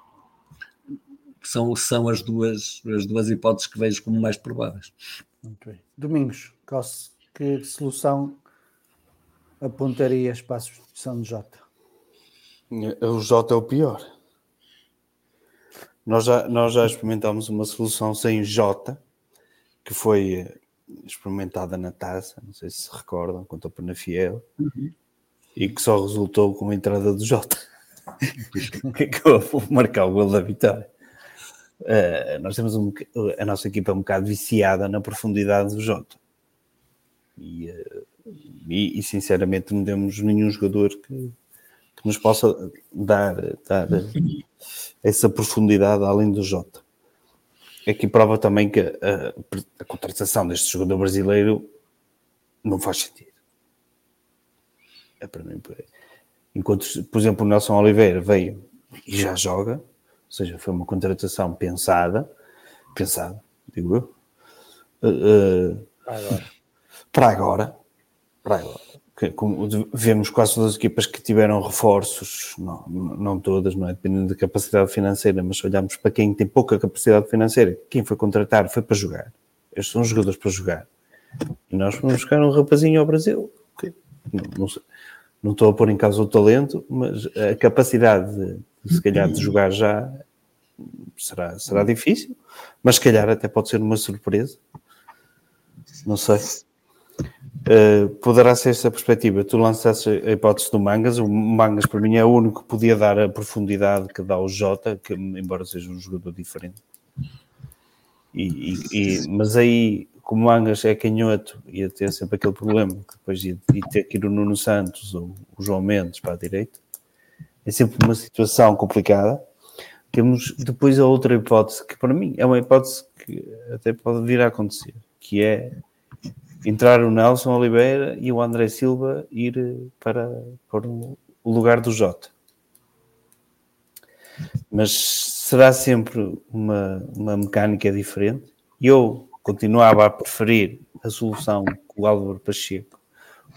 São, são as, duas, as duas hipóteses que vejo como mais prováveis. Muito bem. Domingos, que solução apontarias para a substituição de Jota? O Jota é o pior. Nós já, nós já experimentámos uma solução sem J, que foi eh, experimentada na taça, não sei se se recordam, quanto ao Penafiel, uhum. e que só resultou com a entrada do J, (laughs) que acabou por marcar o gol da vitória. Uh, nós temos um, a nossa equipa é um bocado viciada na profundidade do Jota. E, uh, e, e, sinceramente não temos nenhum jogador que, que nos possa dar, dar essa profundidade além do Jota. Aqui prova também que a, a contratação deste jogador brasileiro não faz sentido. É para mim por aí. Enquanto, por exemplo, o Nelson Oliveira veio e já joga, ou seja, foi uma contratação pensada, pensada, digo eu, uh, uh, para agora, (laughs) como vemos quase todas as equipas que tiveram reforços, não, não todas, não é? Dependendo da capacidade financeira, mas olhamos para quem tem pouca capacidade financeira, quem foi contratar foi para jogar. Estes são jogadores para jogar. E nós vamos buscar um rapazinho ao Brasil. Okay. Não, não, não, estou a pôr em causa o talento, mas a capacidade de, de se calhar de jogar já será, será difícil, mas se calhar até pode ser uma surpresa. Não sei. Uh, poderá ser essa perspectiva. Tu lançaste a hipótese do Mangas. O Mangas, para mim, é o único que podia dar a profundidade que dá o Jota, que, embora seja um jogador diferente. E, e, e, mas aí, como Mangas é canhoto, ia ter sempre aquele problema, que depois ia, ia ter que ir o Nuno Santos ou o João Mendes para a direita. É sempre uma situação complicada. Temos depois a outra hipótese, que para mim é uma hipótese que até pode vir a acontecer, que é entrar o Nelson Oliveira e o André Silva ir eh, para, para o lugar do Jota. Mas será sempre uma, uma mecânica diferente. Eu continuava a preferir a solução que o Álvaro Pacheco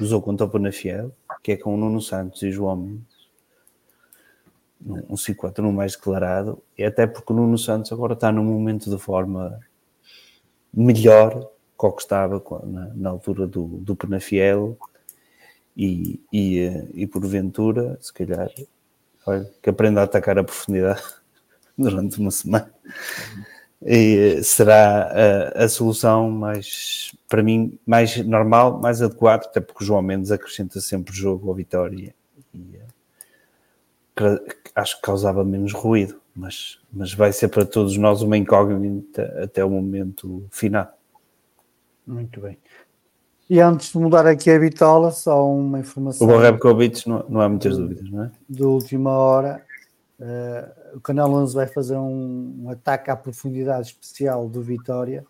usou contra o Penafiel, que é com o Nuno Santos e João Mendes. Um 5-4 mais declarado, e até porque o Nuno Santos agora está num momento de forma melhor qual que estava na, na altura do, do Penafiel e, e, eh, e porventura, se calhar, olha, que aprenda a atacar a profundidade (laughs) durante uma semana. E eh, será a, a, solução mais, para mim, mais normal, mais adequada, até porque o João Mendes acrescenta sempre jogo ao Vitória e eh, acho que causava menos ruído, mas, mas vai ser para todos nós uma incógnita até o momento final. Muito bem. E antes de mudar aqui a bitola, só uma informação. O Borrebkovic não, não há muitas dúvidas, não é? De última hora, uh, o Canal 11 vai fazer um, um, ataque à profundidade especial do Vitória.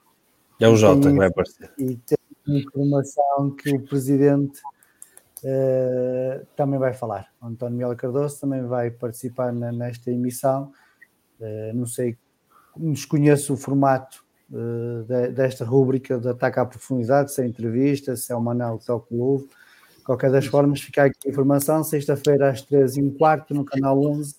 É o Jota que vai aparecer. E tem informação que o presidente uh, também vai falar. O António Miguel Cardoso também vai participar na, nesta emissão. Uh, não sei, desconheço o formato desta rúbrica de ataque à profundidade, se é entrevista, se é o Manel que toca o ovo. Qualquer das formas, fica aqui a informação. Sexta-feira às 13 e um quarto no canal 11,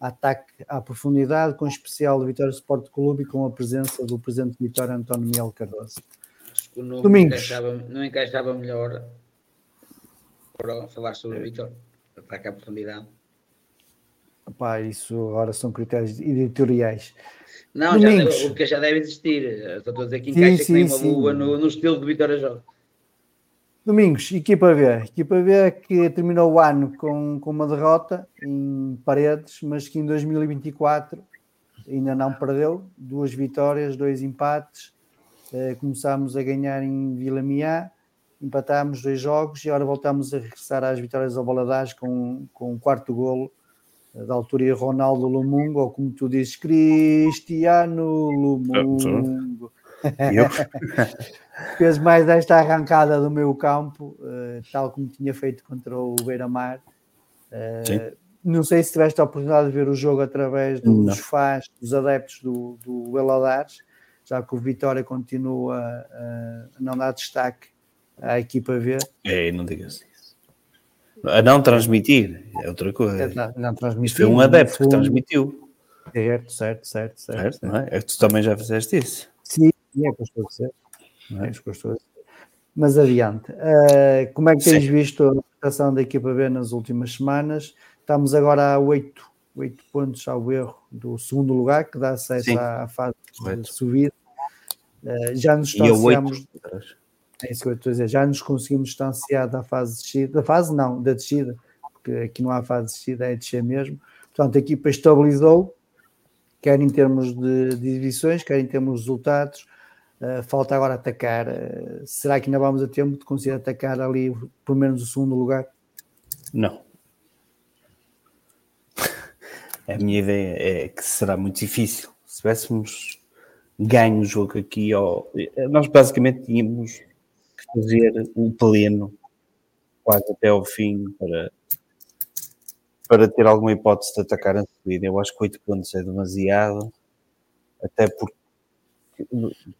ataque à profundidade, com especial do Vitória Sport Clube e com a presença do presidente de Vitória, António Miguel Cardoso. Acho que não Domingos. Encaixava, não encaixava melhor para falar sobre o Vitória, ataque à profundidade. Isso agora são critérios editoriais. Não, Domingos. já, o que já deve existir. Estou a dizer que encaixa sim, que nem uma lua no, no, estilo de Vitória Joga. Domingos, equipa B. Equipa B que terminou o ano com, com uma derrota em paredes, mas que em 2024 ainda não perdeu. Duas vitórias, dois empates. Uh, começámos a ganhar em Vila Miá, empatámos dois jogos e agora voltamos a regressar às vitórias ao Baladás com, com um quarto golo da altura Ronaldo Lumungo, ou como tu dizes, Cristiano Lumungo. (laughs) Fez mais esta arrancada do meu campo, uh, tal como tinha feito contra o Beira-Mar. Uh, não sei se tiveste a oportunidade de ver o jogo através dos fãs, dos adeptos do, do Beladares, já que o Vitória continua a, a não dar destaque à equipa V. É, não digas a não transmitir é outra coisa. É, não, não transmitir. Foi um adepto que transmitiu. Certo, certo, certo. certo, certo. É? é? Tu também já fizeste isso. Sim, é o que eu estou a dizer. É? É que estou a dizer. Mas adiante. Uh, como é que tens Sim. visto a prestação da equipa B nas últimas semanas? Estamos agora a 8, 8 pontos ao erro do segundo lugar, que dá acesso à, à fase Correto. de subida. Uh, já nos distanciamos. É isso que eu estou a dizer. Já nos conseguimos distanciar da fase de descida, da fase não, da descida, porque aqui não há fase de descida, é descer mesmo. Portanto, a equipa estabilizou, quer em termos de, de divisões, quer em termos de resultados. Uh, falta agora atacar. Uh, será que ainda vamos a tempo de conseguir atacar ali, pelo menos, o segundo lugar? Não. (laughs) A minha ideia é que será muito difícil. Se tivéssemos ganho o jogo aqui, ou... nós basicamente tínhamos fazer o pleno quase até ao fim para, para ter alguma hipótese de atacar a subida. Eu acho que 8 pontos é demasiado, até porque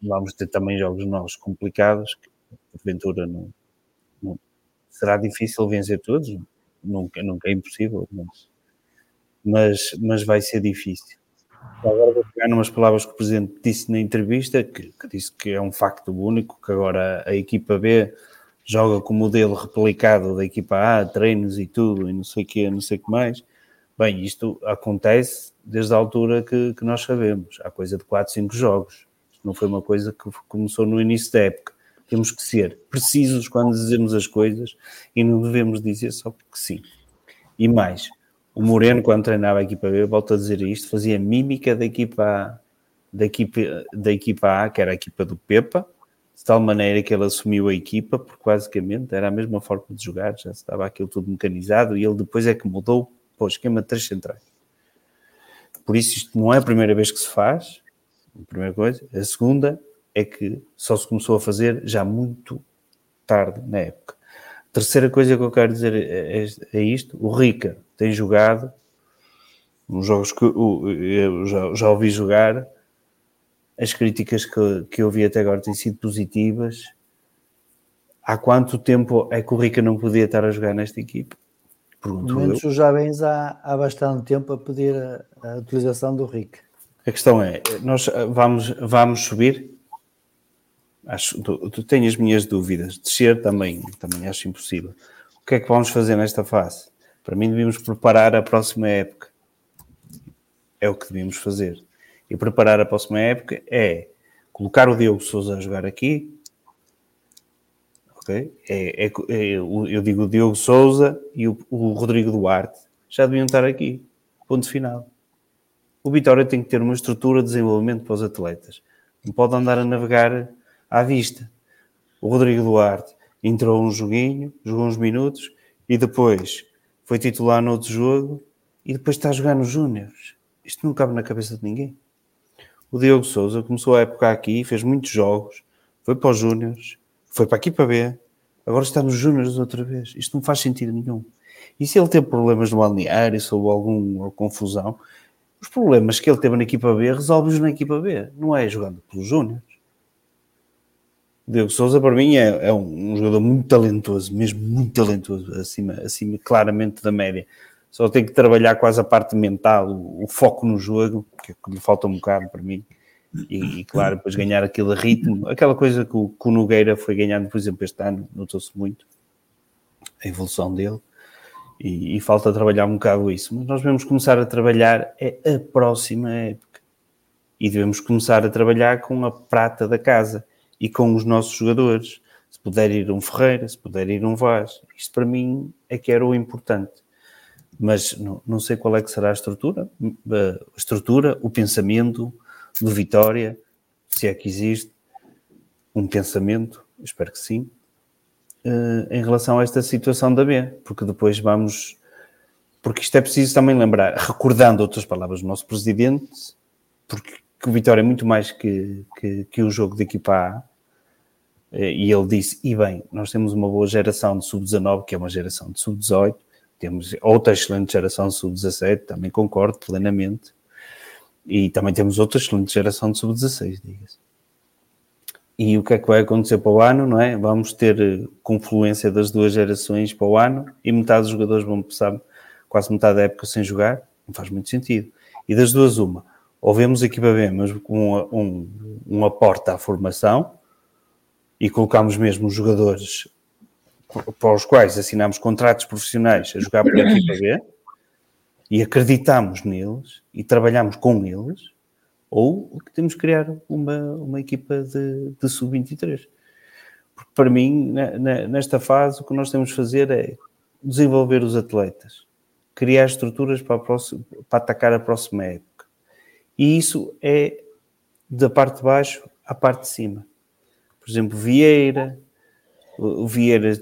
vamos ter também jogos novos complicados, que porventura não, não será difícil vencer todos, nunca, nunca é impossível, mas, mas, mas vai ser difícil. Agora vou pegar numas palavras que o Presidente disse na entrevista, que, que, disse que é um facto único, que agora a equipa B joga com o modelo replicado da equipa A, treinos e tudo, e não sei o que, não sei o que mais. Bem, isto acontece desde a altura que, que nós sabemos, há coisa de 4, 5 jogos. Não foi uma coisa que começou no início da época. Temos que ser precisos quando dizemos as coisas e não devemos dizer só porque sim. E mais, o Moreno, quando treinava a equipa B, volto a dizer isto, fazia mímica da equipa A, da equipa, da equipa A, que era a equipa do Pepa, de tal maneira que ele assumiu a equipa, porque basicamente era a mesma forma de jogar, já estava aquilo tudo mecanizado, e ele depois é que mudou para o esquema de três centrais. Por isso, isto não é a primeira vez que se faz, a primeira coisa. A segunda é que só se começou a fazer já muito tarde na época. A terceira coisa que eu quero dizer é, é, é isto: o Rica tem jogado, nos jogos que eu já, já ouvi jogar, as críticas que, que eu vi até agora têm sido positivas. Há quanto tempo é que o Rica não podia estar a jogar nesta equipe? Pergunto menos os jovens há, há bastante tempo a pedir a, a, utilização do Rica. A questão é, nós vamos, vamos subir? Acho, tu, tu tenho as minhas dúvidas. Descer também, também acho impossível. O que é que vamos fazer nesta fase? Para mim, devíamos preparar a próxima época. É o que devíamos fazer. E preparar a próxima época é colocar o Diogo Souza a jogar aqui. Ok? É, é, é eu digo o Diogo Souza e o, o Rodrigo Duarte já deviam estar aqui. Ponto final. O Vitória tem que ter uma estrutura de desenvolvimento para os atletas. Não pode andar a navegar à vista. O Rodrigo Duarte entrou um joguinho, jogou uns minutos e depois foi titular no outro jogo e depois está a jogar nos Júniors. Isto não cabe na cabeça de ninguém. O Diogo Souza começou a época aqui, fez muitos jogos, foi para os Júniors, foi para aqui para B, agora está nos Júniors outra vez. Isto não faz sentido nenhum. E se ele teve problemas no balneário, se houve alguma confusão, os problemas que ele teve na equipa B, resolve-os na equipa B, não é jogando pelos Júniors. Diego Souza, para mim, é, é um, jogador muito talentoso, mesmo muito talentoso, acima, acima claramente da média. só tem que trabalhar quase a parte mental, o, o foco no jogo, que, que lhe falta um bocado para mim. E, e, claro, depois ganhar aquele ritmo, aquela coisa que o, que o Nogueira foi ganhando, por exemplo, este ano, notou-se muito a evolução dele. E, e, falta trabalhar um bocado isso. Mas nós devemos começar a trabalhar é a próxima época. E devemos começar a trabalhar com a prata da casa e com os nossos jogadores. Se puder ir um Ferreira, se puder ir um Vaz. Isto para mim é que era o importante. Mas não, não sei qual é que será a estrutura. A estrutura, o pensamento do Vitória, se é que existe um pensamento, espero que sim, uh, em relação a esta situação da B, porque depois vamos. Porque isto é preciso também lembrar, recordando outras palavras do nosso presidente, porque o Vitória é muito mais que, que, que o jogo de equipa A, eh, e ele disse: e bem, nós temos uma boa geração de sub-19, que é uma geração de sub-18, temos outra excelente geração de sub-17, também concordo plenamente, e também temos outra excelente geração de sub-16, diga-se. E o que é que vai acontecer para o ano, não é? Vamos ter eh, confluência das duas gerações para o ano e metade dos jogadores vão passar quase metade da época sem jogar, não faz muito sentido. E das duas, uma, ou vemos equipa B, mas com um, um, um aporte à formação e colocamos mesmo os jogadores para os quais assinamos contratos profissionais a jogar pela equipa B e acreditamos neles e trabalhamos com eles, ou que temos que criar uma, uma equipa de, de sub-23. Porque para mim, nesta fase, o que nós temos de fazer é desenvolver os atletas, criar estruturas para, próxima, para atacar a próxima época. E isso é da parte de baixo à parte de cima. Por exemplo, Vieira, o Vieira,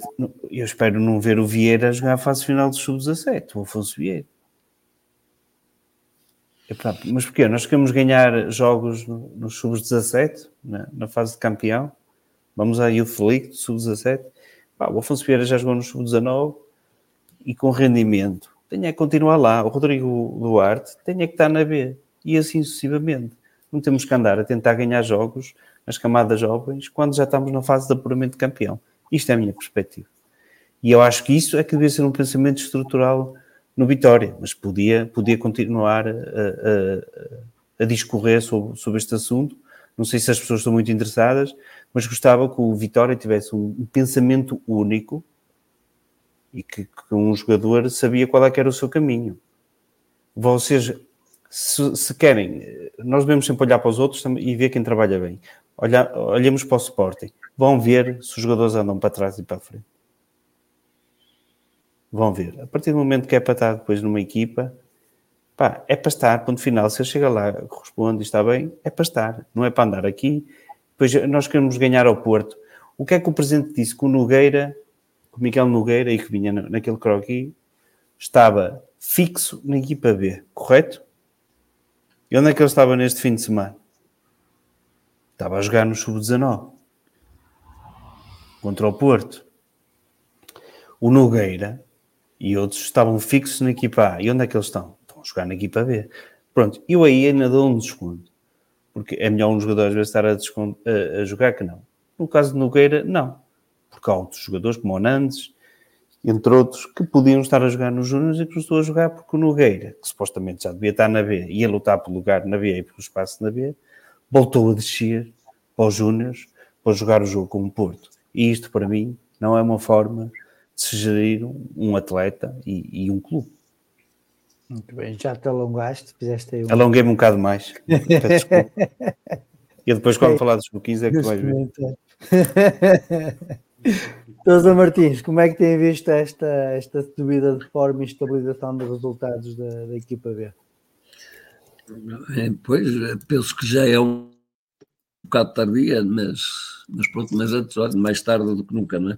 eu espero não ver o Vieira jogar a fase final do sub-17, o Afonso Vieira. Epá, mas porquê? Nós queremos ganhar jogos nos sub-17, na, na, fase de campeão. Vamos à Youth League, sub-17. O Afonso Vieira já jogou no sub-19 e com rendimento. Tem é que continuar lá. O Rodrigo Duarte tem é que estar na B. E assim sucessivamente. Não temos que andar a tentar ganhar jogos nas camadas jovens quando já estamos na fase de apuramento de campeão. Isto é a minha perspectiva. E eu acho que isso é que devia ser um pensamento estrutural no Vitória, mas podia, podia continuar a, a, a discorrer sobre, sobre este assunto. Não sei se as pessoas estão muito interessadas, mas gostava que o Vitória tivesse um, pensamento único e que, que, um jogador sabia qual é era o seu caminho. Seja, se, se, querem, nós devemos sempre olhar para os outros e ver quem trabalha bem. Olha, olhemos para o Sporting. Vão ver se os jogadores andam para trás e para a frente. Vão ver. A partir do momento que é para estar depois numa equipa, pá, é para estar, ponto final. Se eu chego lá, respondo e está bem, é para estar. Não é para andar aqui. Depois nós queremos ganhar ao Porto. O que é que o Presidente disse? Que o Nogueira, o Miguel Nogueira, e que vinha naquele croquis, estava fixo na equipa B, correto? E onde é que ele estava neste fim de semana? Estava a jogar no Sub-19 contra o Porto. O Nogueira e outros estavam fixos na equipa A. E onde é que eles estão? Estão a jogar na equipa B. Pronto, eu aí ainda dou um desconto. Porque é melhor um jogador às vezes estar a, a, a jogar que não. No caso de Nogueira, não. Porque há outros jogadores como o Nandes, entre outros, que podiam estar a jogar nos Júniors e que estou a jogar porque o Nogueira, que supostamente já devia estar na B, ia lutar pelo lugar na B e pelo espaço na B, voltou a descer para os Júniors para jogar o jogo com o Porto. E isto, para mim, não é uma forma se gerir um atleta e, e, um clube. Muito bem, já te alongaste, fizeste aí um... Alonguei-me um bocado mais. (laughs) e depois, quando falar dos boquins, é que tu vais ver. Sousa (laughs) Martins, como é que tem visto esta, esta subida de forma e estabilização dos resultados da, da equipa B? É, pois, penso que já é um bocado tardia, mas, mas pronto, mas antes, olha, mais tarde do que nunca, não é?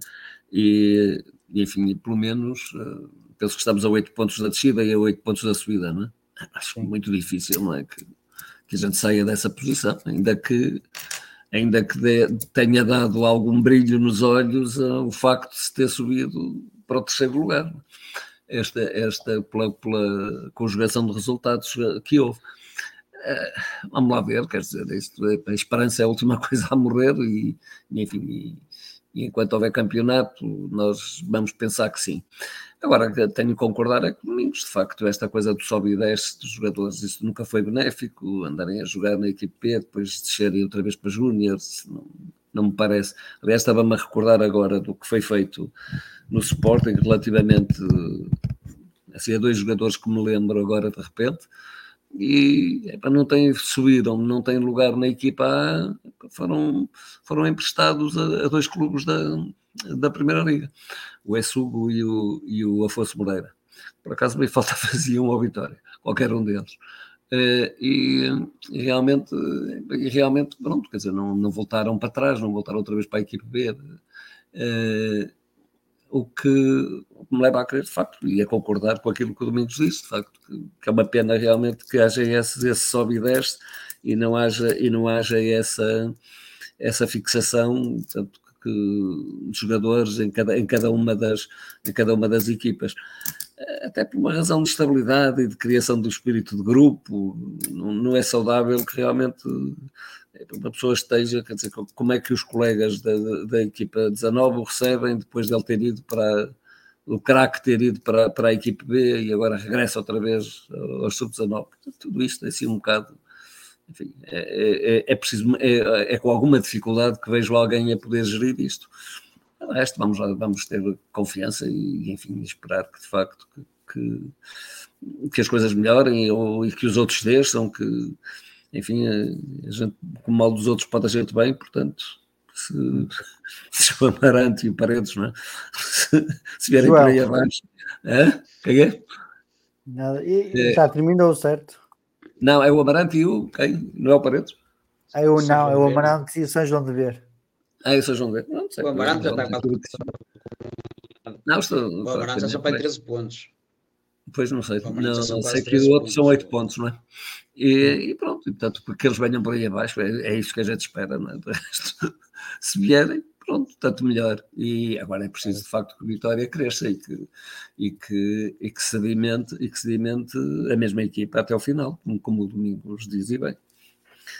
E e enfim, pelo menos uh, penso que estamos a 8 pontos da descida e a 8 pontos da subida, não é? Acho Sim. muito difícil, não é? Que, que a gente saia dessa posição, ainda que ainda que dê, tenha dado algum brilho nos olhos o facto de se ter subido para o terceiro lugar. Esta, esta pela, pela conjugação de resultados que houve. Vamos lá ver, quer dizer, isto, a esperança é a última (laughs) coisa a morrer e, enfim, e, E enquanto houver campeonato, nós vamos pensar que sim. Agora, tenho que concordar é que Domingos, de facto, esta coisa do sobe e desce dos jogadores, isso nunca foi benéfico, andarem a jogar na equipe P, depois descerem outra vez para Júniors, não, não me parece. Aliás, estava-me a recordar agora do que foi feito no Sporting relativamente assim, a dois jogadores que me lembro agora de repente, e epa, não têm, subiram, não têm lugar na equipa A, foram, foram emprestados a, a, dois clubes da, da Primeira Liga, o Essugo e o, e o Afonso Moreira. Por acaso bem falta (laughs) faziam a vitória, qualquer um deles. Uh, e, e, realmente, e realmente, pronto, quer dizer, não, não voltaram para trás, não voltaram outra vez para a equipe B. O que, me leva a crer, de facto, e a concordar com aquilo que o Domingos disse, de facto, que, é uma pena realmente que haja esse, esse sobe e desce e não haja, e não haja essa, essa fixação, portanto, que jogadores em cada, em, cada uma das, em cada uma das equipas. Até por uma razão de estabilidade e de criação do espírito de grupo, não, não é saudável que realmente uma pessoa esteja, quer dizer, como é que os colegas da, da equipa 19 o recebem depois de ele ter ido para o craque ter ido para, para a equipe B e agora regressa outra vez aos sub-19. Tudo isto é assim um bocado. Enfim, é, é, é preciso, é, é, com alguma dificuldade que vejo alguém a poder gerir isto. O resto, vamos, vamos ter confiança e, enfim, esperar que de facto que, que, que as coisas melhorem ou, e que os outros desçam, que enfim, a gente, com o mal dos outros pode a gente bem, portanto, se, (laughs) se o Amarante e o Paredes, não é? se, (laughs) se vierem João. por aí abaixo. É? Quem é? Nada. E, é. Já terminou, certo? Não, é o Amarante e o quem? Não é o Paredes? É o, não, é o Amarante e o São João de Ver. Ah, é o São João de Ver. Não, sei, o Amarante já está Não, estou, o Amarante já só para 13 pontos. Pois não sei, não, não sei que o outro são 8 pontos, não é? E, e, pronto, e, portanto, porque eles venham por aí abaixo, é, é isso que a gente espera, não é? Resto, (laughs) se vierem, pronto, tanto melhor. E agora é preciso de facto que a Vitória cresça e que, e que, e que, sedimente, e que sedimente a mesma equipa até ao final, como, como o Domingos diz e bem.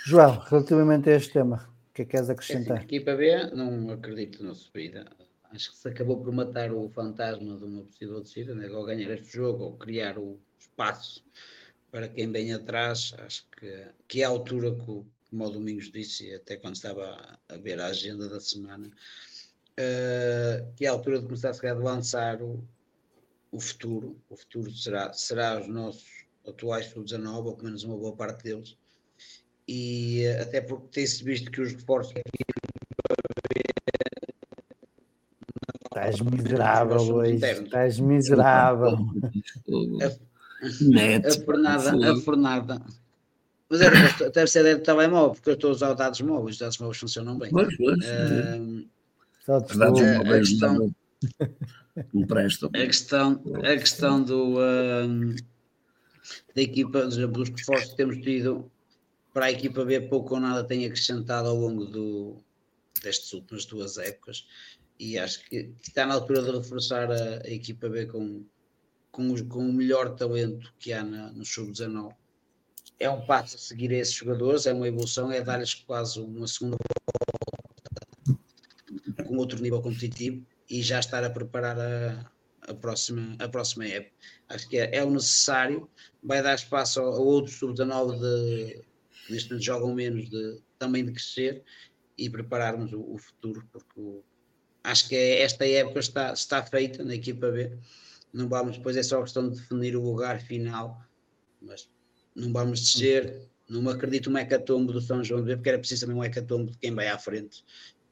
João, relativamente a este tema, o que é que queres acrescentar? É assim, a equipa B, não acredito na subida acho que se acabou por matar o fantasma de uma possível descida, né? ou ganhar este jogo, ou criar o espaço para quem vem atrás. Acho que, que é a altura que, como o Domingos disse, até quando estava a ver a agenda da semana, uh, que é a altura de começar a lançar o, o futuro. O futuro será, será os nossos atuais sub-19, ou pelo menos uma boa parte deles. E uh, até porque tem-se visto que os reforços aqui Estás miserável hoje. Estás miserável. A, a fornada, a fornada. Mas era, deve ser de telemóvel, porque eu estou a usar dados móveis, os dados móveis funcionam bem. Mas, mas, uh, a, a questão, A questão, a questão do, uh, da equipa, dos reforços que temos tido para a equipa B pouco ou nada tem acrescentado ao longo do, destas últimas duas épocas. E acho que está na altura de reforçar a, a equipa B com, com, os, com, o melhor talento que há na, no sub-19. É um passo a seguir a esses jogadores, é uma evolução, é dar-lhes quase uma segunda volta com outro nível competitivo e já estar a preparar a, a, próxima, a próxima época. Acho que é, é o necessário, vai dar espaço a, a outros sub-19 de que neste momento jogam menos de, também de crescer e prepararmos o, o futuro, porque o, acho que é, esta época está, está feita na equipa B. Não vamos, depois é só questão de definir o lugar final, mas não vamos descer. Não acredito no hecatombe do São João de porque era preciso também um hecatombe de quem vai à frente,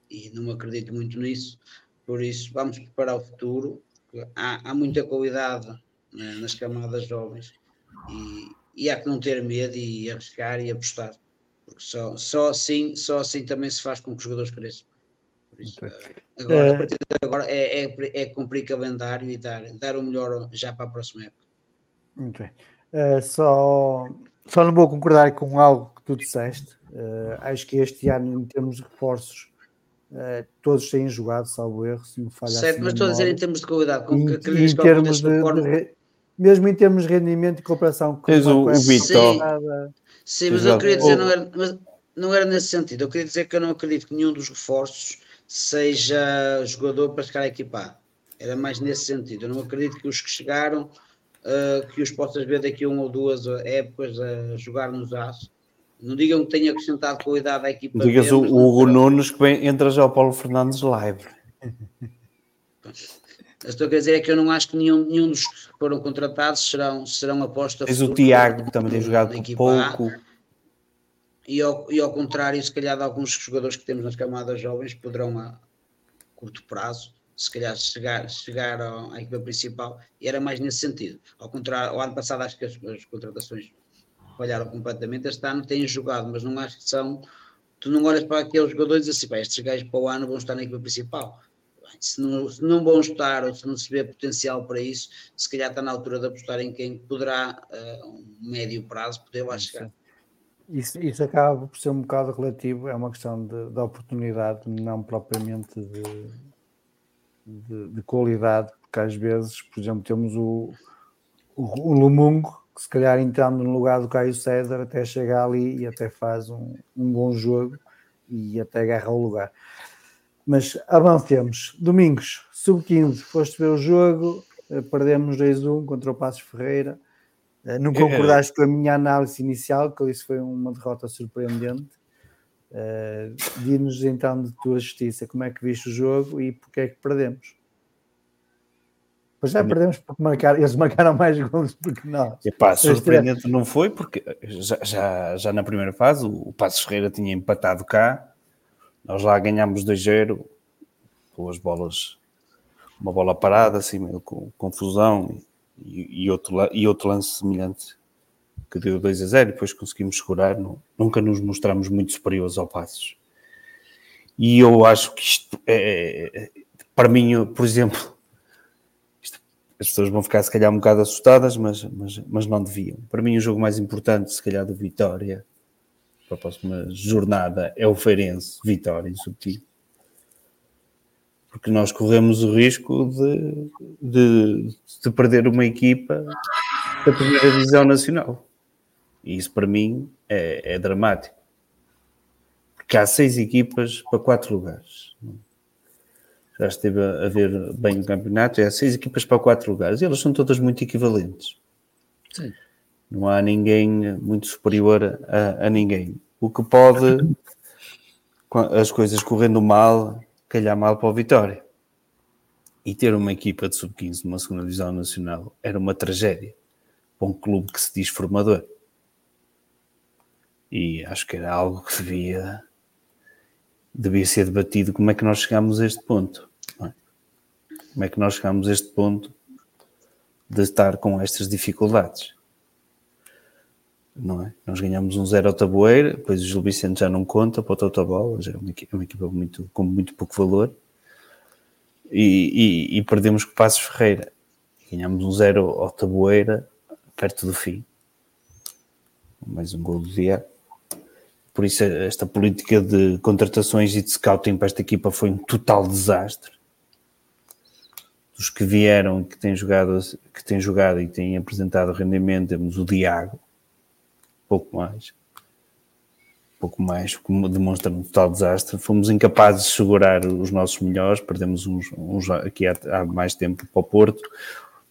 e não acredito muito nisso. Por isso, vamos preparar o futuro. Há, há muita qualidade né, nas camadas jovens e, e há que não ter medo e arriscar e apostar, porque só, só, assim, só assim também se faz com que os jogadores cresçam. Isso, agora, é... a partir de agora é, é, é cumprir calendário e dar, dar o melhor já para a próxima época. Muito bem. Uh, só, só não vou concordar com algo que tu disseste. Uh, acho que este ano, em termos de reforços, uh, todos têm jogado, salvo erro, se me falha Certo, assim mas estou a dizer em termos de qualidade, com em, que, em termos de, de, mesmo em termos de rendimento e cooperação com, Tens o, o Vitor. Sim, mas eu queria dizer, não era, mas não era nesse sentido. Eu queria dizer que eu não acredito que nenhum dos reforços seja jogador para ficar equipado. Era mais nesse sentido. Eu não acredito que os que chegaram, uh, que os possas ver daqui a uma ou duas épocas a jogar nos aços. Não digam que tenha acrescentado qualidade à equipa. Digas o Hugo Nunes que vem, entra já o Paulo Fernandes live. Estou a dizer é que eu não acho que nenhum, nenhum dos que foram contratados serão, serão aposta. Tens o Tiago, que também tem jogado pouco. A, e ao, e ao contrário, se calhar de alguns jogadores que temos nas camadas jovens poderão a curto prazo, se calhar chegar, chegar à equipa principal, e era mais nesse sentido. Ao contrário, o ano passado acho que as, as contratações falharam completamente, este ano têm jogado, mas não acho que são. Tu não olhas para aqueles jogadores e dizes assim, estes gajos para o ano vão estar na equipa principal se não, se não vão estar ou se não se vê potencial para isso, se calhar está na altura de apostar em quem poderá, a uh, um médio prazo, poder lá chegar. Isso, isso acaba por ser um bocado relativo, é uma questão de, de oportunidade, não propriamente de, de, de, qualidade, porque às vezes, por exemplo, temos o, o, o Lumungo, que se calhar entrando no lugar do Caio César, até chega ali e até faz um, um bom jogo e até agarra o lugar. Mas avancemos. Domingos, sub-15, foste ver o jogo, eh, perdemos 2-1 contra o Passos Ferreira. Eh, não concordaste com a minha análise inicial, que isso foi uma derrota surpreendente. Uh, Diz-nos então de tua justiça como é que viste o jogo e porque é que perdemos. Pois já perdemos porque marcar, eles marcaram mais gols do que nós. Epá, surpreendente não foi, porque já, já, já na primeira fase o Passos Ferreira tinha empatado cá nós lá ganhámos 2-0 com as bolas, uma bola parada, assim, meio com confusão e, e, outro, e outro lance semelhante que deu 2 a 0 e depois conseguimos segurar. Não, nunca nos mostramos muito superiores ao Passos. E eu acho que isto é, é para mim, por exemplo, isto, as pessoas vão ficar se calhar um bocado assustadas, mas, mas, mas não deviam. Para mim, o jogo mais importante, se calhar, do Vitória para a próxima jornada é o Feirense Vitória em subtil. Porque nós corremos o risco de, de, de perder uma equipa da primeira divisão nacional. E isso para mim é, é dramático. Porque há seis equipas para quatro lugares. Já esteve a ver bem o campeonato, é seis equipas para quatro lugares. E elas são todas muito equivalentes. Sim. Não há ninguém muito superior a, a ninguém. O que pode, as coisas correndo mal, calhar mal para o Vitória. E ter uma equipa de sub-15 numa segunda divisão nacional era uma tragédia para um clube que se diz formador. E acho que era algo que devia, devia ser debatido como é que nós chegamos a este ponto. É? Como é que nós chegamos a este ponto de estar com estas dificuldades não é? Nós ganhamos um zero ao Taboeira, depois o Gil Vicente já não conta para o Totobola, já é uma equipa, uma equipa muito, com muito pouco valor, e, e, e perdemos com o Passos Ferreira. Ganhamos um zero ao Taboeira, perto do fim. Mais um gol do dia. Por isso, esta política de contratações e de scouting para esta equipa foi um total desastre. Dos que vieram, que têm jogado, que têm jogado e têm apresentado rendimento, temos o Diago, pouco mais. Pouco mais, como demonstra um total desastre. Fomos incapazes de segurar os nossos melhores, perdemos uns, uns aqui há, há, mais tempo para o Porto,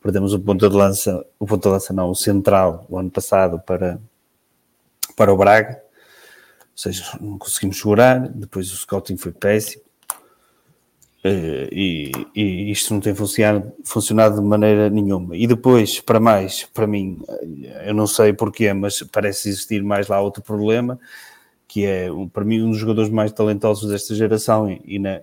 perdemos o ponto de lança, o ponto de lança não, o central, o ano passado para, para o Braga, ou seja, não conseguimos segurar, depois o scouting foi péssimo, e, e, isto não tem funcionado, funcionado de maneira nenhuma. E depois, para mais, para mim, eu não sei porquê, mas parece existir mais lá outro problema, que é, para mim, um dos jogadores mais talentosos desta geração,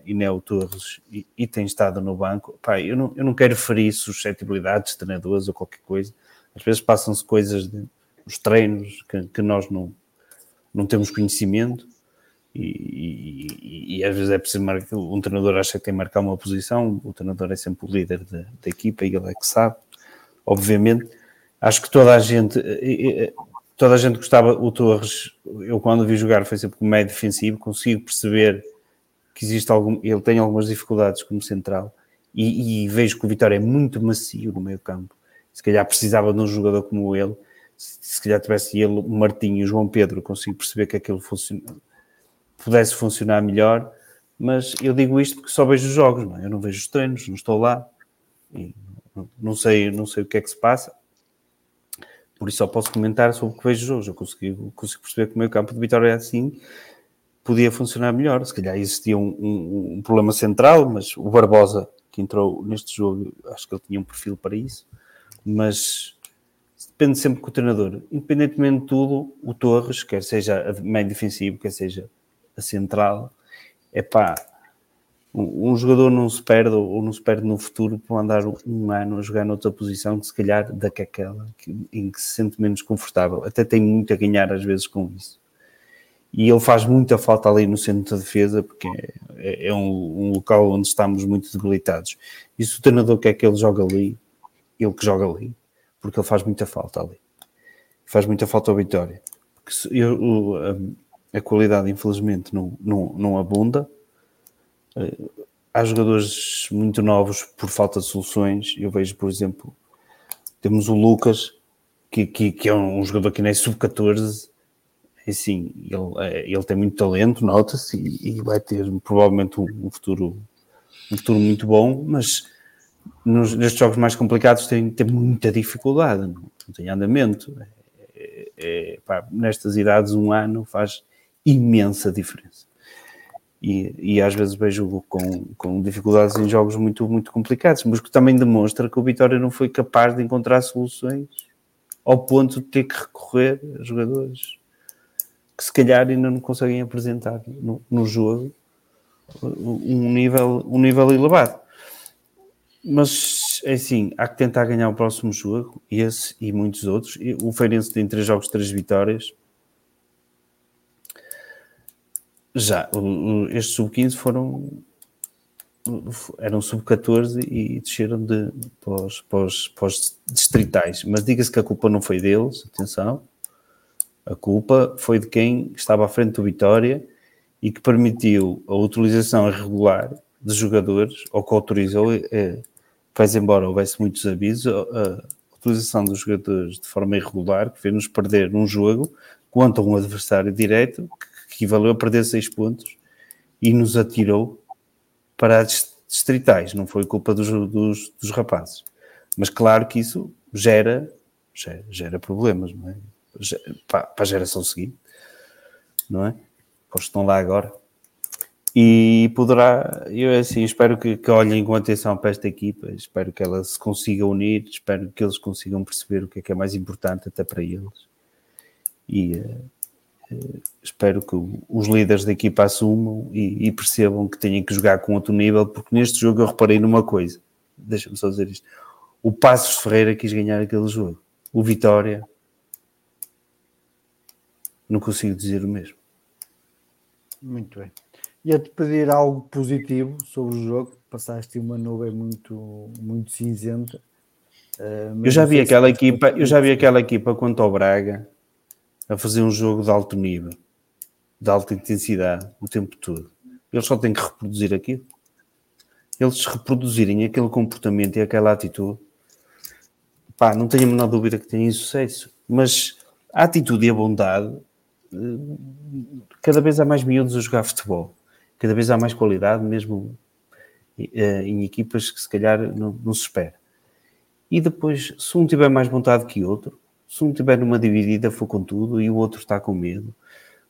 Inel Torres, e, e tem estado no banco. Pá, eu, não, eu não quero ferir suscetibilidades de treinadores ou qualquer coisa. Às vezes passam-se coisas de, nos treinos que, que nós não, não temos conhecimento e, e, e, às vezes é preciso marcar, um treinador acha que tem que marcar uma posição, o treinador é sempre o líder da, da equipa e ele é que sabe. Obviamente, acho que toda a gente, toda a gente gostava, o Torres, eu quando vi jogar foi sempre como médio defensivo, consigo perceber que existe algum, ele tem algumas dificuldades como central e, e vejo que o Vitória é muito macio no meio campo. Se calhar precisava de um jogador como ele, se, se calhar tivesse ele, o Martinho e o João Pedro, consigo perceber que aquilo funciona pudesse funcionar melhor, Mas eu digo isto porque só vejo os jogos, não é? Eu não vejo os treinos, não estou lá. Não sei, não sei o que é que se passa. Por isso só posso comentar sobre o que vejo jogos. Eu consigo, consigo perceber que o meio campo de Vitória é assim podia funcionar melhor. Se calhar existia um, um, um, problema central, mas o Barbosa, que entrou neste jogo, acho que ele tinha um perfil para isso. Mas depende sempre do treinador. Independentemente de tudo, o Torres, quer seja meio defensivo, quer seja a central, é pá, um, um, jogador não se perde ou não se perde no futuro por andar um ano a jogar noutra posição que se calhar daquela em que se sente menos confortável. Até tem muito a ganhar às vezes com isso. E ele faz muita falta ali no centro da defesa porque é, é um, um, local onde estamos muito debilitados. E se o treinador quer que ele jogue ali, ele que joga ali, porque ele faz muita falta ali. Faz muita falta ao Vitória. Porque eu, a, a, qualidade, infelizmente, não, não, não abunda. Eh, há jogadores muito novos por falta de soluções. Eu vejo, por exemplo, temos o Lucas, que, que, que é um jogador que nem é sub-14. Assim, ele, eh, ele tem muito talento, nota-se, e, e, vai ter provavelmente um, futuro, um futuro muito bom, mas nos, nestes jogos mais complicados tem, tem muita dificuldade, não, tem andamento. É, é, pá, nestas idades, um ano faz imensa diferença. E, e, às vezes vejo com, com dificuldades em jogos muito, muito complicados, mas que também demonstra que o Vitória não foi capaz de encontrar soluções ao ponto de ter que recorrer a jogadores que se calhar ainda não conseguem apresentar no, no jogo um nível, um nível elevado. Mas, é assim, há que tentar ganhar o próximo jogo, esse e muitos outros. O Feirense tem três jogos, três vitórias. Já, estes sub-15 foram eram sub-14 e desceram de, os, para os distritais. Mas diga-se que a culpa não foi deles, atenção. A culpa foi de quem estava à frente do Vitória e que permitiu a utilização irregular de jogadores, ou que autorizou é, faz embora houvesse muitos avisos, a utilização dos jogadores de forma irregular, que fez-nos perder um jogo contra um adversário direto, que equivaleu a perder seis pontos, e nos atirou para as distritais, não foi culpa dos, dos, dos rapazes. Mas claro que isso gera, gera, gera problemas, não é? Para, para a geração seguinte, não é? Para os que estão lá agora e poderá, eu assim, espero que, que, olhem com atenção para esta equipa, espero que ela se consiga unir, espero que eles consigam perceber o que é que é mais importante até para eles e uh, espero que os líderes da equipa assumam e, e, percebam que têm que jogar com outro nível, porque neste jogo eu reparei numa coisa, deixa-me só dizer isto, o Passos Ferreira quis ganhar aquele jogo, o Vitória não consigo dizer o mesmo. Muito bem. Ia-te pedir algo positivo sobre o jogo, passaste uma nuvem muito, muito cinzenta. Uh, eu já vi aquela equipa, eu já vi aquela equipa quanto ao Braga a fazer um jogo de alto nível, de alta intensidade, o tempo todo. Eles só têm que reproduzir aquilo. Eles reproduzirem aquele comportamento e aquela atitude, pá, não tenho a menor dúvida que têm sucesso. Mas a atitude e a bondade, eh, cada vez há mais miúdos a jogar futebol cada vez há mais qualidade, mesmo eh, em equipas que se calhar não, não, se espera. E depois, se um tiver mais vontade que outro, se um tiver numa dividida, for com tudo e o outro está com medo,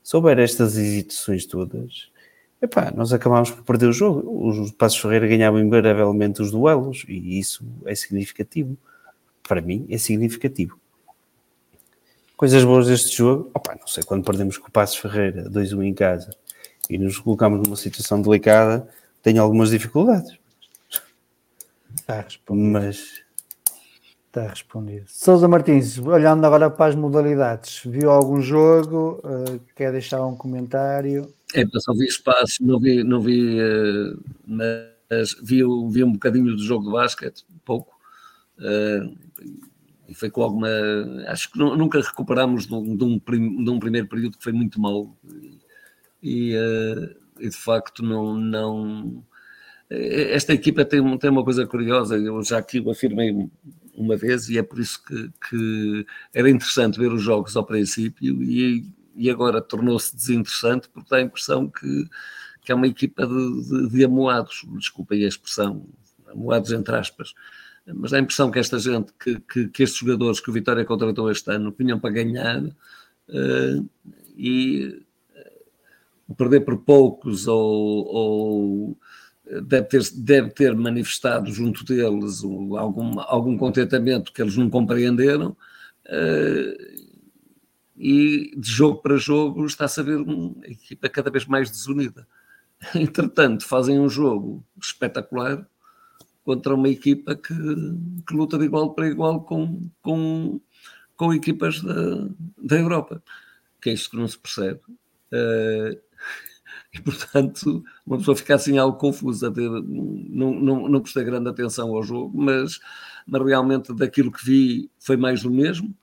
se houver estas hesitações todas, epá, nós acabamos por perder o jogo. Os Passos Ferreira ganhavam invariavelmente os duelos e isso é significativo. Para mim, é significativo. Coisas boas deste jogo, opa, não sei quando perdemos com o Passos Ferreira 2-1 em casa e nos colocamos numa situação delicada, tenho algumas dificuldades. Respondido. Mas está respondido. Sousa Martins, olhando agora para as modalidades, viu algum jogo? Uh, quer deixar um comentário? É, só vi espaços, não vi, não vi, uh, mas vi, vi um bocadinho do jogo de basquete, pouco. Uh, e foi com alguma. Acho que nunca recuperámos de um, de um, de um primeiro período que foi muito mau e, e de facto não, não. Esta equipa tem, tem uma coisa curiosa, eu já aqui o afirmei uma vez, e é por isso que, que era interessante ver os jogos ao princípio, e, e agora tornou-se desinteressante, porque dá a impressão que, que é uma equipa de, de, de amoados, desculpem a expressão, amoados entre aspas, mas dá a impressão que esta gente, que, que, que, estes jogadores que o Vitória contratou este ano vinham para ganhar uh, e uh, perder por poucos ou, ou, deve, ter, deve ter manifestado junto deles algum, algum contentamento que eles não compreenderam uh, e de jogo para jogo está-se a ver uma equipa cada vez mais desunida. (laughs) Entretanto, fazem um jogo espetacular contra uma equipa que, que luta de igual para igual com, com, com equipas da, da Europa. Que é isto que não se percebe. Uh, e, portanto, uma pessoa fica assim algo confusa. De, não, não, não prestei grande atenção ao jogo, mas, mas realmente daquilo que vi foi mais do mesmo.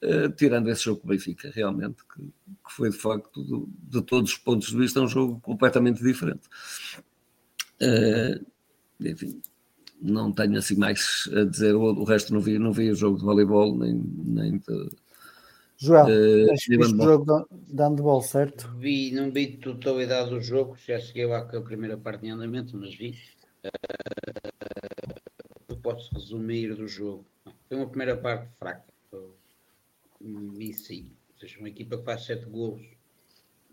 Uh, tirando esse jogo com o Benfica, realmente, que, que foi de facto, de, de, todos os pontos de vista, um jogo completamente diferente. Uh, enfim, não tenho assim mais a dizer, o, o resto não vi, não vi o jogo de voleibol, nem, nem de. Joel, uh, acho que o jogo de handball, certo? Vi, não vi totalidade do jogo, já cheguei lá com a primeira parte em andamento, mas vi. Uh, eu posso resumir do jogo. Foi uma primeira parte fraca. Vi sim. Ou seja, uma equipa que faz sete gols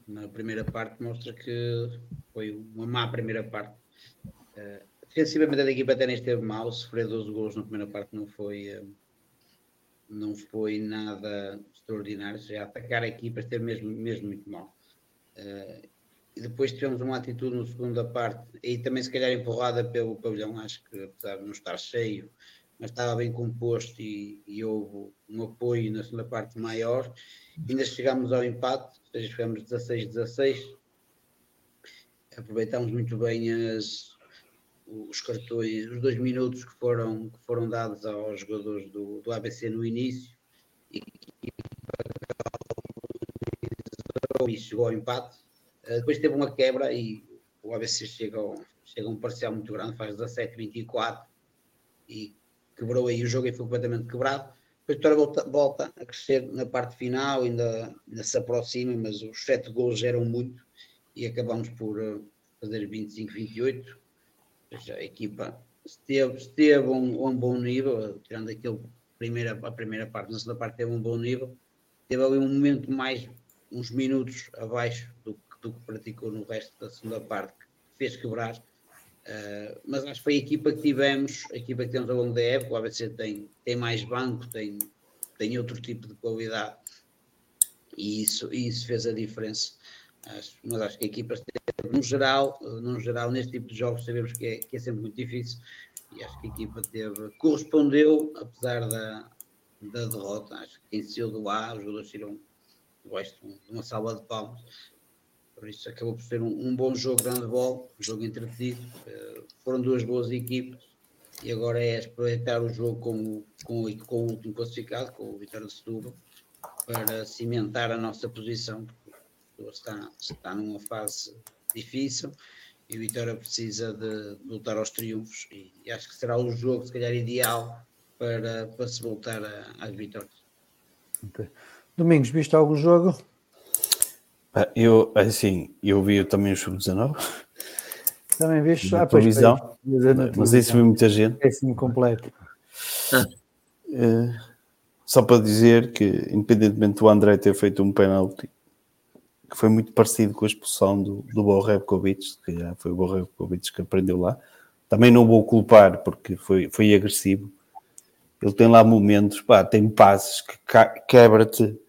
na primeira parte mostra que foi uma má primeira parte. Uh, defensivamente a equipa até nem esteve mal, sofrer 12 gols na primeira parte não foi, eh, não foi nada extraordinário, já atacar a equipa esteve mesmo, mesmo muito mal. Uh, e depois tivemos uma atitude na segunda parte, e também se calhar empurrada pelo pavilhão, acho que apesar de não estar cheio, mas estava bem composto e, e houve um apoio na segunda parte maior. Ainda chegámos ao empate, ou seja, tivemos 16-16. Aproveitámos muito bem as, os cartões, os dois minutos que foram, que foram dados aos jogadores do, do ABC no início e, e chegou ao empate. Uh, depois teve uma quebra e o ABC chega, a um parcial muito grande, faz 17-24 e quebrou aí o jogo e foi completamente quebrado. Depois a Vitória volta, volta, a crescer na parte final, ainda, ainda se aproxima, mas os sete gols eram muito e acabamos por uh, fazer 25-28 a equipa esteve, esteve um, um bom nível, tirando aquele primeira, a primeira parte, na segunda parte teve um bom nível, teve ali um momento mais, uns minutos abaixo do, do que praticou no resto da segunda parte, que fez quebrar. Uh, mas acho que foi a equipa que tivemos, a equipa que temos ao longo da época. O ABC tem, tem mais banco, tem, tem outro tipo de qualidade e isso, isso fez a diferença. Acho, mas acho que a equipa, no geral, no geral, neste tipo de jogos, sabemos que é, que é sempre muito difícil e acho que a equipa teve, correspondeu, apesar da, da derrota. Acho que quem saiu do ar, os jogadores tiram gosto de uma salva de palmas. Por isso acabou por ser um, um bom jogo de handball, um jogo entretido. Uh, foram duas boas equipas e agora é aproveitar o jogo com, com, com o último classificado, com o Vitória de Setúbal, para cimentar a nossa posição, está, está numa fase difícil e o Vitória precisa de, lutar aos triunfos e, e, acho que será o jogo, se calhar, ideal para, para se voltar às vitórias. Okay. Domingos, viste algum jogo? Eu, assim, eu vi também o Sub-19. Também viste? Na ah, televisão, mas isso viu muita gente. É assim completo. Uh, só para dizer que, independentemente do André ter feito um penalti, que foi muito parecido com a expulsão do, do Borrevkovic, que já foi o Borrevkovic que aprendeu lá. Também não vou culpar porque foi, foi agressivo. Ele tem lá momentos, pá, tem passes que quebra-te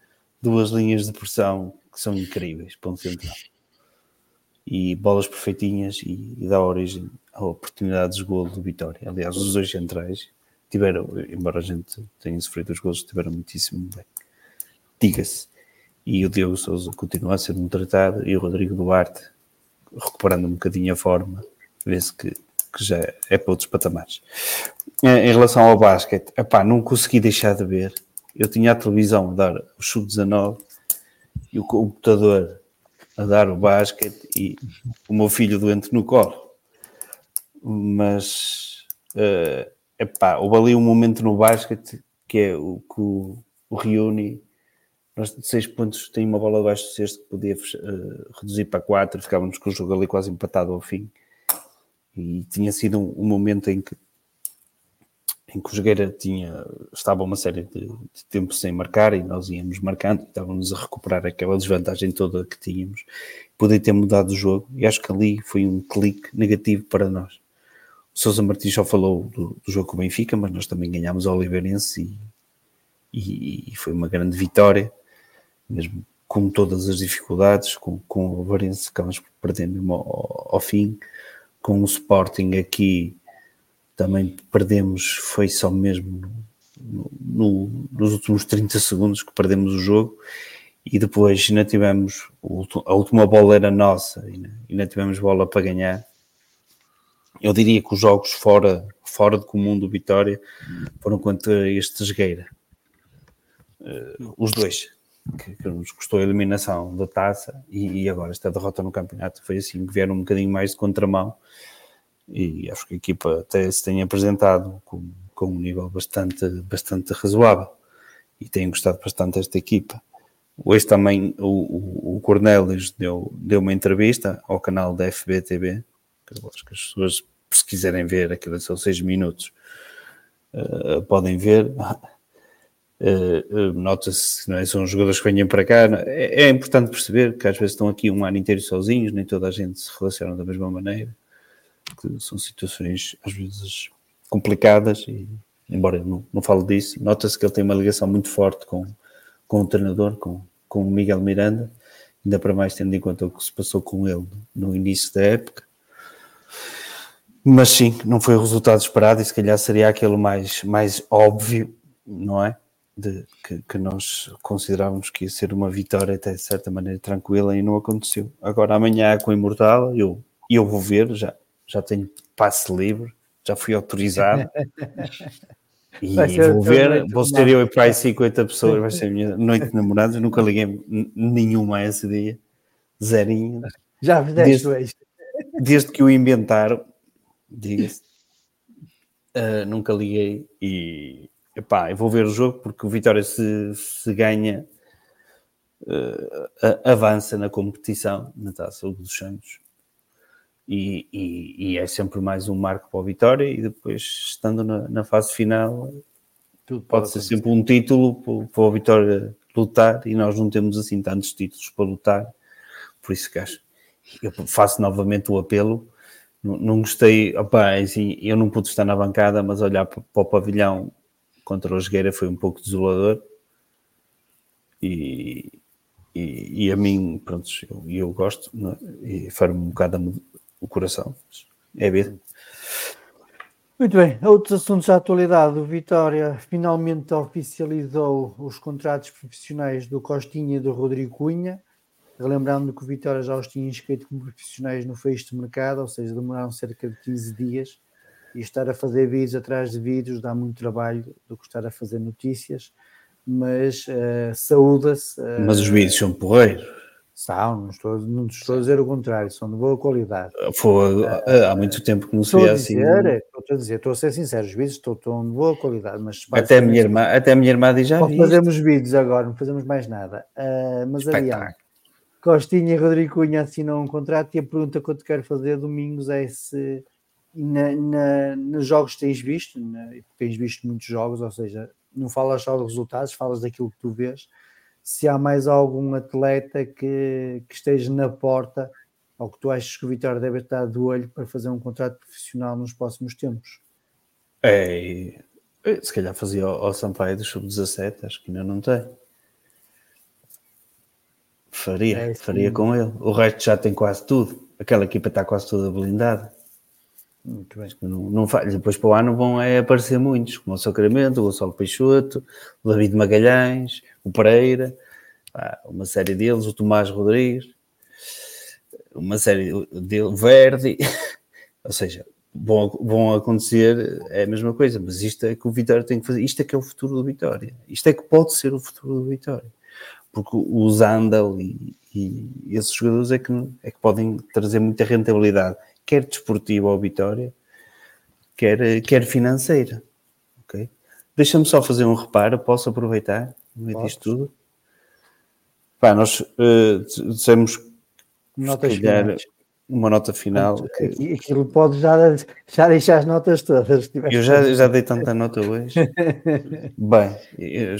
duas linhas de pressão que são incríveis, ponto central. E bolas perfeitinhas e, e dá origem a oportunidades de golo do Vitória. Aliás, os dois centrais tiveram, embora a gente tenha sofrido os gols, tiveram muitíssimo bem. Diga-se e o Diogo Souza continua a ser um tratado e o Rodrigo Duarte recuperando um bocadinho a forma, vê-se que, que, já é para outros patamares. Em relação ao basquete, não consegui deixar de ver. Eu tinha a televisão a dar o sub-19 e o computador a dar o basquete e o meu filho doente no colo. Mas, uh, epá, houve ali um momento no basquete que é o que o, o reúne nós de 6 pontos tem uma bola abaixo do sexto que podia uh, reduzir para 4, ficávamos com o jogo ali quase empatado ao fim. E tinha sido um, um momento em que em que o Jogueira tinha, estava uma série de, de, tempo sem marcar e nós íamos marcando, estávamos a recuperar aquela desvantagem toda que tínhamos, poder ter mudado o jogo, e acho que ali foi um clique negativo para nós. O Sousa Martins só falou do, do, jogo com o Benfica, mas nós também ganhámos o Oliveirense e, e, e, foi uma grande vitória, mesmo com todas as dificuldades, com, com o Oliveirense ficámos perdendo mesmo ao, ao fim, com o Sporting aqui também perdemos, foi só mesmo no, no, nos últimos 30 segundos que perdemos o jogo e depois ainda tivemos, a última bola era nossa e ainda tivemos bola para ganhar. Eu diria que os jogos fora, fora de comum do Vitória foram contra este Jogueira. Uh, os dois, que, que, nos custou a eliminação da taça e, e, agora esta derrota no campeonato foi assim que vieram um bocadinho mais de contramão e acho que a equipa até se tem apresentado com, com um nível bastante, bastante razoável e tenho gostado bastante desta equipa. Hoje também o, o, Cornelis deu, deu uma entrevista ao canal da FBTV, que acho que as pessoas, se quiserem ver, aquilo são seis minutos, uh, podem ver. Uh, Nota-se é? são jogadores que venham para cá. É, é, importante perceber que às vezes estão aqui um ano inteiro sozinhos, nem toda a gente se relaciona da mesma maneira que são situações às vezes complicadas e embora não, não fale disso, nota-se que ele tem uma ligação muito forte com, com o treinador, com, com o Miguel Miranda, ainda para mais tendo em conta o que se passou com ele no início da época. Mas sim, não foi o resultado esperado e se calhar seria aquele mais, mais óbvio, não é? De, que, que nós considerávamos que ia ser uma vitória até de certa maneira tranquila e não aconteceu. Agora amanhã com o Imortal eu, eu vou ver, já, já tenho passe livre, já fui autorizado. (laughs) e vou ver, vou ser eu e para aí 50 pessoas, vai ser a minha noite de namorados. Nunca liguei nenhuma a esse dia, zerinho. Já fizeste desde, desde que o inventaram, diga-se, uh, nunca liguei e epá, eu vou ver o jogo porque o Vitória se, se ganha. Uh, avança na competição na Taça dos Santos e, e, e, é sempre mais um marco para o Vitória e depois estando na, na fase final Tudo pode ser sempre um título para, o Vitória lutar e nós não temos assim tantos títulos para lutar. Por isso que acho eu faço novamente o apelo. Não, não gostei, opa, é assim, eu não pude estar na bancada mas olhar para, para o pavilhão contra o Jogueira foi um pouco desolador. E, e, e, a mim, pronto, eu, eu gosto é? e faz-me um bocado o coração. É vida. Muito bem, outros assuntos da atualidade. O Vitória finalmente oficializou os contratos profissionais do Costinha e do Rodrigo Cunha. Relembrando que o Vitória já os tinha inscrito como profissionais no fecho de mercado, ou seja, demoraram cerca de 15 dias. E estar a fazer vídeos atrás de vídeos dá muito trabalho do que estar a fazer notícias, mas uh, saúda-se. Uh, mas os vídeos são porreiros. São, não estou, não estou a dizer o contrário, são de boa qualidade. Foi, há muito tempo que não se vê assim. Estou a dizer, estou a ser sincero, os vídeos estão, estão de boa qualidade, mas até a minha irmã, até a minha irmã diz já vi. Fazemos vídeos agora, não fazemos mais nada. Uh, mas aliás, Costinha e Rodrigo Cunha assinam um contrato e a pergunta que eu te quero fazer, Domingos, é se na, na, nos jogos que tens visto, na, tens visto muitos jogos, ou seja, não falas só dos resultados, falas daquilo que tu vês se há mais algum atleta que, que esteja na porta ou que tu achas que o Vitória deve estar de olho para fazer um contrato profissional nos próximos tempos? É, se calhar fazia ao Sampaio do Sub-17, acho que ainda não tem. Faria, é, faria com ele. O resto já tem quase tudo. Aquela equipa está quase toda blindada. Muito bem. Não, não. Depois para o ano vão é aparecer muitos, como o Sacramento, o Gonçalo Peixoto, o David Magalhães, o Pereira, uma série deles, o Tomás Rodrigues, uma série dele, Verdi, (laughs) ou seja, vão, vão acontecer é a mesma coisa, mas isto é que o Vitória tem que fazer, isto é que é o futuro do Vitória, isto é que pode ser o futuro do Vitória, porque o Zandal e, e esses jogadores é que, é que podem trazer muita rentabilidade quer desportiva ao Vitória, quer, quer financeira. Okay? Deixa-me só fazer um reparo, posso aproveitar no meio disto tudo? Pá, nós uh, dissemos notas calhar, finais. uma nota final. que... Aquilo pode já, já deixar as notas todas. Eu já, já dei tanta nota hoje. (laughs) Bem, eu,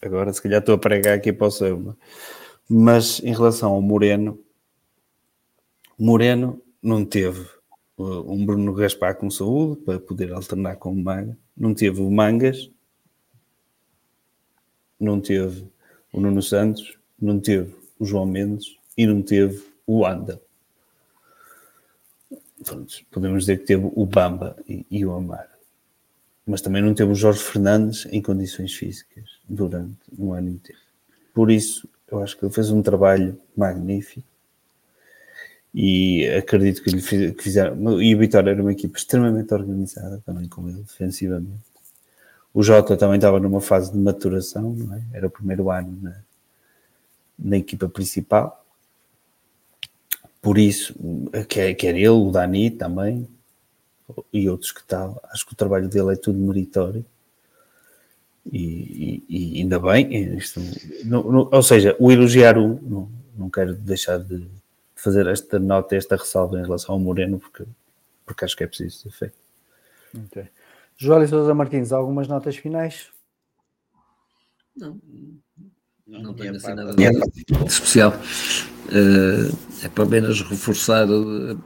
agora se calhar estou a pregar aqui para o seu. Mas em relação ao Moreno, Moreno não teve uh, um Bruno Gaspar com saúde para poder alternar com o Maga, não teve o Mangas, não teve o Nuno Santos, não teve o João Mendes e não teve o Anda. Podemos dizer que teve o Bamba e, e o Amar. Mas também não teve o Jorge Fernandes em condições físicas durante um ano inteiro. Por isso, eu acho que ele fez um trabalho magnífico e acredito que lhe fizeram. E o Vitória era uma equipa extremamente organizada também com ele, defensivamente. O Jota também estava numa fase de maturação, é? Era o primeiro ano na, na equipa principal. Por isso, quer, quer ele, o Dani também, e outros que tal, acho que o trabalho dele é tudo meritório. E, e, e ainda bem, isto, não, não, ou seja, o elogiar um, não, não quero deixar de fazer esta nota, esta ressalva em relação ao Moreno, porque, porque acho que é preciso ser feito. Okay. João Sousa Martins, algumas notas finais? Não, não, não tenho assim nada de especial. Uh, é para apenas reforçar, uh,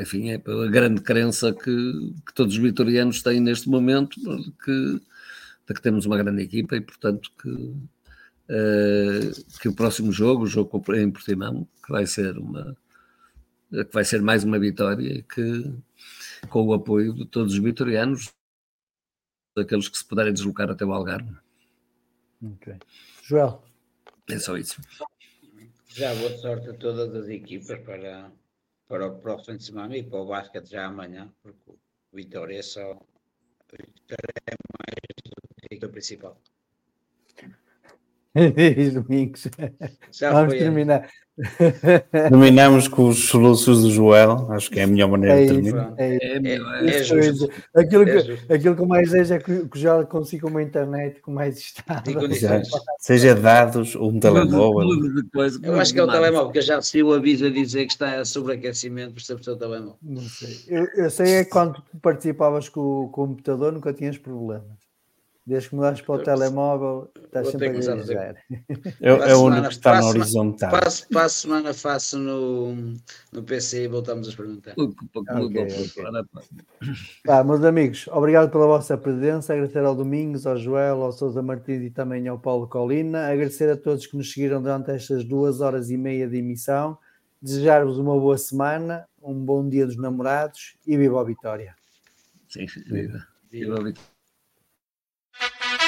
enfim, é a grande crença que, que, todos os vitorianos têm neste momento, que, de que temos uma grande equipa e, portanto, que, uh, que o próximo jogo, o jogo em Portimão, que vai ser uma que vai ser mais uma vitória que com o apoio de todos os vitorianos, daqueles que se puderem deslocar até o Algarve. Ok. Joel. É só isso. Já boa sorte a todas as equipas para, para o próximo de semana e para o basquete já amanhã, porque o Vitória é só. Vitória é mais do que a principal. Domingos. Já Vamos terminar. Terminamos com os soluços do Joel, acho que é a melhor maneira é de terminar. É, é, é, justo. Aquilo, que, aquilo que eu mais desejo é que, que já consiga uma internet com mais estado. Seja dados ou um telemóvel. Eu acho que é o telemóvel, porque eu já recebi o aviso a dizer que está sobreaquecimento por ser o seu telemóvel. Não sei. Eu, eu sei é que quando participavas com o computador nunca tinhas problemas. Desde que mudaste para o telemóvel, estás sempre a exagerar. É, (laughs) é o único que está no horizontal. Passo, para a semana faço no, no PC e voltamos a experimentar. Okay, okay. meus amigos, obrigado pela vossa presença. Agradecer ao Domingos, ao Joel, ao Sousa Martins e também ao Paulo Colina. Agradecer a todos que nos seguiram durante estas duas horas e meia de emissão. Desejar-vos uma boa semana, um bom dia dos namorados e viva a vitória. Sim, viva. Viva a vitória. Thank you.